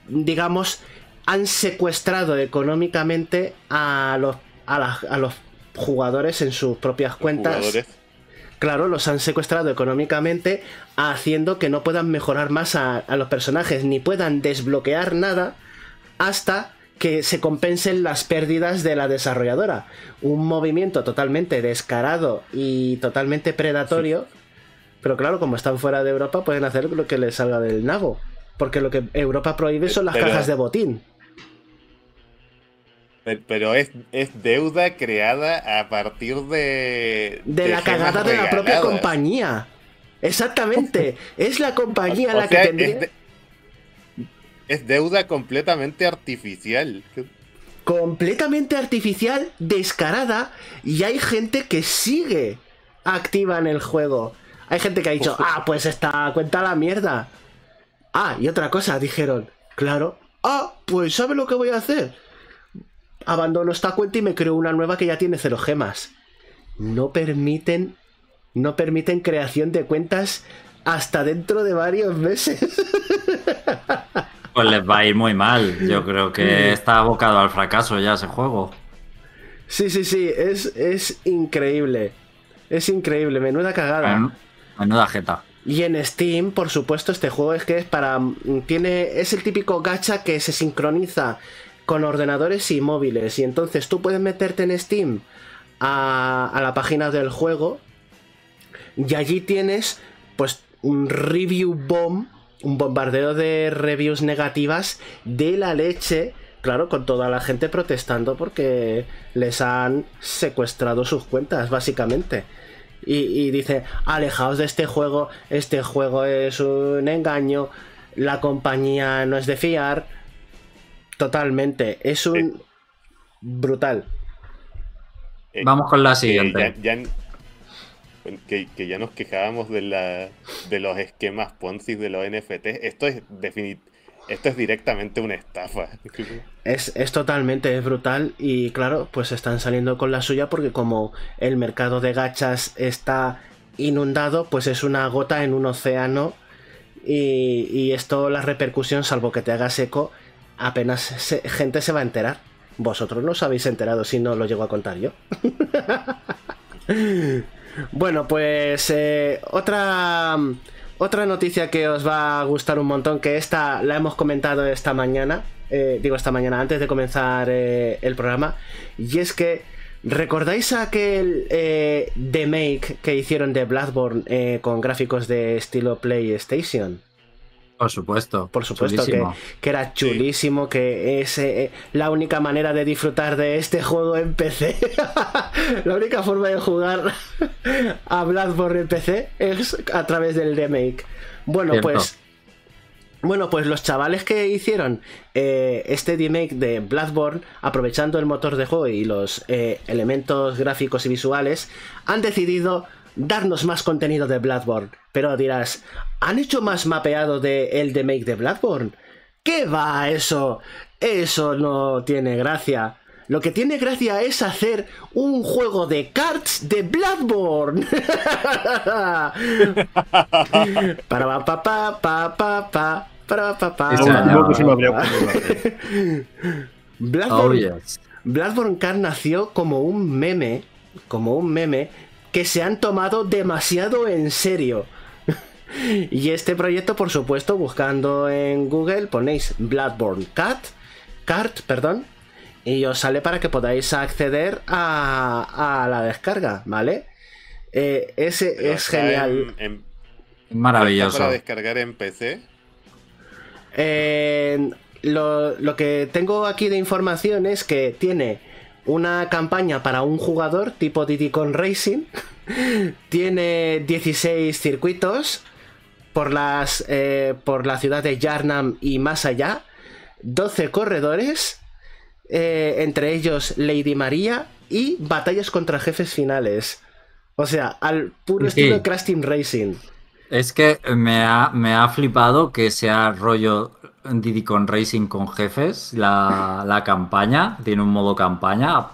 digamos, han secuestrado económicamente a los, a, los jugadores en sus propias cuentas. Claro, los han secuestrado económicamente, haciendo que no puedan mejorar más a, a los personajes, ni puedan desbloquear nada hasta que se compensen las pérdidas de la desarrolladora. Un movimiento totalmente descarado y totalmente predatorio. Pero claro, como están fuera de Europa, pueden hacer lo que les salga del nabo. Porque lo que Europa prohíbe son las cajas de botín. Pero es, es, deuda creada a partir de. De, la cagada de la propia compañía. Exactamente. es la compañía la que tendría es deuda completamente artificial. Completamente artificial, descarada, y hay gente que sigue activa en el juego. Hay gente que ha dicho, ah, pues esta cuenta la mierda. Ah, y otra cosa, dijeron, claro, ah, pues ¿sabe lo que voy a hacer? Abandono esta cuenta y me creo una nueva que ya tiene cero gemas. No permiten, no permiten creación de cuentas hasta dentro de varios meses. *laughs* Pues les va a ir muy mal. Yo creo que mm. está abocado al fracaso ya ese juego. Sí, sí, sí, es, es increíble. Es increíble, menuda cagada. menuda jeta. Y en Steam, por supuesto, este juego es que es para. Tiene. Es el típico gacha que se sincroniza con ordenadores y móviles. Y entonces tú puedes meterte en Steam a, a la página del juego. Y allí tienes. Pues un review bomb un bombardeo de reviews negativas de la leche. Claro, con toda la gente protestando porque les han secuestrado sus cuentas, básicamente. Y, dice, alejaos de este juego, este juego es un engaño, la compañía no es de fiar. Totalmente, es un... brutal. Eh, Vamos con la siguiente que, ya nos quejábamos de, la, de los esquemas Ponzi de los NFT. Esto es esto es directamente una estafa. Es, es, totalmente, es brutal y claro, pues están saliendo con la suya porque como el mercado de gachas está inundado, pues es una gota en un océano y, y esto, la repercusión, salvo que te hagas eco, apenas gente se va a enterar. Vosotros no os habéis enterado si no lo llego a contar yo. *laughs* Bueno, pues eh, otra, otra noticia que os va a gustar un montón, que esta la hemos comentado esta mañana, eh, digo esta mañana antes de comenzar eh, el programa, y es que ¿recordáis aquel The Make que hicieron de Bloodborne con gráficos de estilo PlayStation? Por supuesto. Por supuesto que, que, era chulísimo, que es eh, la única manera de disfrutar de este juego en PC. *laughs* la única forma de jugar a Bloodborne en PC es a través del remake. Bueno, pues... Bueno, pues los chavales que hicieron eh, este remake de Bloodborne, aprovechando el motor de juego y los eh, elementos gráficos y visuales, han decidido darnos más contenido de Bloodborne. Pero dirás, ¿han hecho más mapeado de el de Make de Bloodborne? ¿Qué va eso? Eso no tiene gracia. Lo que tiene gracia es hacer un juego de cards de Bloodborne. *laughs* para pa pa pa pa pa para pa pa. Bloodborne, oh, Bloodborne Card nació como un meme, como un meme que se han tomado demasiado en serio. *laughs* y este proyecto, por supuesto, buscando en Google, ponéis Bloodborne Cat, Cart, perdón, y os sale para que podáis acceder a, la descarga, ¿vale? Eh, ese es genial. Maravilloso. ¿Para descargar en PC? lo, lo que tengo aquí de información es que tiene una campaña para un jugador tipo Diddy Con Racing. *laughs* Tiene 16 circuitos por, las, eh, por la ciudad de Yarnam y más allá. 12 corredores, eh, entre ellos Lady María y batallas contra jefes finales. O sea, al puro estilo Crash Team Racing. Es que me ha, me ha flipado que sea rollo Diddy con Racing con jefes, la, la campaña, tiene un modo campaña,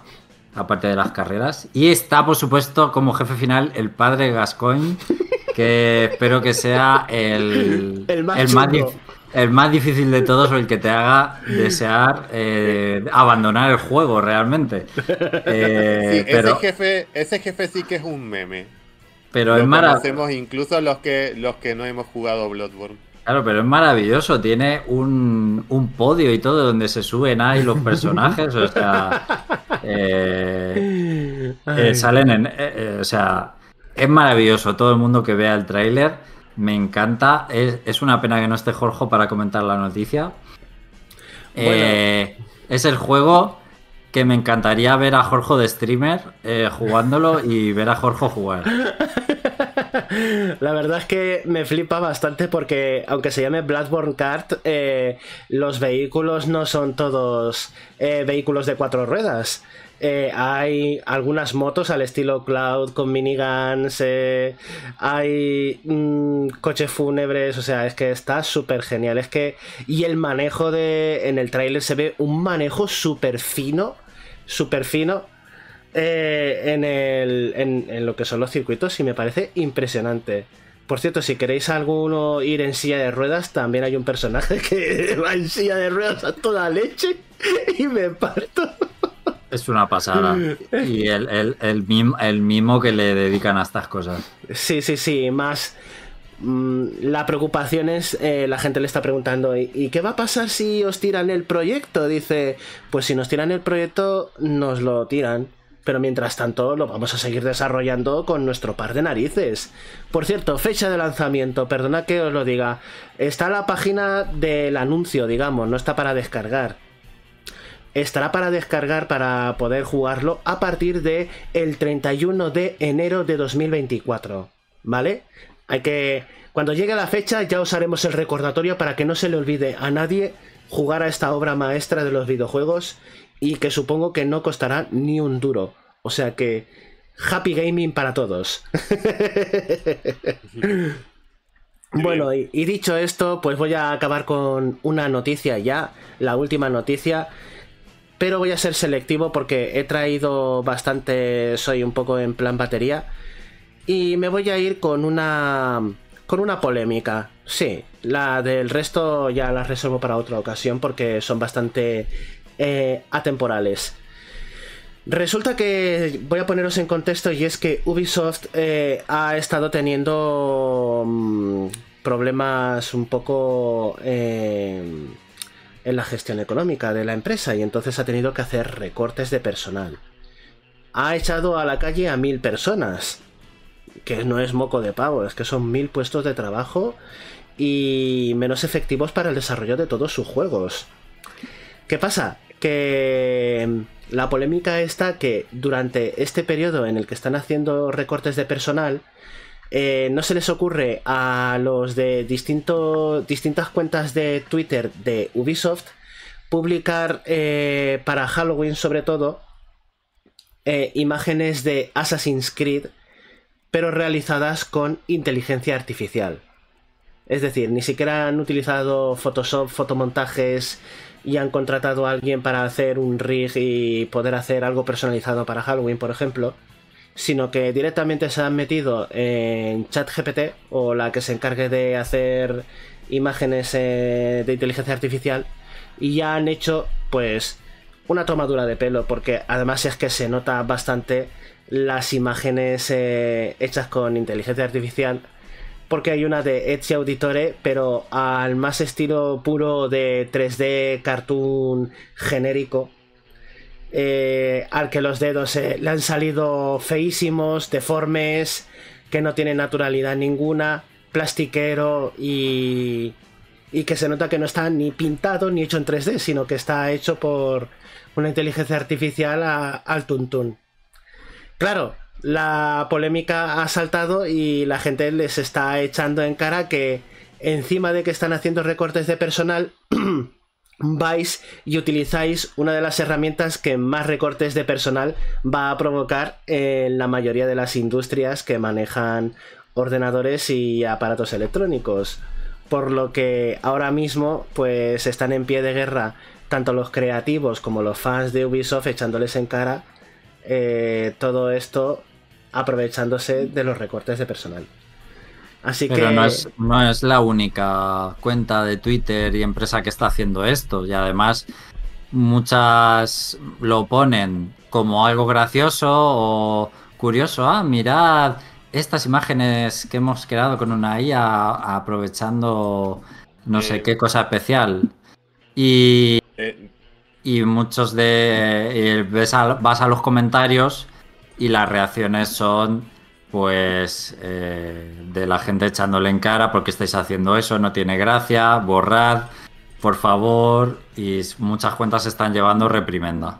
aparte de las carreras. Y está, por supuesto, como jefe final el padre Gascoigne, que espero que sea el, *laughs* El más el, más, el más difícil de todos o el que te haga desear eh, abandonar el juego realmente. *laughs* Eh, Sí, pero ese jefe, ese jefe sí que es un meme. pero Lo es maravilloso. conocemos incluso los que los que no hemos jugado Bloodborne. Claro, pero es maravilloso. Tiene un, un podio y todo donde se suben ahí los personajes. O sea, *laughs* eh, eh, salen en. eh, o sea, es maravilloso. Todo el mundo que vea el tráiler me encanta. Es, es una pena que no esté Jorge para comentar la noticia. Es el juego que me encantaría ver a Jorge de streamer jugándolo y ver a Jorge jugar. *laughs* La verdad es que me flipa bastante porque, aunque se llame Bloodborne Kart, eh, los vehículos no son todos eh, vehículos de cuatro ruedas. Eh, hay algunas motos al estilo Cloud con miniguns, hay mm, coches fúnebres, o sea, es que está súper genial. Es que, y el manejo de. En el tráiler se ve un manejo súper fino, súper fino eh, en, el, en, en lo que son los circuitos y me parece impresionante. Por cierto, si queréis alguno ir en silla de ruedas, también hay un personaje que *laughs* va en silla de ruedas a toda leche y me parto. Es una pasada. *laughs* Y el, el, el, mim- el mimo que le dedican a estas cosas. Sí, sí, sí, más... mm, La preocupación es, eh, la gente le está preguntando, ¿y y qué va a pasar si os tiran el proyecto? Dice, pues si nos tiran el proyecto, nos lo tiran. Pero mientras tanto, lo vamos a seguir desarrollando con nuestro par de narices. Por cierto, fecha de lanzamiento, perdona que os lo diga. Está la página del anuncio, digamos, no está para descargar estará para descargar para poder jugarlo a partir de el 31 de enero de 2024, ¿vale? Hay que cuando llegue la fecha ya os haremos el recordatorio para que no se le olvide a nadie jugar a esta obra maestra de los videojuegos y que supongo que no costará ni un duro. O sea que happy gaming para todos. *laughs* Bueno, y, y dicho esto, pues voy a acabar con una noticia ya, la última noticia, pero voy a ser selectivo porque he traído bastante, soy un poco en plan batería, y me voy a ir con una con una polémica. Sí, la del resto ya la reservo para otra ocasión porque son bastante eh, atemporales. Resulta que voy a poneros en contexto y es que Ubisoft eh, ha estado teniendo mm, problemas un poco eh, en la gestión económica de la empresa y entonces ha tenido que hacer recortes de personal. Ha echado a la calle a mil personas, que no es moco de pavo, es que son mil puestos de trabajo y menos efectivos para el desarrollo de todos sus juegos. ¿Qué pasa? Que mm, la polémica está que durante este periodo en el que están haciendo recortes de personal, eh, no se les ocurre a los de distintas cuentas de Twitter de Ubisoft publicar eh, para Halloween sobre todo eh, imágenes de Assassin's Creed pero realizadas con inteligencia artificial. Es decir, ni siquiera han utilizado Photoshop, fotomontajes y han contratado a alguien para hacer un rig y poder hacer algo personalizado para Halloween, por ejemplo, sino que directamente se han metido en ChatGPT o la que se encargue de hacer imágenes eh, de inteligencia artificial y ya han hecho pues una tomadura de pelo porque además es que se nota bastante las imágenes eh, hechas con inteligencia artificial porque hay una de Etsy Auditore, pero al más estilo puro de 3D cartoon genérico, eh, al que los dedos eh, le han salido feísimos, deformes, que no tienen naturalidad ninguna, plastiquero y, y que se nota que no está ni pintado ni hecho en 3D, sino que está hecho por una inteligencia artificial al tuntún. Claro, la polémica ha saltado y la gente les está echando en cara que encima de que están haciendo recortes de personal, *clears throat* vais y utilizáis una de las herramientas que más recortes de personal va a provocar en la mayoría de las industrias que manejan ordenadores y aparatos electrónicos. por lo que ahora mismo pues están en pie de guerra tanto los creativos como los fans de Ubisoft echándoles en cara eh, todo esto aprovechándose de los recortes de personal. Así Pero que no es, no es la única cuenta de Twitter y empresa que está haciendo esto. Y además, muchas lo ponen como algo gracioso o curioso. Ah, mirad estas imágenes que hemos creado con una IA aprovechando no sé Eh. qué cosa especial. Y, Eh, y muchos de. y ves a- vas a los comentarios y las reacciones son. Pues eh, de la gente echándole en cara porque estáis haciendo eso, no tiene gracia, borrad, por favor, y muchas cuentas se están llevando reprimenda.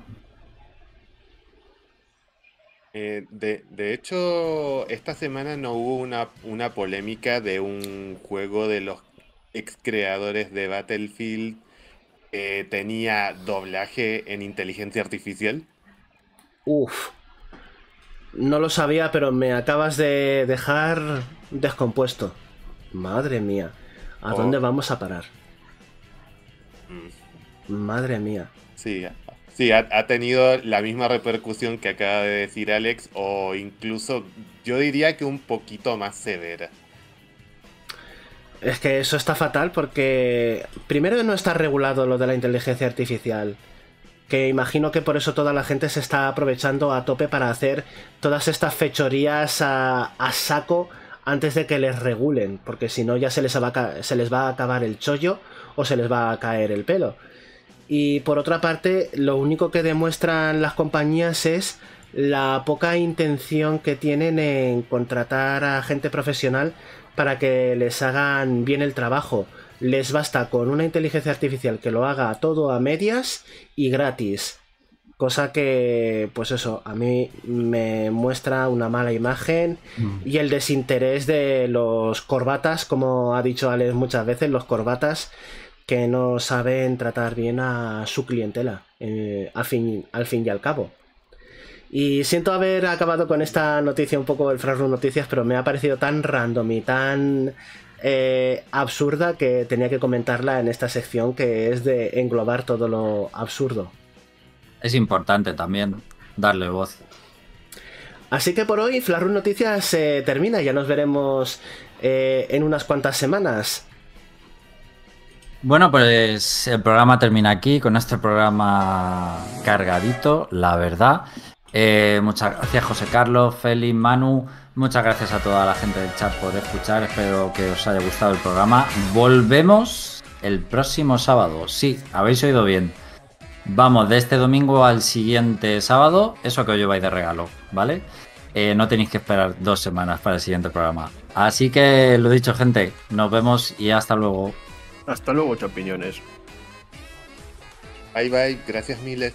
Eh, de, de hecho, esta semana no hubo una, una polémica de un juego de los ex creadores de Battlefield que tenía doblaje en inteligencia artificial. Uf. No lo sabía, pero me acabas de dejar descompuesto. Madre mía. ¿A Oh. dónde vamos a parar? Mm, Madre mía. Sí, sí ha, ha tenido la misma repercusión que acaba de decir Alex, o incluso yo diría que un poquito más severa. Es que eso está fatal porque primero no está regulado lo de la inteligencia artificial. Que imagino que por eso toda la gente se está aprovechando a tope para hacer todas estas fechorías a, saco antes de que les regulen. Porque si no ya se les, va se les va a acabar el chollo o se les va a caer el pelo. Y por otra parte, lo único que demuestran las compañías es la poca intención que tienen en contratar a gente profesional para que les hagan bien el trabajo. Les basta con una inteligencia artificial que lo haga todo a medias y gratis. Cosa que, pues eso, a mí me muestra una mala imagen y el desinterés de los corbatas, como ha dicho Alex muchas veces, los corbatas que no saben tratar bien a su clientela, eh, al, fin, al fin y al cabo. Y siento haber acabado con esta noticia un poco el Frasro Noticias, pero me ha parecido tan random y tan eh, absurda que tenía que comentarla en esta sección que es de englobar todo lo absurdo. Es importante también darle voz. Así que por hoy Flash Noticias se termina, ya nos veremos eh, en unas cuantas semanas. Bueno, pues el programa termina aquí con este programa cargadito, la verdad. Eh, muchas gracias José Carlos, Félix, Manu. Muchas gracias a toda la gente del chat por escuchar. Espero que os haya gustado el programa. Volvemos el próximo sábado. Sí, habéis oído bien. Vamos de este domingo al siguiente sábado. Eso que os lleváis de regalo, ¿vale? Eh, no tenéis que esperar dos semanas para el siguiente programa. Así que lo dicho, gente. Nos vemos y hasta luego. Hasta luego, champiñones. Bye bye, gracias miles.